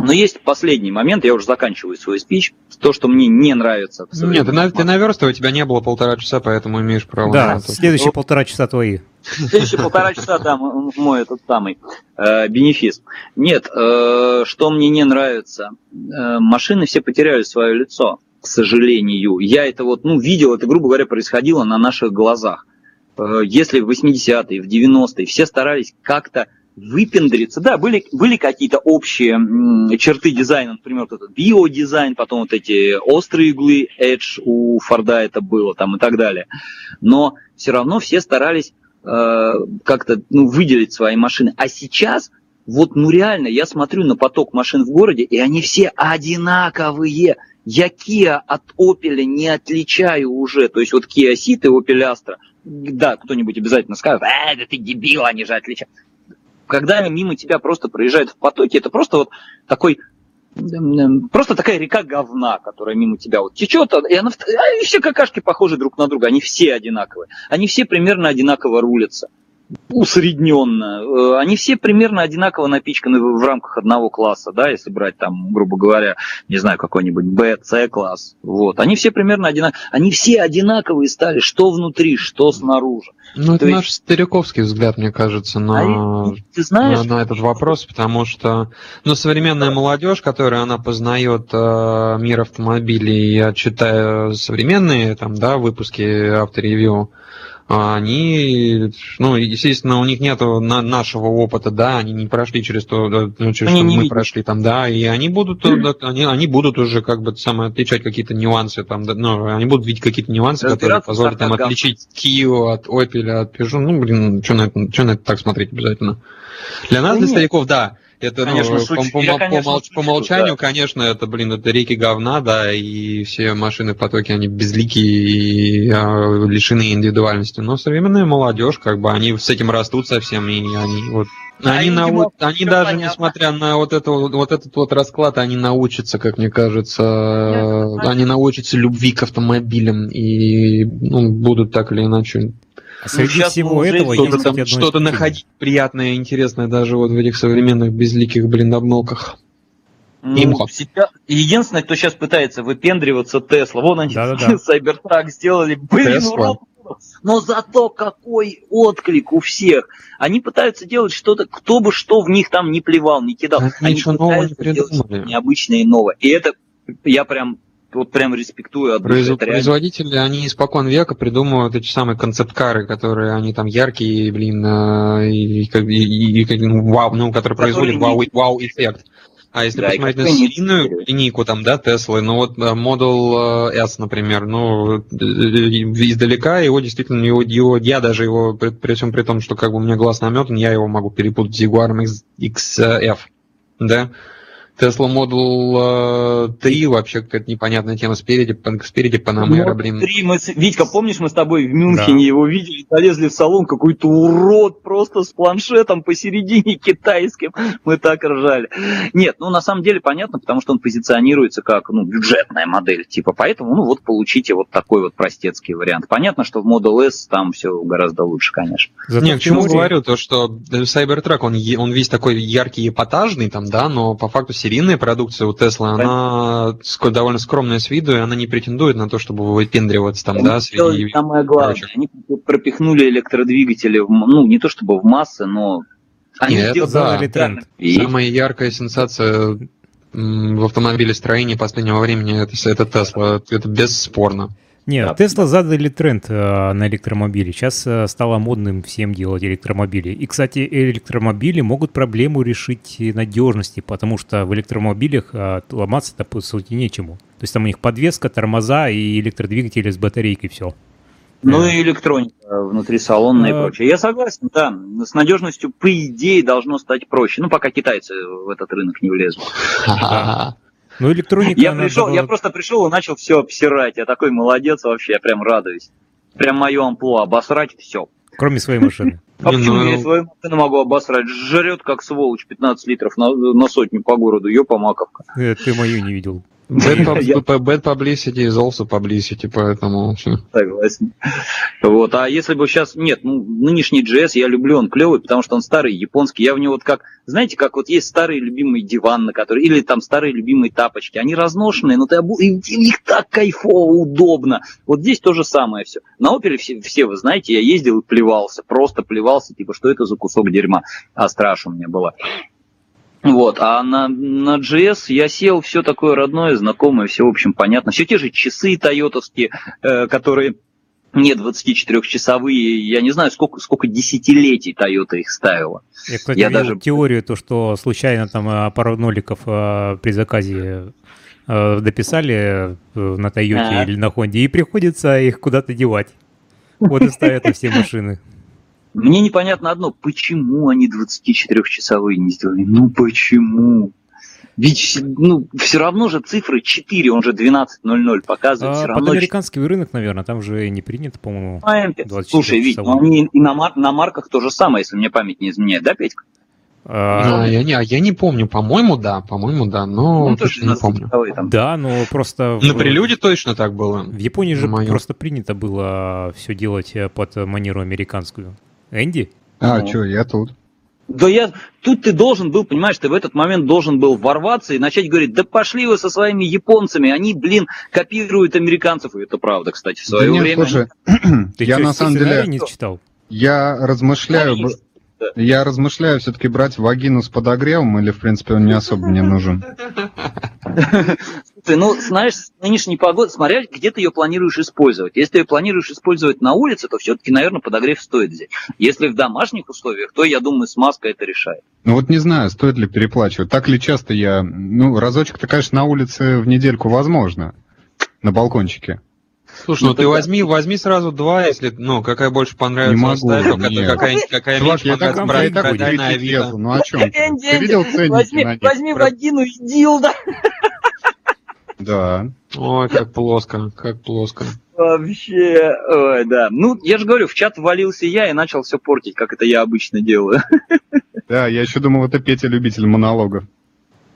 Но есть последний момент, я уже заканчиваю свой спич, то, что мне не нравится. Нет, ты, ты наверстывай, у тебя не было полтора часа, поэтому имеешь право да, на это. следующие ну, полтора часа твои. Следующие полтора часа, да, мой этот самый э, бенефис. Нет, э, что мне не нравится, э, машины все потеряли свое лицо, к сожалению. Я это вот, ну, видел, это, грубо говоря, происходило на наших глазах. Э, если в 80-е, в 90-е все старались как-то выпендриться. Да, были, были какие-то общие черты дизайна, например, вот этот биодизайн, потом вот эти острые иглы, Edge у Форда это было там и так далее. Но все равно все старались э, как-то ну, выделить свои машины. А сейчас вот ну реально я смотрю на поток машин в городе, и они все одинаковые. Я Kia от Opel не отличаю уже. То есть вот Kia Ceed и Opel Astra, да, кто-нибудь обязательно скажет, э, да ты дебил, они же отличают когда мимо тебя просто проезжает в потоке, это просто вот такой просто такая река говна, которая мимо тебя вот течет, и она, и все какашки похожи друг на друга, они все одинаковые, они все примерно одинаково рулятся усредненно. Э, они все примерно одинаково напичканы в рамках одного класса, да, если брать там, грубо говоря, не знаю, какой-нибудь B, C класс. Вот. Они все примерно одинаковые. Они все одинаковые стали, что внутри, что снаружи. Ну, это То наш есть... стариковский взгляд, мне кажется, на, а, ты знаешь, на, на этот вопрос, потому что ну, современная молодежь, которая она познает э, мир автомобилей, я читаю современные там, да, выпуски авторевью, они, ну, естественно, у них нет на нашего опыта, да, они не прошли через то, ну, через что мы видят. прошли там, да, и они будут, mm-hmm. они, они будут уже как бы самое отличать какие-то нюансы там, да, ну, они будут видеть какие-то нюансы, которые позволят им отличить Kia от Opel, от Peugeot, ну, блин, что на это, что на это так смотреть обязательно? Для нас, для стариков, да, это, конечно, ну, по, по, я, конечно, по, по умолчанию, да. конечно, это, блин, это реки говна, да, и все машины в потоке, они безликие и а, лишены индивидуальности. Но современная молодежь, как бы, они с этим растут совсем, и они вот они, а нау... они даже, понятно. несмотря на вот, это, вот этот вот расклад, они научатся, как мне кажется, Нет, они научатся любви к автомобилям и ну, будут так или иначе а среди ну, всего этого что-то, там, что-то находить приятное, интересное даже вот в этих современных безликих, блин, обмолках. Ну, сейчас, единственное, кто сейчас пытается выпендриваться, Тесла. Вон они Cybertruck *laughs* сделали, блин, урод. Но зато какой отклик у всех. Они пытаются делать что-то, кто бы что в них там не плевал, не кидал. Они ничего нового не придумали. необычное и новое. И это я прям вот прям респектую от Произ... Производители, они испокон века придумывают эти самые концепт-кары, которые они там яркие, блин, э, и, и, и, и ну, вау, ну, которые производят вау, вау-эффект. А если да, посмотреть на серийную линейку, там, да, Теслы, ну вот э, Model э, S, например, ну, издалека его действительно, его, его, я даже его, при, при всем при том, что как бы у меня глаз наметан, я его могу перепутать с Jaguar XF, да, Tesla Model 3 э, вообще какая-то непонятная тема. Спереди, спереди Panamera, блин. 3 мы, Витька, помнишь, мы с тобой в Мюнхене да. его видели, залезли в салон, какой-то урод просто с планшетом посередине *laughs* китайским. Мы так ржали. Нет, ну на самом деле понятно, потому что он позиционируется как ну, бюджетная модель. Типа, поэтому, ну вот получите вот такой вот простецкий вариант. Понятно, что в Model S там все гораздо лучше, конечно. Зато Нет, к чему говорю, то что Cybertruck, он, он весь такой яркий, эпатажный там, да, но по факту серийная продукция у Теслы, она довольно скромная с виду, и она не претендует на то, чтобы выпендриваться там, они да, среди... Самое главное, они пропихнули электродвигатели, в, ну, не то чтобы в массы, но Они Нет, это да. тренд. И... Самая яркая сенсация в автомобилестроении последнего времени это, это Тесла. Это бесспорно. Нет, Тесла задали тренд э, на электромобили. Сейчас э, стало модным всем делать электромобили. И, кстати, электромобили могут проблему решить надежности, потому что в электромобилях э, ломаться-то по сути нечему. То есть там у них подвеска, тормоза и электродвигатели с батарейкой, все. Ну и электроника внутри салона и прочее. Я согласен, да. С надежностью, по идее, должно стать проще. Ну, пока китайцы в этот рынок не влезут. Ну, электроника... Я, пришел, была... я просто пришел и начал все обсирать. Я такой молодец вообще, я прям радуюсь. Прям мое амплуа, обосрать все. Кроме своей машины. *laughs* А почему ну, я свою машину могу обосрать? Жрет как сволочь 15 литров на, на сотню по городу, ёпа маковка. Э, ты мою не видел. *laughs* Bad publicity is also publicity, поэтому... Согласен. Вот, а если бы сейчас... Нет, ну, нынешний JS я люблю, он клевый, потому что он старый, японский. Я в него вот как... Знаете, как вот есть старый любимый диван, на который... Или там старые любимые тапочки. Они разношенные, но ты обу... и в них так кайфово, удобно. Вот здесь то же самое все. На опере все, все вы знаете, я ездил и плевался. Просто плевался, типа, что это за кусок дерьма. А страшно у меня было. Вот, а на, на GS я сел, все такое родное, знакомое, все, в общем, понятно. Все те же часы тойотовские, э, которые не 24-часовые, я не знаю, сколько, сколько десятилетий Toyota их ставила. Я, кстати, я даже теорию, то, что случайно там э, пару ноликов э, при заказе э, дописали э, на Тойоте а. или на Хонде, и приходится их куда-то девать. Вот и ставят на все *laughs* машины. Мне непонятно одно, почему они 24-часовые не сделали? Ну почему? Ведь ну, все равно же цифры 4, он же 12.00 показывает. А, все равно... Под американский рынок, наверное, там же не принято, по-моему, Слушай, ведь они и на, мар- на марках то же самое, если мне память не изменяет, да, Петька? А, я, не, я не помню, по-моему, да, по-моему, да, но ну, точно не помню. Там. Да, но просто... На прелюде точно так было. В Японии же моем. просто принято было все делать под манеру американскую. Энди? А, ну. что, я тут. Да я, тут ты должен был, понимаешь, ты в этот момент должен был ворваться и начать говорить, да пошли вы со своими японцами, они, блин, копируют американцев, и это правда, кстати, в свое да нет, время. Слушай, ты *clears throat* я что, на самом деле не читал? Я размышляю, я размышляю все-таки брать вагину с подогревом или, в принципе, он не особо мне нужен. *laughs* Слушай, ну, знаешь, с нынешней погоды, смотря где ты ее планируешь использовать. Если ты ее планируешь использовать на улице, то все-таки, наверное, подогрев стоит взять. Если в домашних условиях, то, я думаю, смазка это решает. Ну вот не знаю, стоит ли переплачивать. Так ли часто я... Ну, разочек-то, конечно, на улице в недельку возможно. На балкончике. Слушай, ну, ну ты возьми, возьми сразу два, если, ну, какая больше понравится, не могу, оставь, нет. какая, какая Чувак, меньше понравится, брать, на Авито. Ну, о чем? Ты видел ценники Возьми, возьми вагину и дилда. Да. Ой, как плоско, как плоско. Вообще, ой, да. Ну, я же говорю, в чат валился я и начал все портить, как это я обычно делаю. Да, я еще думал, это Петя любитель монологов.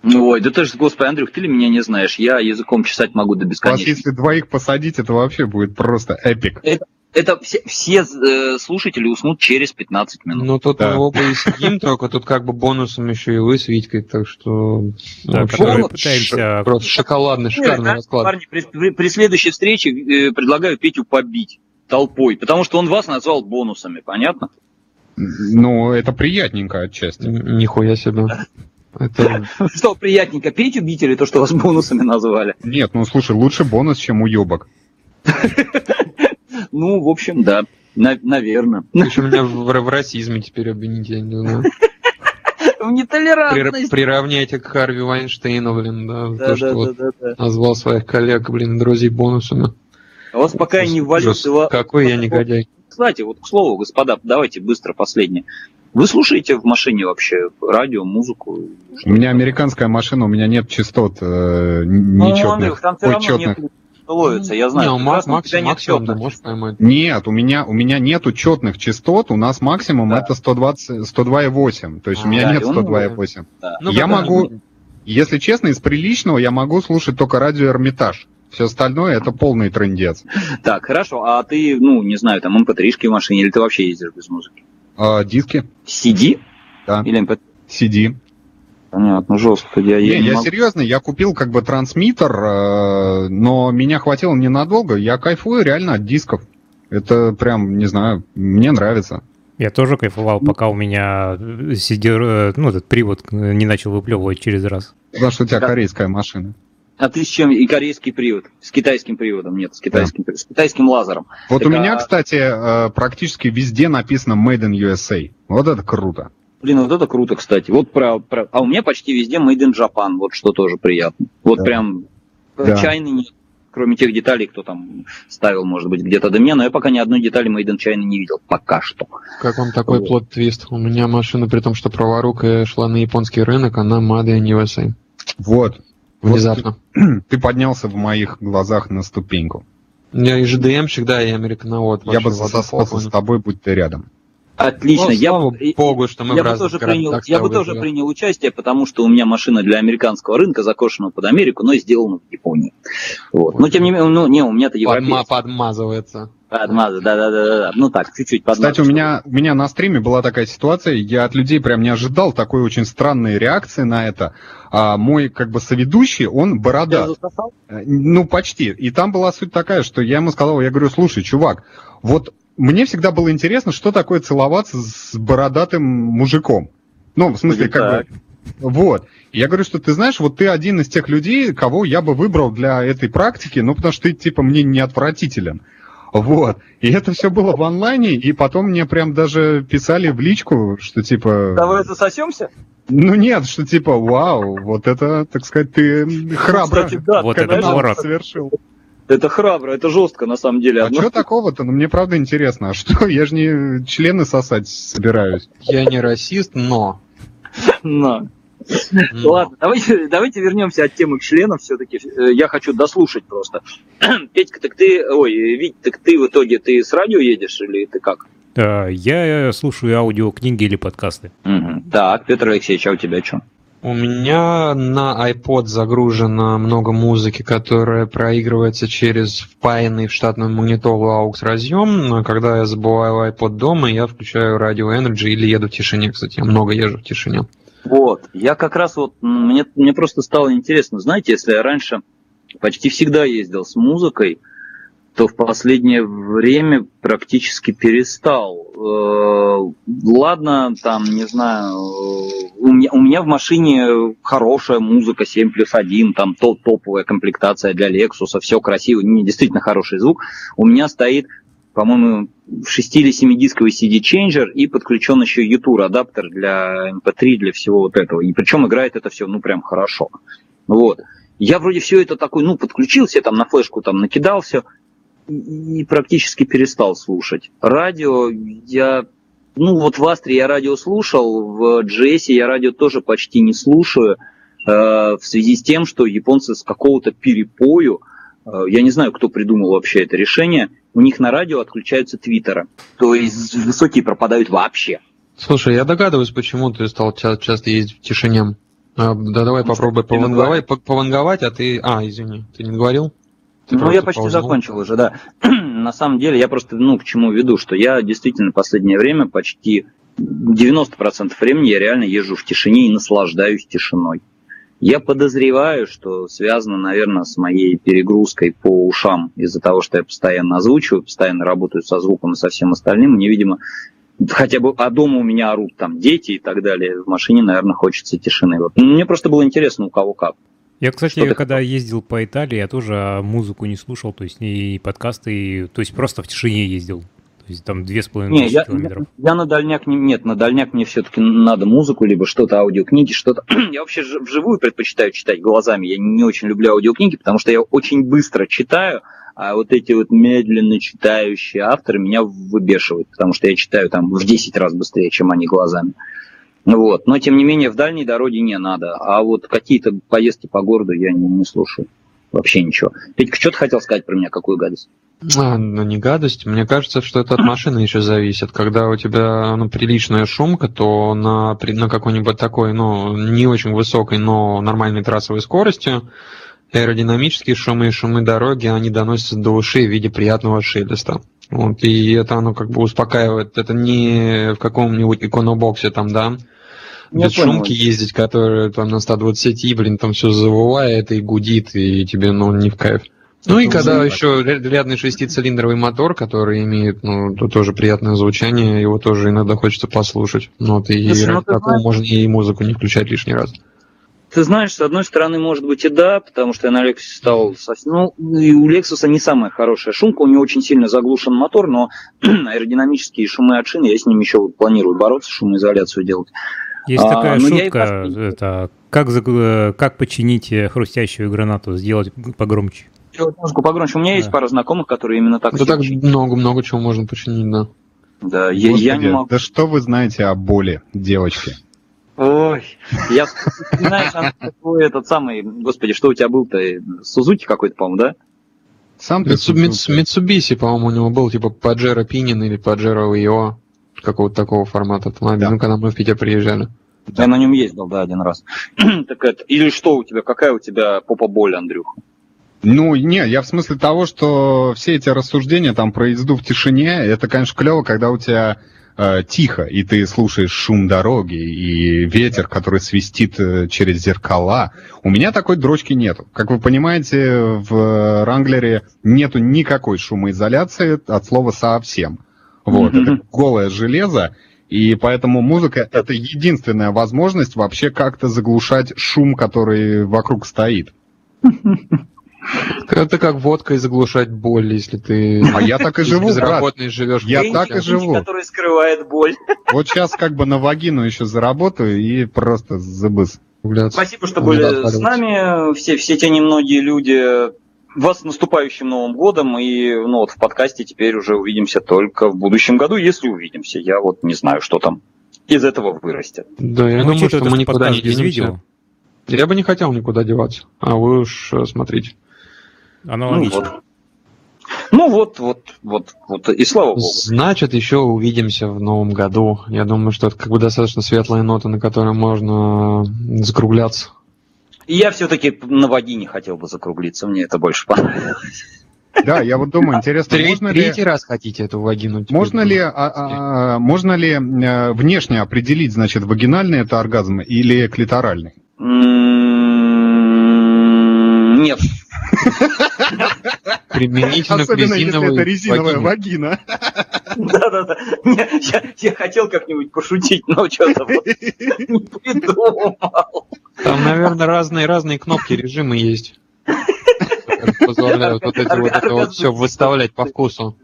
Ой, да ты же, господи, Андрюх, ты ли меня не знаешь? Я языком чесать могу до бесконечности. Вас, если двоих посадить, это вообще будет просто эпик. Это, это все, все э, слушатели уснут через 15 минут. Ну, тут да. мы оба и сидим, только тут как бы бонусом еще и вы с Витькой, так что... Да, Бонус... пытаемся... Просто шоколадный, шикарный Нет, расклад. Парни, при, при, при следующей встрече э, предлагаю Петю побить толпой, потому что он вас назвал бонусами, понятно? Ну, это приятненько отчасти. Нихуя себе. Это... *laughs* Что приятненько, петь убить или то, что вас бонусами называли? Нет, ну слушай, лучше бонус, чем уебок. *laughs* Ну, в общем, да, наверное. Еще меня в расизме теперь обвините, я не знаю. В нетолерантности. Приравняйте к Харви Вайнштейну, блин, да, то, что назвал своих коллег, блин, друзей бонусами. А вас пока не ввалился... Какой я негодяй. Кстати, вот к слову, господа, давайте быстро последнее. Вы слушаете в машине вообще радио, музыку? У меня американская машина, у меня нет частот э, нечетных. Ну, там все равно нет ловится, я знаю. Не, Макс, Макс, максимум ты можешь поймать. Нет, у меня, у меня нету четных частот, у нас максимум да. это 120, 102,8, то есть а, у меня да, нет 102,8. Да. Ну, я могу, если честно, из приличного я могу слушать только радио Эрмитаж. Все остальное это полный трендец. Так, хорошо. А ты, ну, не знаю, там mp3 в машине, или ты вообще ездишь без музыки? А, диски. CD? Да. Или MP... CD. Понятно, жестко. Я, не, я, я могу... серьезно, я купил как бы трансмиттер, э, но меня хватило ненадолго. Я кайфую реально от дисков. Это прям, не знаю, мне нравится. Я тоже кайфовал, пока у меня сидер, ну, этот привод не начал выплевывать через раз. Потому что у тебя корейская машина. А ты с чем? И корейский привод. С китайским приводом. Нет, с китайским, да. с китайским лазером. Вот так, у меня, а... кстати, э, практически везде написано Made in USA. Вот это круто. Блин, вот это круто, кстати. Вот про, про... А у меня почти везде Made in Japan. Вот что тоже приятно. Вот да. прям да. чайный нет. Кроме тех деталей, кто там ставил, может быть, где-то до меня, но я пока ни одной детали Made in China не видел. Пока что. Как вам такой вот. плод-твист? У меня машина, при том, что праворукая шла на японский рынок, она Made in USA. Вот. Внезапно. Вот ты, *clears throat* ты поднялся в моих глазах на ступеньку. Я и ЖДМщик, да, и американовод. Я бы засосался с тобой, будь ты рядом. Отлично. Ну, я, слава богу, что мы я бы тоже принял, Я бы тоже принял участие, потому что у меня машина для американского рынка, закошена под Америку, но сделана в Японии. Вот. Но тем не менее, ну, не, у меня-то европейский. Подмазывается. Подмазывается, да-да-да. Ну так, чуть-чуть подмазывается. Кстати, у меня, у меня на стриме была такая ситуация, я от людей прям не ожидал такой очень странной реакции на это. А мой, как бы, соведущий, он борода. Э, ну, почти. И там была суть такая, что я ему сказал, я говорю, слушай, чувак, вот мне всегда было интересно, что такое целоваться с бородатым мужиком. Ну, в смысле, как бы... Вот. Я говорю, что ты знаешь, вот ты один из тех людей, кого я бы выбрал для этой практики, ну, потому что ты, типа, мне не отвратителен. Вот. И это все было в онлайне, и потом мне прям даже писали в личку, что типа... Давай засосемся? Ну нет, что типа, вау, вот это, так сказать, ты храбро. Кстати, да, вот это поворот. совершил. Это храбро, это жестко на самом деле. А что такого-то? Ну мне правда интересно. А что? *laughs* Я же не члены сосать собираюсь. Я не расист, но. Но. Ладно, давайте, давайте вернемся от темы к членам все-таки. Э, я хочу дослушать просто. *clears throat* Петька, так ты, ой, Вить, так ты в итоге, ты с радио едешь или ты как? Я слушаю аудиокниги или подкасты. Угу. Так, Петр Алексеевич, а у тебя что? У меня на iPod загружено много музыки, которая проигрывается через впаянный в штатную магнитолу AUX разъем. Но когда я забываю iPod дома, я включаю Radio Energy или еду в тишине. Кстати, я много езжу в тишине. Вот. Я как раз вот, мне, мне просто стало интересно, знаете, если я раньше почти всегда ездил с музыкой, то в последнее время практически перестал. Э, ладно, там, не знаю, у меня, у меня в машине хорошая музыка 7 плюс 1, там топ топовая комплектация для Lexus, все красиво, не действительно хороший звук. У меня стоит, по-моему, 6 или 7 дисковый CD-чейнджер и подключен еще YouTube адаптер для MP3, эм для всего вот этого. И причем играет это все, ну, прям хорошо. Вот. Я вроде все это такой, ну, подключился, там на флешку там накидал все, и практически перестал слушать. Радио я, ну вот в Астре я радио слушал, в GS я радио тоже почти не слушаю, э, в связи с тем, что японцы с какого-то перепою, э, я не знаю, кто придумал вообще это решение, у них на радио отключаются твиттера, то есть высокие пропадают вообще. Слушай, я догадываюсь, почему ты стал часто ездить в тишине. А, да давай ну, попробуй пованговать, пованговать, а ты... А, извини, ты не говорил? Ты ну, я почти паузал. закончил уже, да. *clears throat* На самом деле, я просто, ну, к чему веду, что я действительно в последнее время почти 90% времени я реально езжу в тишине и наслаждаюсь тишиной. Я подозреваю, что связано, наверное, с моей перегрузкой по ушам из-за того, что я постоянно озвучиваю, постоянно работаю со звуком и со всем остальным. Мне, видимо, хотя бы, а дома у меня орут там дети и так далее, в машине, наверное, хочется тишины. Вот. Мне просто было интересно, у кого как. Я, кстати, Что когда ездил по Италии, я тоже музыку не слушал, то есть и подкасты, и, то есть просто в тишине ездил. То есть там две с половиной тысячи километров. Я, я на дальняк не, нет, на дальняк мне все-таки надо музыку, либо что-то, аудиокниги, что-то. *clears throat* я вообще вживую предпочитаю читать глазами. Я не очень люблю аудиокниги, потому что я очень быстро читаю, а вот эти вот медленно читающие авторы меня выбешивают, потому что я читаю там в 10 раз быстрее, чем они глазами. Вот. Но, тем не менее, в дальней дороге не надо. А вот какие-то поездки по городу я не, не слушаю. Вообще ничего. Петька, что ты хотел сказать про меня? Какую гадость? А, ну, не гадость. Мне кажется, что это от машины еще зависит. Когда у тебя ну, приличная шумка, то на, на какой-нибудь такой, ну, не очень высокой, но нормальной трассовой скорости аэродинамические шумы и шумы дороги, они доносятся до ушей в виде приятного шелеста. Вот, и это оно как бы успокаивает. Это не в каком-нибудь иконобоксе там, да, без шумки ездить, которая там на 120, блин, там все завывает и гудит, и тебе, ну, не в кайф. Ну и когда еще рядный шестицилиндровый мотор, который имеет, ну, то тоже приятное звучание, его тоже иногда хочется послушать. Ну, вот, и Слушай, ради такого знаешь... можно и музыку не включать лишний раз. Ты знаешь, с одной стороны, может быть и да, потому что я на Lexus стал... Ну, и у Lexus не самая хорошая шумка, у него очень сильно заглушен мотор, но *clears throat* аэродинамические шумы от шин, я с ними еще планирую бороться, шумоизоляцию делать. Есть а, такая шутка, это, как, как починить хрустящую гранату, сделать погромче. Сделать музыку погромче. У меня да. есть пара знакомых, которые именно так... Да так много-много чего можно починить, да. Да, я, я не могу... Да что вы знаете о боли, девочки? Ой, я какой этот самый, господи, что у тебя был-то, Сузуки какой-то, по-моему, да? Сам Митсубиси, по-моему, у него был, типа Паджеро Пинин или Паджеро Ио, какого-то такого формата автомобиля, да. ну, когда мы в Питер приезжали. Я на нем ездил, да, один раз. *clears throat* так это, или что у тебя, какая у тебя попа боль, Андрюха? Ну, не, я в смысле того, что все эти рассуждения там про езду в тишине, это, конечно, клево, когда у тебя э, тихо, и ты слушаешь шум дороги и ветер, который свистит э, через зеркала. У меня такой дрочки нету. Как вы понимаете, в Ранглере нету никакой шумоизоляции от слова совсем. Вот, mm-hmm. это голое железо, и поэтому музыка — это единственная возможность вообще как-то заглушать шум, который вокруг стоит. Это как водкой заглушать боль, если ты... А я так и живу, Безработный живешь. Я так и живу. Который скрывает боль. Вот сейчас как бы на вагину еще заработаю и просто забыс. Спасибо, что были с нами. Все, все те немногие люди. Вас с наступающим Новым годом. И ну, вот в подкасте теперь уже увидимся только в будущем году, если увидимся. Я вот не знаю, что там из этого вырастет. Да, я ну, думаю, что мы никуда не денемся. Я бы не хотел никуда деваться. А вы уж э, смотрите. Аналогично. Ну вот. Ну вот, вот, вот, вот, и слава богу. Значит, еще увидимся в новом году. Я думаю, что это как бы достаточно светлая нота, на которой можно закругляться. И я все-таки на вагине хотел бы закруглиться, мне это больше понравилось. Да, я вот думаю, интересно, Треть, можно третий ли... раз хотите эту вагину? Можно ли, а, а, а, можно ли а, внешне определить, значит, вагинальный это оргазм или клиторальный? Нет. *laughs* Применительно Особенно, если это резиновая вагина. Да-да-да. Я хотел как-нибудь пошутить, но что-то *laughs* не придумал. Там, наверное, разные-разные кнопки режимы есть. Позволяют вот эти вот это вот все выставлять по вкусу.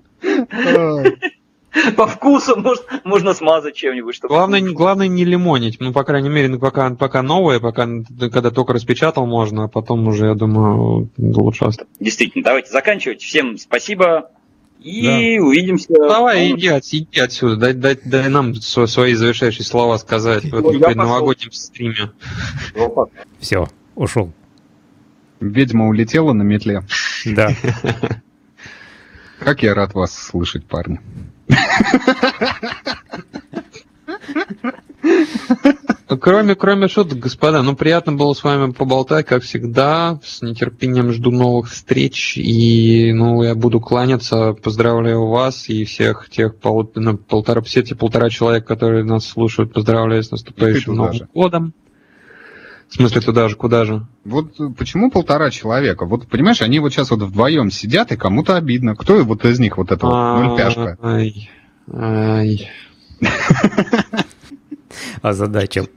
По вкусу может, можно смазать чем-нибудь. Чтобы... Главное, главное не лимонить. Ну, по крайней мере, пока, пока новое, пока когда только распечатал можно, а потом уже, я думаю, лучше оставить. Действительно, давайте заканчивать. Всем спасибо. И да. увидимся. Давай, иди, иди отсюда, дай, дай, дай нам свои завершающие слова сказать в этом предновогоднем стриме. Все, ушел. Ведьма улетела на метле. Да. *laughs* Как я рад вас слышать, парни. *laughs* Кроме, кроме шуток, господа, ну приятно было с вами поболтать, как всегда. С нетерпением жду новых встреч. И ну, я буду кланяться. Поздравляю вас и всех тех пол, ну, полтора, все эти полтора человека, которые нас слушают. Поздравляю с наступающим Новым же. годом. В смысле, туда же, куда же? Вот почему полтора человека? Вот, понимаешь, они вот сейчас вот вдвоем сидят, и кому-то обидно. Кто вот из них вот это вот нульпяшка? Ай, *laughs* ай. А задача?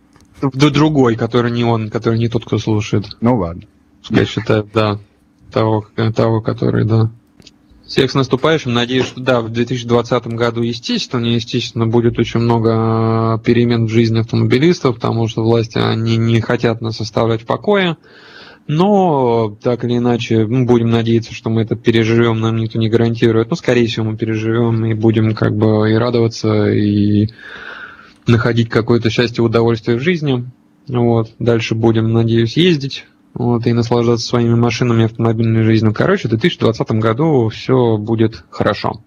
Да другой, который не он, который не тот, кто слушает. Ну ладно. Я считаю, да. Того, того, который, да. Всех с наступающим. Надеюсь, что да, в 2020 году, естественно, естественно, будет очень много перемен в жизни автомобилистов, потому что власти они не хотят нас оставлять в покое. Но, так или иначе, мы будем надеяться, что мы это переживем, нам никто не гарантирует. Но, скорее всего, мы переживем и будем как бы и радоваться, и находить какое-то счастье удовольствие в жизни. Вот. Дальше будем, надеюсь, ездить вот, и наслаждаться своими машинами автомобильной жизнью. Короче, в 2020 году все будет хорошо.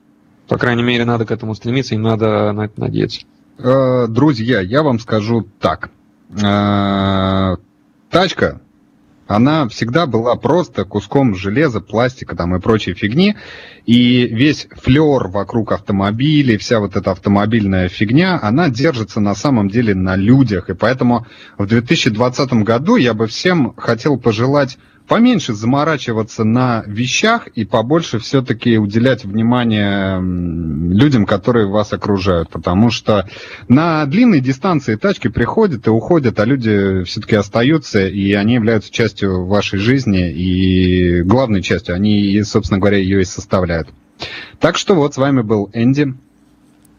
По крайней мере, надо к этому стремиться и надо на это надеяться. Э, друзья, я вам скажу так. Э, тачка она всегда была просто куском железа, пластика там и прочей фигни. И весь флер вокруг автомобилей, вся вот эта автомобильная фигня, она держится на самом деле на людях. И поэтому в 2020 году я бы всем хотел пожелать поменьше заморачиваться на вещах и побольше все-таки уделять внимание людям, которые вас окружают. Потому что на длинной дистанции тачки приходят и уходят, а люди все-таки остаются, и они являются частью вашей жизни, и главной частью. Они, собственно говоря, ее и составляют. Так что вот с вами был Энди.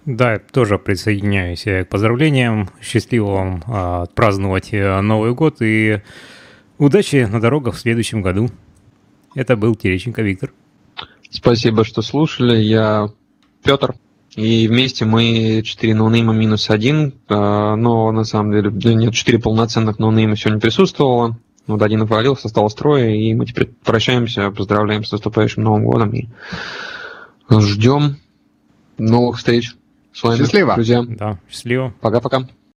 Да, тоже присоединяюсь к поздравлениям. Счастливо вам а, отпраздновать э, Новый год и удачи на дорогах в следующем году. Это был Тереченко Виктор. Спасибо, что слушали. Я Петр. И вместе мы 4 ноунейма минус 1, а, но на самом деле нет, 4 полноценных ноунейма сегодня присутствовало. Вот один провалился, стал строя, и мы теперь прощаемся, поздравляем с наступающим Новым годом и ждем новых встреч с вами, счастливо. друзья. Да, счастливо. Пока-пока.